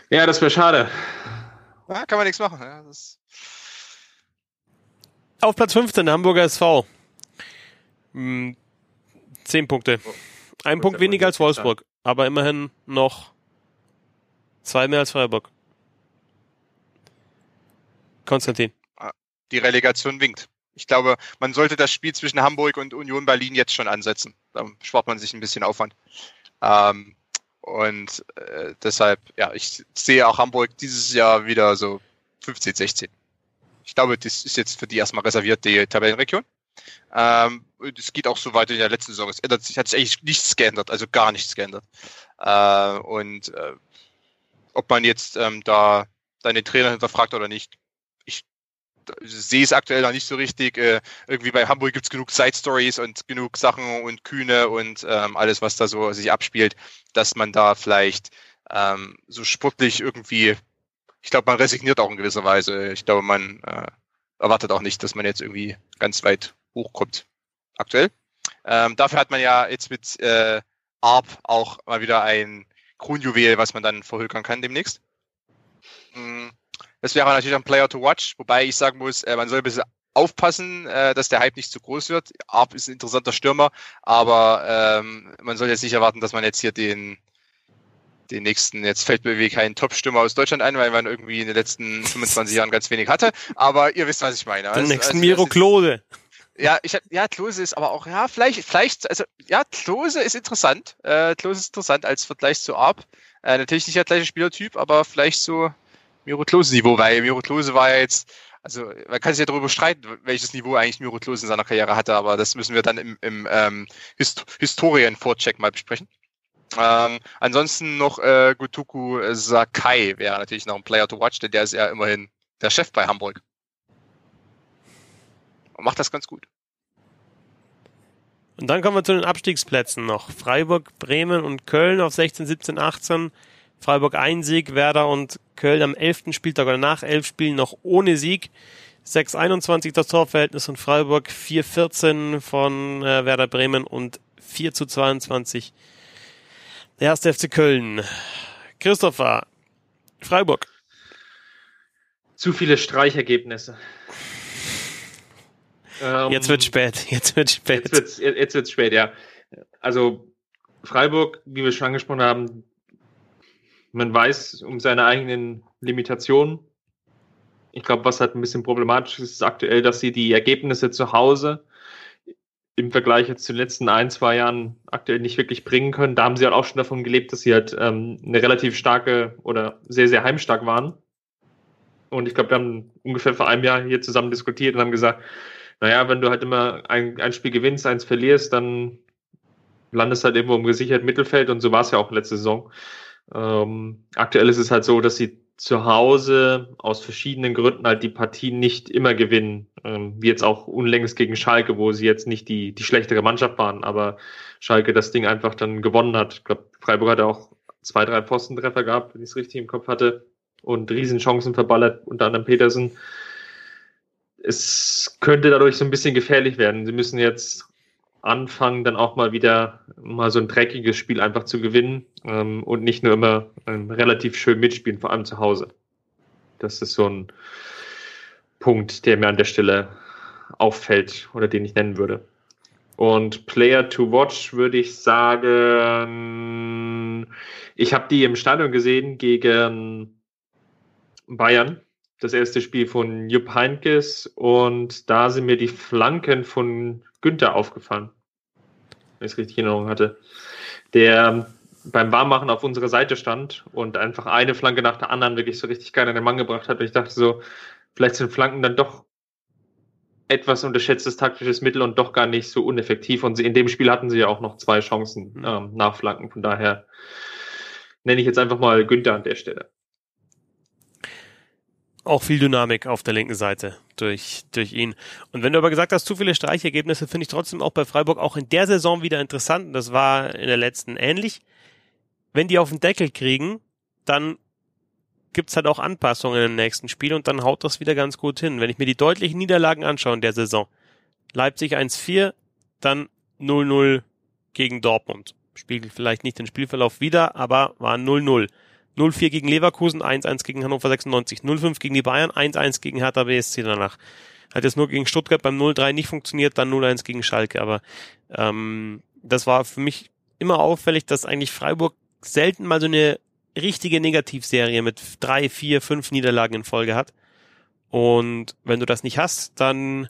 Ja, ja das wäre schade. Ja, kann man nichts machen. Ja, Auf Platz 15, Hamburger SV. Hm, zehn Punkte. Ein Punkt weniger als Wolfsburg, aber immerhin noch zwei mehr als Freiburg. Konstantin. Die Relegation winkt. Ich glaube, man sollte das Spiel zwischen Hamburg und Union Berlin jetzt schon ansetzen. Da spart man sich ein bisschen Aufwand. Ähm, und äh, deshalb, ja, ich sehe auch Hamburg dieses Jahr wieder so 15, 16. Ich glaube, das ist jetzt für die erstmal reserviert, die Tabellenregion. Ähm, es geht auch so weiter in der letzten Saison. Es ändert sich, hat sich eigentlich nichts geändert, also gar nichts geändert. Äh, und äh, ob man jetzt ähm, da deine Trainer hinterfragt oder nicht, sehe es aktuell noch nicht so richtig. Äh, irgendwie bei Hamburg gibt es genug Side Stories und genug Sachen und Kühne und ähm, alles, was da so sich abspielt, dass man da vielleicht ähm, so sportlich irgendwie, ich glaube, man resigniert auch in gewisser Weise. Ich glaube, man äh, erwartet auch nicht, dass man jetzt irgendwie ganz weit hochkommt. Aktuell. Ähm, dafür hat man ja jetzt mit äh, ARP auch mal wieder ein Kronjuwel, was man dann verhökern kann demnächst. Das wäre natürlich ein Player to watch, wobei ich sagen muss, äh, man soll ein bisschen aufpassen, äh, dass der Hype nicht zu groß wird. Arp ist ein interessanter Stürmer, aber ähm, man soll jetzt nicht erwarten, dass man jetzt hier den den nächsten, jetzt fällt mir wie kein Top-Stürmer aus Deutschland ein, weil man irgendwie in den letzten 25 Jahren ganz wenig hatte. Aber ihr wisst, was ich meine. Den also, nächsten also, Miro Klose. Ja, ich ja, Klose ist aber auch, ja, vielleicht, vielleicht, also ja, Klose ist interessant. Äh, Klose ist interessant als Vergleich zu Arp. Äh, natürlich nicht der gleiche Spielertyp, aber vielleicht so Miro Klose Niveau, weil Miro Klose war ja jetzt, also man kann sich ja darüber streiten, welches Niveau eigentlich Miro Klose in seiner Karriere hatte, aber das müssen wir dann im, im ähm, Hist Historien-Vorcheck mal besprechen. Ähm, ansonsten noch äh, Gutuku Sakai wäre natürlich noch ein Player to watch, denn der ist ja immerhin der Chef bei Hamburg. Und macht das ganz gut. Und dann kommen wir zu den Abstiegsplätzen noch. Freiburg, Bremen und Köln auf 16, 17, 18. Freiburg ein Sieg, Werder und Köln am 11. Spieltag oder nach elf Spielen noch ohne Sieg. 6,21 das Torverhältnis von Freiburg, 4,14 von äh, Werder Bremen und 4 zu 22 der erste FC Köln. Christopher, Freiburg. Zu viele Streichergebnisse. jetzt wird ähm, spät, jetzt wird spät. Jetzt wird's, jetzt wird's spät, ja. Also Freiburg, wie wir schon angesprochen haben, man weiß um seine eigenen Limitationen. Ich glaube, was halt ein bisschen problematisch ist, ist aktuell, dass sie die Ergebnisse zu Hause im Vergleich jetzt zu den letzten ein, zwei Jahren aktuell nicht wirklich bringen können. Da haben sie halt auch schon davon gelebt, dass sie halt ähm, eine relativ starke oder sehr, sehr heimstark waren. Und ich glaube, wir haben ungefähr vor einem Jahr hier zusammen diskutiert und haben gesagt, naja, wenn du halt immer ein, ein Spiel gewinnst, eins verlierst, dann landest halt irgendwo im gesicherten Mittelfeld und so war es ja auch letzte Saison. Ähm, aktuell ist es halt so, dass sie zu Hause aus verschiedenen Gründen halt die Partien nicht immer gewinnen. Ähm, wie jetzt auch unlängst gegen Schalke, wo sie jetzt nicht die, die schlechtere Mannschaft waren, aber Schalke das Ding einfach dann gewonnen hat. Ich glaube, Freiburg hat auch zwei, drei Postentreffer gehabt, wenn ich es richtig im Kopf hatte, und Riesenchancen verballert, unter anderem Petersen. Es könnte dadurch so ein bisschen gefährlich werden. Sie müssen jetzt anfangen, dann auch mal wieder mal so ein dreckiges Spiel einfach zu gewinnen ähm, und nicht nur immer ähm, relativ schön mitspielen, vor allem zu Hause. Das ist so ein Punkt, der mir an der Stelle auffällt oder den ich nennen würde. Und Player to Watch würde ich sagen, ich habe die im Stadion gesehen gegen Bayern, das erste Spiel von Jupp Heinkes und da sind mir die Flanken von Günther aufgefallen, wenn ich es richtig in Erinnerung hatte, der beim Warmmachen auf unserer Seite stand und einfach eine Flanke nach der anderen wirklich so richtig geil an den Mann gebracht hat. Und ich dachte so, vielleicht sind Flanken dann doch etwas unterschätztes taktisches Mittel und doch gar nicht so uneffektiv. Und in dem Spiel hatten sie ja auch noch zwei Chancen mhm. ähm, nach Flanken. Von daher nenne ich jetzt einfach mal Günther an der Stelle auch viel Dynamik auf der linken Seite durch, durch ihn. Und wenn du aber gesagt hast, zu viele Streichergebnisse, finde ich trotzdem auch bei Freiburg auch in der Saison wieder interessant. Das war in der letzten ähnlich. Wenn die auf den Deckel kriegen, dann gibt's halt auch Anpassungen im nächsten Spiel und dann haut das wieder ganz gut hin. Wenn ich mir die deutlichen Niederlagen anschaue in der Saison, Leipzig 1-4, dann 0-0 gegen Dortmund. Spiegelt vielleicht nicht den Spielverlauf wieder, aber war 0-0. 0-4 gegen Leverkusen, 1-1 gegen Hannover 96, 0-5 gegen die Bayern, 1-1 gegen Hertha BSC danach. Hat jetzt nur gegen Stuttgart beim 0-3 nicht funktioniert, dann 0-1 gegen Schalke. Aber ähm, das war für mich immer auffällig, dass eigentlich Freiburg selten mal so eine richtige Negativserie mit drei, vier, fünf Niederlagen in Folge hat. Und wenn du das nicht hast, dann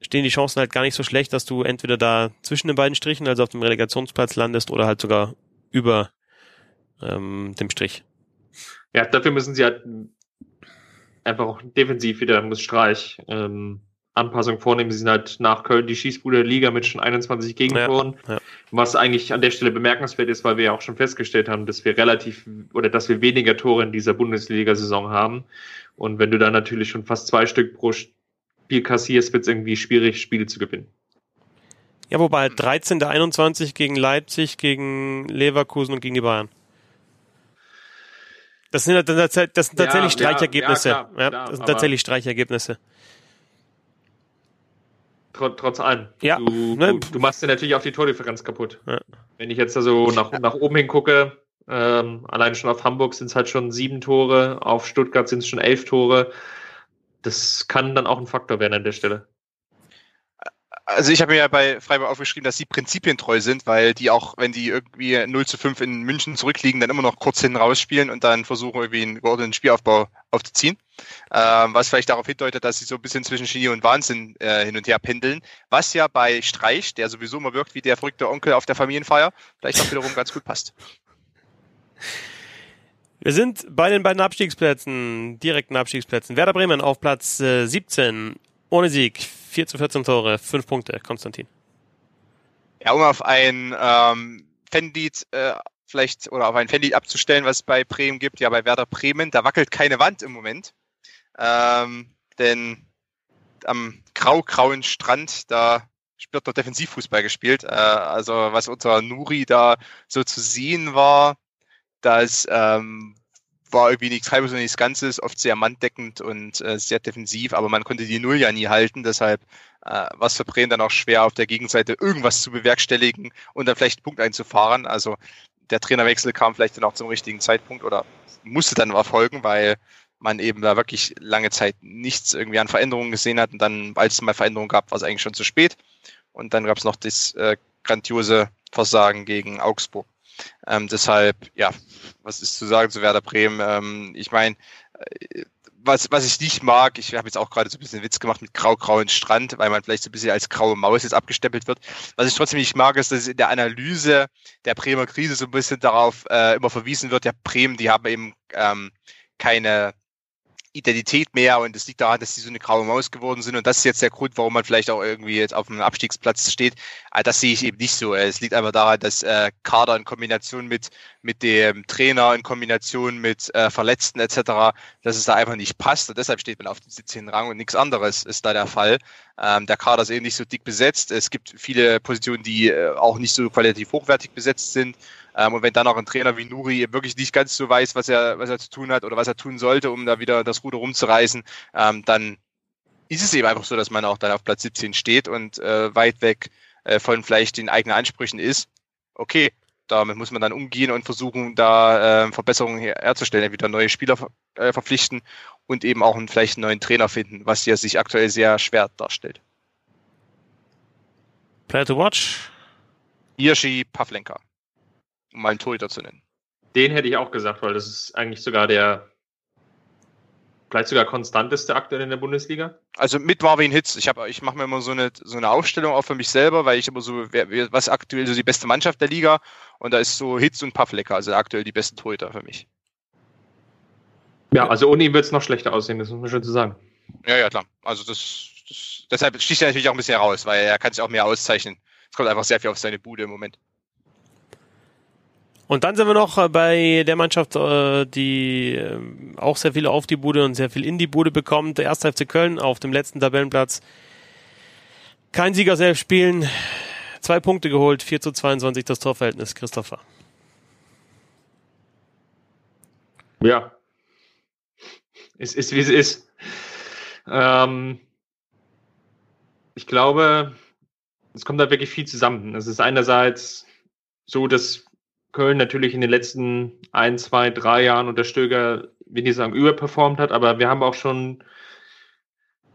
stehen die Chancen halt gar nicht so schlecht, dass du entweder da zwischen den beiden Strichen, also auf dem Relegationsplatz landest, oder halt sogar über ähm, dem Strich. Ja, dafür müssen sie halt einfach auch defensiv wieder, muss Streich ähm, Anpassung vornehmen. Sie sind halt nach Köln die Schießbude der Liga mit schon 21 Gegentoren. Ja, ja. Was eigentlich an der Stelle bemerkenswert ist, weil wir ja auch schon festgestellt haben, dass wir relativ oder dass wir weniger Tore in dieser Bundesliga-Saison haben. Und wenn du dann natürlich schon fast zwei Stück pro Spiel kassierst, wird es irgendwie schwierig, Spiele zu gewinnen. Ja, wobei 13 der 21 gegen Leipzig, gegen Leverkusen und gegen die Bayern. Das sind, das sind tatsächlich ja, Streichergebnisse. Ja, klar, klar, das sind tatsächlich Streichergebnisse. Trotz allem. Ja. Du, ne? du, machst dir natürlich auch die Tordifferenz kaputt. Wenn ich jetzt also nach, nach oben hingucke, ähm, allein schon auf Hamburg sind es halt schon sieben Tore, auf Stuttgart sind es schon elf Tore. Das kann dann auch ein Faktor werden an der Stelle also ich habe mir ja bei Freiburg aufgeschrieben, dass sie prinzipientreu sind, weil die auch, wenn die irgendwie 0 zu 5 in München zurückliegen, dann immer noch kurz hinten rausspielen und dann versuchen, irgendwie einen geordneten Spielaufbau aufzuziehen. Ähm, was vielleicht darauf hindeutet, dass sie so ein bisschen zwischen Genie und Wahnsinn äh, hin und her pendeln. Was ja bei Streich, der sowieso immer wirkt wie der verrückte Onkel auf der Familienfeier, vielleicht auch wiederum ganz gut passt. Wir sind bei den beiden Abstiegsplätzen, direkten Abstiegsplätzen. Werder Bremen auf Platz äh, 17, ohne Sieg. 4 zu 14 Tore, 5 Punkte, Konstantin. Ja, um auf ein ähm, Fanlied äh, vielleicht oder auf ein Fanlied abzustellen, was es bei Bremen gibt, ja bei Werder Bremen, da wackelt keine Wand im Moment. Ähm, denn am grau-grauen Strand, da spürt noch Defensivfußball gespielt. Äh, also was unter Nuri da so zu sehen war, das ähm, war irgendwie nichts halbes und nichts Ganzes, oft sehr manndeckend und äh, sehr defensiv, aber man konnte die Null ja nie halten, deshalb äh, war es für Bremen dann auch schwer, auf der Gegenseite irgendwas zu bewerkstelligen und dann vielleicht einen Punkt einzufahren. Also der Trainerwechsel kam vielleicht dann auch zum richtigen Zeitpunkt oder musste dann erfolgen, weil man eben da wirklich lange Zeit nichts irgendwie an Veränderungen gesehen hat und dann, als es mal Veränderungen gab, war es eigentlich schon zu spät. Und dann gab es noch das äh, grandiose Versagen gegen Augsburg. Ähm, deshalb, ja, was ist zu sagen zu Werder Bremen? Ähm, ich meine, äh, was, was ich nicht mag, ich habe jetzt auch gerade so ein bisschen Witz gemacht mit grau-grauen Strand, weil man vielleicht so ein bisschen als graue Maus jetzt abgestempelt wird. Was ich trotzdem nicht mag, ist, dass in der Analyse der Bremer Krise so ein bisschen darauf äh, immer verwiesen wird, ja, Bremen, die haben eben ähm, keine Identität mehr und es liegt daran, dass sie so eine graue Maus geworden sind und das ist jetzt der Grund, warum man vielleicht auch irgendwie jetzt auf dem Abstiegsplatz steht. Aber das sehe ich eben nicht so. Es liegt einfach daran, dass äh, Kader in Kombination mit, mit dem Trainer, in Kombination mit äh, Verletzten etc., dass es da einfach nicht passt und deshalb steht man auf dem 17. Rang und nichts anderes ist da der Fall. Ähm, der Kader ist eben nicht so dick besetzt. Es gibt viele Positionen, die äh, auch nicht so qualitativ hochwertig besetzt sind ähm, und wenn dann auch ein Trainer wie Nuri wirklich nicht ganz so weiß, was er, was er zu tun hat oder was er tun sollte, um da wieder das Ruder rumzureißen, ähm, dann ist es eben einfach so, dass man auch dann auf Platz 17 steht und äh, weit weg äh, von vielleicht den eigenen Ansprüchen ist. Okay, damit muss man dann umgehen und versuchen, da äh, Verbesserungen her herzustellen, entweder neue Spieler äh, verpflichten und eben auch einen, vielleicht einen neuen Trainer finden, was ja sich aktuell sehr schwer darstellt. Player to watch? Hirschi Pavlenka um mal einen Torhüter zu nennen. Den hätte ich auch gesagt, weil das ist eigentlich sogar der vielleicht sogar konstanteste aktuell in der Bundesliga. Also mit Marvin Hitz. Ich habe, ich mache mir immer so eine so eine Aufstellung auch für mich selber, weil ich immer so wer, was aktuell so die beste Mannschaft der Liga und da ist so Hitz und Pavlecker, also aktuell die besten Torhüter für mich. Ja, also ohne ihn wird es noch schlechter aussehen, das muss man schon zu sagen. Ja, ja, klar. Also das, das deshalb sticht er natürlich auch ein bisschen raus, weil er kann sich auch mehr auszeichnen. Es kommt einfach sehr viel auf seine Bude im Moment. Und dann sind wir noch äh, bei der Mannschaft, äh, die ähm, auch sehr viel auf die Bude und sehr viel in die Bude bekommt. Der 1. FC Köln auf dem letzten Tabellenplatz. Kein Sieger selbst spielen. Zwei Punkte geholt, 4 zu 22 das Torverhältnis. Christopher. Ja. Es ist, wie es ist. Ähm, ich glaube, es kommt da wirklich viel zusammen. Es ist einerseits so, dass Köln natürlich in den letzten ein, zwei, drei Jahren unter Stöger, will ich sagen, überperformt hat, aber wir haben auch schon,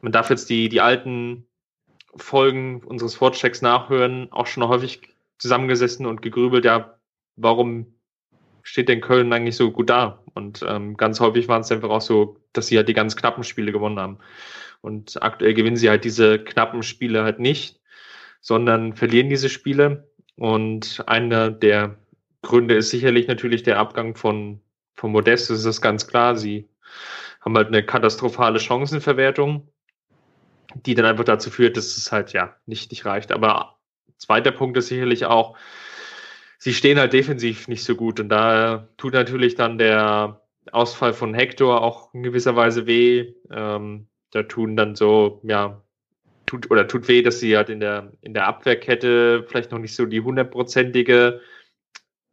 man darf jetzt die, die alten Folgen unseres Fortchecks nachhören, auch schon häufig zusammengesessen und gegrübelt, ja, warum steht denn Köln eigentlich so gut da? Und ähm, ganz häufig waren es einfach auch so, dass sie halt die ganz knappen Spiele gewonnen haben. Und aktuell gewinnen sie halt diese knappen Spiele halt nicht, sondern verlieren diese Spiele. Und einer der Gründe ist sicherlich natürlich der Abgang von, von Modest, das ist ganz klar. Sie haben halt eine katastrophale Chancenverwertung, die dann einfach dazu führt, dass es halt ja nicht, nicht reicht. Aber zweiter Punkt ist sicherlich auch, sie stehen halt defensiv nicht so gut und da tut natürlich dann der Ausfall von Hector auch in gewisser Weise weh. Ähm, da tun dann so, ja, tut oder tut weh, dass sie halt in der, in der Abwehrkette vielleicht noch nicht so die hundertprozentige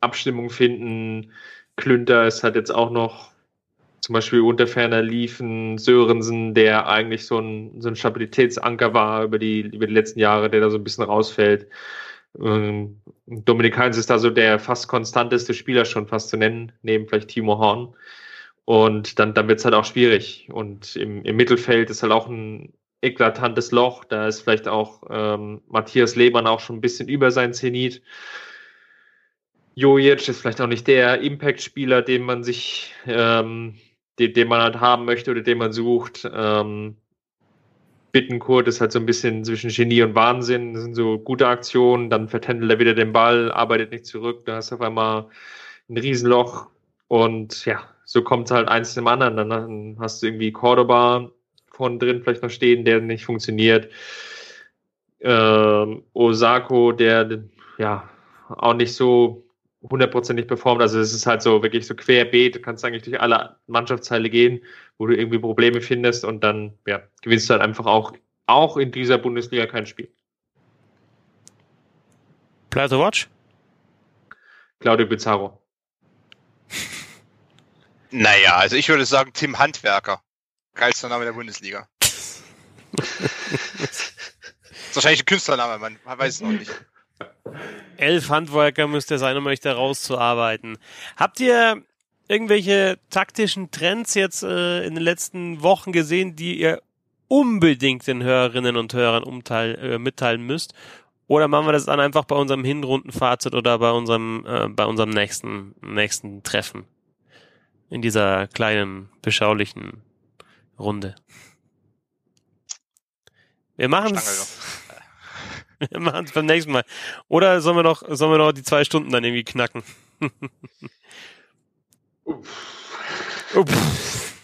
Abstimmung finden. Klünter ist halt jetzt auch noch zum Beispiel unter ferner liefen Sörensen, der eigentlich so ein, so ein Stabilitätsanker war über die, über die letzten Jahre, der da so ein bisschen rausfällt. Ähm, Dominik Heinz ist da so der fast konstanteste Spieler schon fast zu nennen, neben vielleicht Timo Horn. Und dann, dann wird es halt auch schwierig. Und im, im Mittelfeld ist halt auch ein eklatantes Loch. Da ist vielleicht auch ähm, Matthias Lebern auch schon ein bisschen über sein Zenit. Jojic ist vielleicht auch nicht der Impact-Spieler, den man sich, ähm, den, den, man halt haben möchte oder den man sucht. Ähm, Bittenkurt ist halt so ein bisschen zwischen Genie und Wahnsinn. Das sind so gute Aktionen, dann vertändelt er wieder den Ball, arbeitet nicht zurück, da hast du auf einmal ein Riesenloch und ja, so kommt es halt eins zum anderen. Dann hast du irgendwie Cordoba vorne drin vielleicht noch stehen, der nicht funktioniert. Ähm, Osako, der ja auch nicht so hundertprozentig performt. Also es ist halt so wirklich so querbeet. Du kannst eigentlich durch alle Mannschaftsteile gehen, wo du irgendwie Probleme findest und dann ja, gewinnst du halt einfach auch, auch in dieser Bundesliga kein Spiel. Player to watch? Claudio Pizarro. Naja, also ich würde sagen Tim Handwerker. Geilster Name der Bundesliga. das ist wahrscheinlich ein Künstlername, man weiß es noch nicht. Elf Handwerker müsste sein, um euch da rauszuarbeiten. Habt ihr irgendwelche taktischen Trends jetzt äh, in den letzten Wochen gesehen, die ihr unbedingt den Hörerinnen und Hörern umteil, äh, mitteilen müsst? Oder machen wir das dann einfach bei unserem Hinrundenfazit oder bei unserem, äh, bei unserem nächsten, nächsten Treffen? In dieser kleinen, beschaulichen Runde. Wir machen es. Wir machen es beim nächsten Mal. Oder sollen wir noch, sollen wir noch die zwei Stunden dann irgendwie knacken?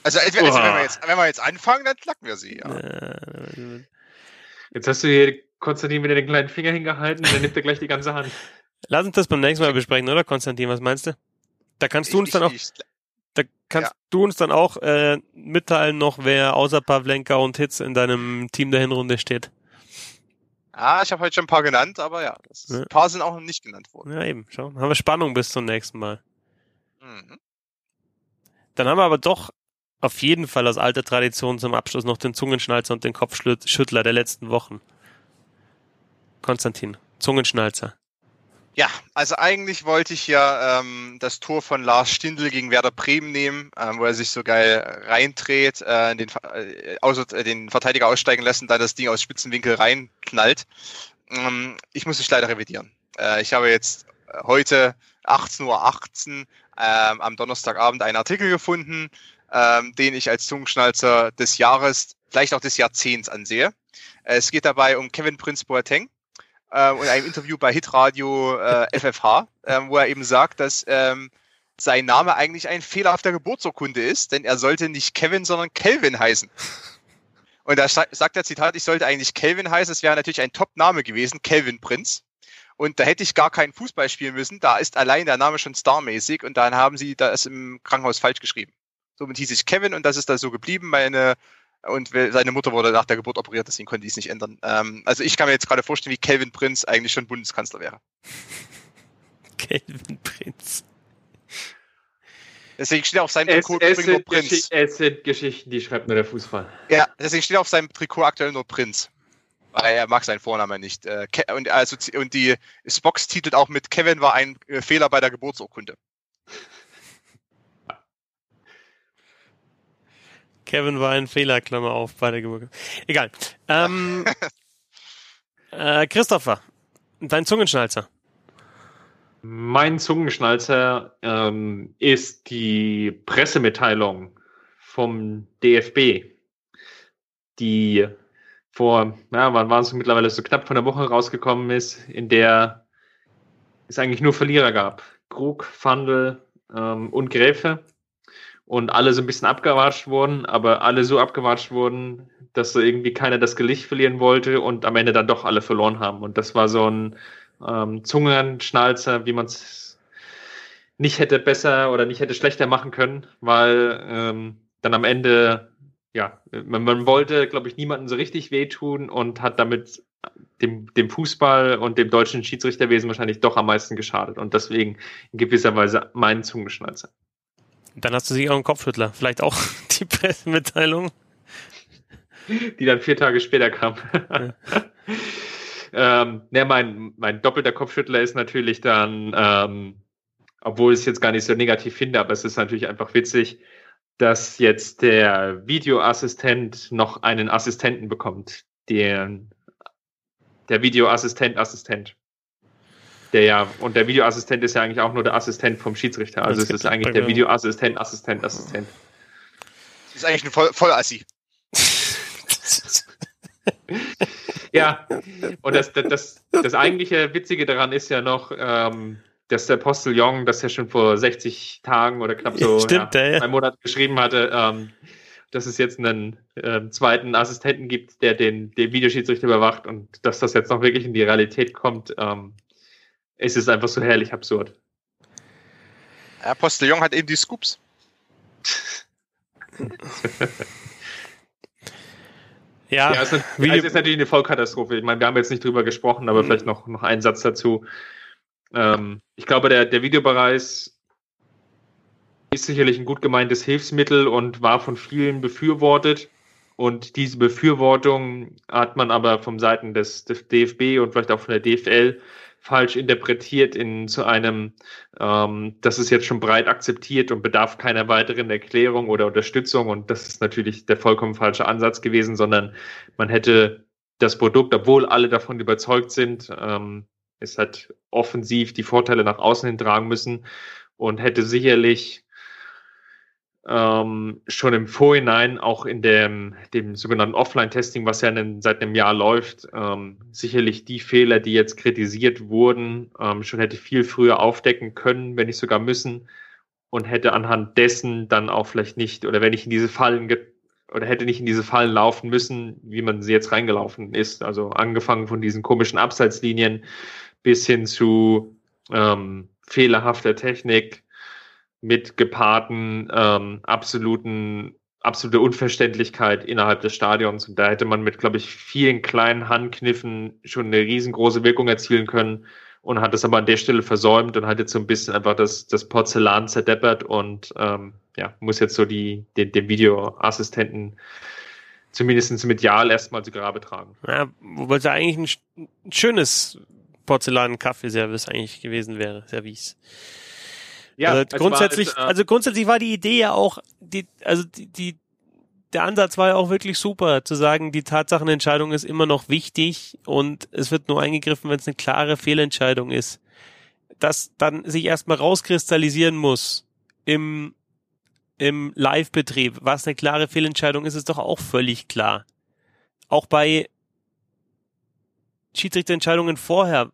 Also, also wenn, wir jetzt, wenn wir jetzt anfangen, dann knacken wir sie, ja. Jetzt hast du hier Konstantin wieder den kleinen Finger hingehalten, dann nimmt er gleich die ganze Hand. Lass uns das beim nächsten Mal besprechen, oder Konstantin? Was meinst du? Da kannst du uns dann auch, da kannst ja. du uns dann auch äh, mitteilen noch, wer außer Pavlenka und Hitz in deinem Team der Hinrunde steht. Ah, ich habe heute schon ein paar genannt, aber ja, das, ja. ein paar sind auch noch nicht genannt worden. Ja, eben, schau. Haben wir Spannung bis zum nächsten Mal. Mhm. Dann haben wir aber doch auf jeden Fall aus alter Tradition zum Abschluss noch den Zungenschnalzer und den Kopfschüttler der letzten Wochen. Konstantin, Zungenschnalzer. Ja, also eigentlich wollte ich ja ähm, das Tor von Lars Stindl gegen Werder Bremen nehmen, ähm, wo er sich so geil reindreht, äh, den, äh, außer, äh, den Verteidiger aussteigen lässt und dann das Ding aus Spitzenwinkel reinknallt. Ähm, ich muss mich leider revidieren. Äh, ich habe jetzt heute 18.18 Uhr 18, ähm, am Donnerstagabend einen Artikel gefunden, ähm, den ich als Zungenschnalzer des Jahres, vielleicht auch des Jahrzehnts ansehe. Es geht dabei um Kevin Prince Boateng äh, in einem Interview bei Hitradio äh, FFH, äh, wo er eben sagt, dass ähm, sein Name eigentlich ein Fehler auf der Geburtsurkunde ist, denn er sollte nicht Kevin, sondern Kelvin heißen. Und da sagt der Zitat, ich sollte eigentlich Kelvin heißen, es wäre natürlich ein Top-Name gewesen, Kelvin Prinz. Und da hätte ich gar keinen Fußball spielen müssen, da ist allein der Name schon starmäßig und dann haben sie das im Krankenhaus falsch geschrieben. Somit hieß ich Kevin und das ist da so geblieben. Meine und seine Mutter wurde nach der Geburt operiert, deswegen konnte ich es nicht ändern. Ähm, also ich kann mir jetzt gerade vorstellen, wie Calvin Prinz eigentlich schon Bundeskanzler wäre. Calvin Prinz. Deswegen steht auf seinem es, Trikot es nur Prinz. es sind Geschichten, die schreibt nur der Fußball. Ja, deswegen steht auf seinem Trikot aktuell nur Prinz. Weil er mag seinen Vornamen nicht. Äh, und, also, und die Spox titelt auch mit Kevin war ein äh, Fehler bei der Geburtsurkunde. Kevin war ein Fehler, Klammer auf, bei der Geburt. Egal. Ähm, äh, Christopher, dein Zungenschnalzer. Mein Zungenschnalzer ähm, ist die Pressemitteilung vom DFB, die vor, ja, wann waren es mittlerweile so knapp von der Woche rausgekommen ist, in der es eigentlich nur Verlierer gab. Krug, Fandel ähm, und Gräfe und alle so ein bisschen abgewatscht wurden, aber alle so abgewatscht wurden, dass so irgendwie keiner das Gelicht verlieren wollte und am Ende dann doch alle verloren haben. Und das war so ein ähm, Zungenschnalzer, wie man es nicht hätte besser oder nicht hätte schlechter machen können, weil ähm, dann am Ende, ja, man, man wollte, glaube ich, niemanden so richtig wehtun und hat damit dem, dem Fußball und dem deutschen Schiedsrichterwesen wahrscheinlich doch am meisten geschadet. Und deswegen in gewisser Weise mein Zungenschnalzer. Dann hast du sie auch einen Kopfschüttler. Vielleicht auch die Pressemitteilung. Die dann vier Tage später kam. Ja. ähm, ne, mein, mein doppelter Kopfschüttler ist natürlich dann, ähm, obwohl ich es jetzt gar nicht so negativ finde, aber es ist natürlich einfach witzig, dass jetzt der Videoassistent noch einen Assistenten bekommt. Den, der Videoassistent, Assistent der ja, und der Videoassistent ist ja eigentlich auch nur der Assistent vom Schiedsrichter. Also es ist eigentlich der Videoassistent, Assistent, Assistent. Das ist eigentlich ein voll, Vollassi. ja, und das, das, das, das eigentliche Witzige daran ist ja noch, ähm, dass der Postillon das ja schon vor 60 Tagen oder knapp so Stimmt, ja, ja. einen Monat geschrieben hatte, ähm, dass es jetzt einen äh, zweiten Assistenten gibt, der den, den Videoschiedsrichter überwacht und dass das jetzt noch wirklich in die Realität kommt. Ähm, es ist einfach so herrlich absurd. Ja, Postillon hat eben die Scoops. Ja, ja es ist, also ist natürlich eine Vollkatastrophe. Ich meine, wir haben jetzt nicht drüber gesprochen, aber mhm. vielleicht noch, noch ein Satz dazu. Ähm, ich glaube, der, der Videobereich ist sicherlich ein gut gemeintes Hilfsmittel und war von vielen befürwortet. Und diese Befürwortung hat man aber vom Seiten des, des DFB und vielleicht auch von der DFL falsch interpretiert in zu einem, ähm, das ist jetzt schon breit akzeptiert und bedarf keiner weiteren Erklärung oder Unterstützung. Und das ist natürlich der vollkommen falsche Ansatz gewesen, sondern man hätte das Produkt, obwohl alle davon überzeugt sind, ähm, es hat offensiv die Vorteile nach außen hin tragen müssen und hätte sicherlich ähm, schon im Vorhinein auch in dem, dem sogenannten Offline-Testing, was ja in, seit einem Jahr läuft, ähm, sicherlich die Fehler, die jetzt kritisiert wurden, ähm, schon hätte viel früher aufdecken können, wenn nicht sogar müssen und hätte anhand dessen dann auch vielleicht nicht oder wenn ich in diese Fallen oder hätte nicht in diese Fallen laufen müssen, wie man sie jetzt reingelaufen ist. Also angefangen von diesen komischen Abseitslinien bis hin zu ähm, fehlerhafter Technik, mit gepaarten ähm, absoluten absolute Unverständlichkeit innerhalb des Stadions. Und da hätte man mit, glaube ich, vielen kleinen Handkniffen schon eine riesengroße Wirkung erzielen können und hat es aber an der Stelle versäumt und hat jetzt so ein bisschen einfach das, das Porzellan zerdeppert und ähm, ja, muss jetzt so die, den, den Videoassistenten zumindest medial erstmal zu Grabe tragen. Ja, wobei es ja eigentlich ein, ein schönes Porzellan-Kaffeeservice eigentlich gewesen wäre, Service. Ja, also grundsätzlich, war, es, äh, also grundsätzlich war die Idee ja auch, die, also die, die, der Ansatz war ja auch wirklich super, zu sagen, die Tatsachenentscheidung ist immer noch wichtig und es wird nur eingegriffen, wenn es eine klare Fehlentscheidung ist. Dass dann sich erstmal rauskristallisieren muss im, im Live-Betrieb, was eine klare Fehlentscheidung ist, ist doch auch völlig klar. Auch bei Schiedsrichterentscheidungen vorher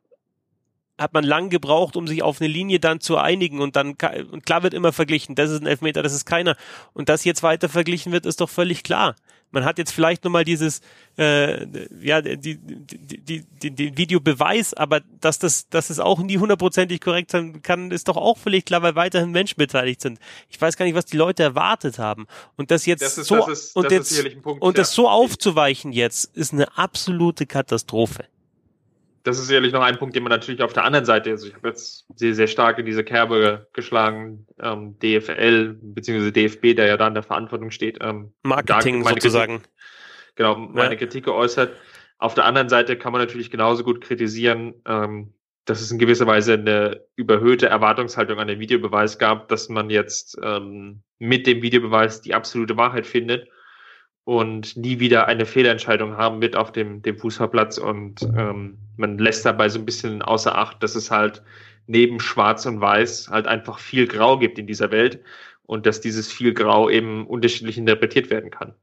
hat man lang gebraucht, um sich auf eine Linie dann zu einigen und dann und klar wird immer verglichen, das ist ein Elfmeter, das ist keiner und dass jetzt weiter verglichen wird, ist doch völlig klar. Man hat jetzt vielleicht nochmal dieses äh, ja die die, die, die, die Videobeweis, aber dass das dass es auch nie hundertprozentig korrekt sein kann, ist doch auch völlig klar, weil weiterhin Menschen beteiligt sind. Ich weiß gar nicht, was die Leute erwartet haben und das jetzt das ist, so das ist, und das jetzt Punkt, und ja. das so aufzuweichen jetzt ist eine absolute Katastrophe das ist sicherlich noch ein Punkt, den man natürlich auf der anderen Seite, also ich habe jetzt sehr, sehr stark in diese Kerbe geschlagen, ähm, DFL bzw. DFB, der ja da in der Verantwortung steht. Ähm, Marketing sozusagen. Kritik, genau, meine ja. Kritik geäußert. Auf der anderen Seite kann man natürlich genauso gut kritisieren, ähm, dass es in gewisser Weise eine überhöhte Erwartungshaltung an den Videobeweis gab, dass man jetzt ähm, mit dem Videobeweis die absolute Wahrheit findet und nie wieder eine Fehlentscheidung haben wird auf dem, dem Fußballplatz. Und ähm, man lässt dabei so ein bisschen außer Acht, dass es halt neben Schwarz und Weiß halt einfach viel Grau gibt in dieser Welt und dass dieses viel Grau eben unterschiedlich interpretiert werden kann.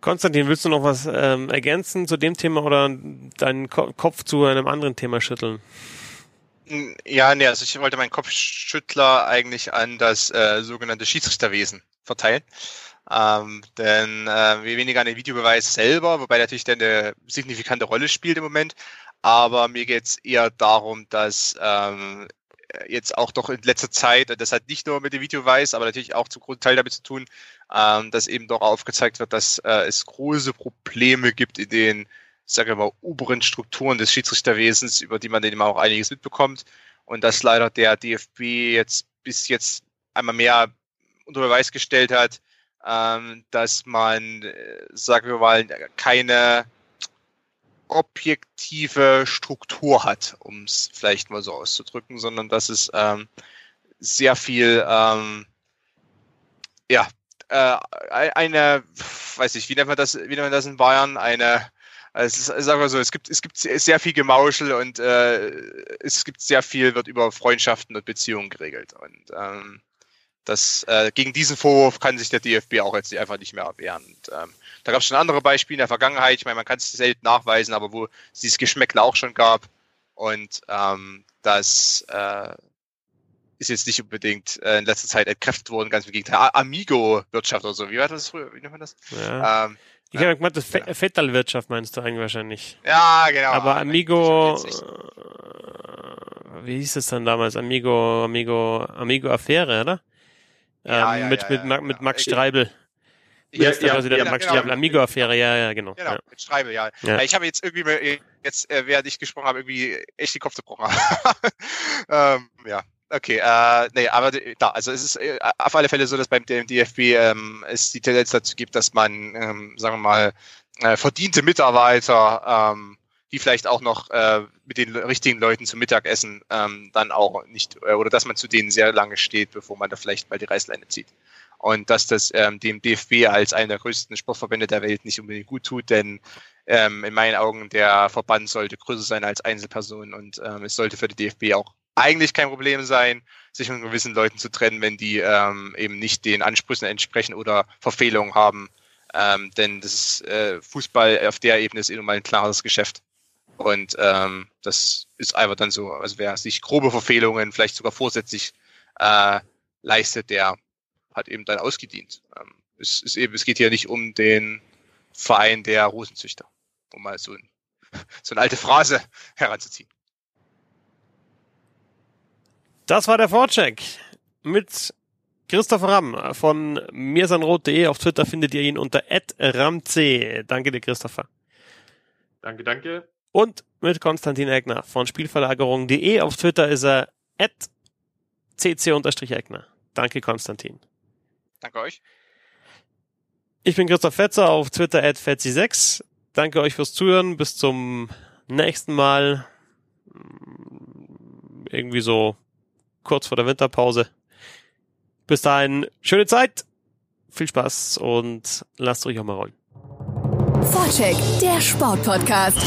Konstantin, willst du noch was ähm, ergänzen zu dem Thema oder deinen Ko Kopf zu einem anderen Thema schütteln? Ja, nee, also ich wollte meinen Kopfschüttler eigentlich an das äh, sogenannte Schiedsrichterwesen verteilen. Ähm, denn äh, weniger an den Videobeweis selber, wobei natürlich der eine signifikante Rolle spielt im Moment. Aber mir geht es eher darum, dass ähm, jetzt auch doch in letzter Zeit, das hat nicht nur mit dem Videobeweis, aber natürlich auch zum Grundteil damit zu tun, ähm, dass eben doch aufgezeigt wird, dass äh, es große Probleme gibt in den sage ich mal, oberen Strukturen des Schiedsrichterwesens, über die man dann immer auch einiges mitbekommt. Und dass leider der DFB jetzt bis jetzt einmal mehr unter Beweis gestellt hat, ähm, dass man, äh, sagen wir mal, keine objektive Struktur hat, um es vielleicht mal so auszudrücken, sondern dass es ähm, sehr viel, ähm, ja, äh, eine, weiß ich, wie nennt man das, wie nennt man das in Bayern, eine also es ist, sagen wir so, es gibt, es gibt sehr viel Gemauschel und äh, es gibt sehr viel, wird über Freundschaften und Beziehungen geregelt. Und ähm, das, äh, gegen diesen Vorwurf kann sich der DFB auch jetzt einfach nicht mehr wehren. Und, ähm, da gab es schon andere Beispiele in der Vergangenheit. Ich meine, man kann es selten nachweisen, aber wo es dieses Geschmäckle auch schon gab. Und ähm, das äh, ist jetzt nicht unbedingt äh, in letzter Zeit entkräftet worden, ganz im Gegenteil. Amigo-Wirtschaft oder so, wie war das früher? Wie nennt man das? Ja. Ähm, ich habe gemeint, das ja. Vettelwirtschaft meinst du eigentlich wahrscheinlich. Ja, genau. Aber Amigo, äh, wie hieß es dann damals? Amigo, Amigo, Amigo Affäre, oder? Ja, ähm, ja, mit, ja, mit, mit Max Streibel. Ja, ja, ja, der Max genau. Amigo-Affäre, ja, ja, genau. Genau, ja. mit Schreibe, ja. ja. Ich habe jetzt irgendwie, jetzt, äh, während ich gesprochen habe, irgendwie echt die Kopf zerbrochen. ähm, ja, okay. Äh, nee, aber da, also es ist äh, auf alle Fälle so, dass beim DFB ähm, es die Tendenz dazu gibt, dass man, ähm, sagen wir mal, äh, verdiente Mitarbeiter, ähm, die vielleicht auch noch äh, mit den richtigen Leuten zum Mittagessen ähm, dann auch nicht, äh, oder dass man zu denen sehr lange steht, bevor man da vielleicht mal die Reißleine zieht und dass das ähm, dem DFB als einer der größten Sportverbände der Welt nicht unbedingt gut tut, denn ähm, in meinen Augen der Verband sollte größer sein als Einzelperson und ähm, es sollte für die DFB auch eigentlich kein Problem sein, sich von gewissen Leuten zu trennen, wenn die ähm, eben nicht den Ansprüchen entsprechen oder Verfehlungen haben. Ähm, denn das ist äh, Fußball auf der Ebene ist eh mal ein klares Geschäft. Und ähm, das ist einfach dann so, also wer sich grobe Verfehlungen vielleicht sogar vorsätzlich äh, leistet, der hat eben dann ausgedient. Ähm, es, ist eben, es geht hier nicht um den Verein der Rosenzüchter, um mal so, ein, so eine alte Phrase heranzuziehen. Das war der Vorcheck mit Christopher Ramm von mirsanrot.de. Auf Twitter findet ihr ihn unter @ramc. Danke dir, Christopher. Danke, danke. Und mit Egner von Spielverlagerung.de. Auf Twitter ist er cc-egner. Danke, Konstantin. Danke euch. Ich bin Christoph Fetzer auf Twitter at Fetzi6. Danke euch fürs Zuhören. Bis zum nächsten Mal. Irgendwie so kurz vor der Winterpause. Bis dahin, schöne Zeit, viel Spaß und lasst euch auch mal rollen. Vorcheck, der Sportpodcast.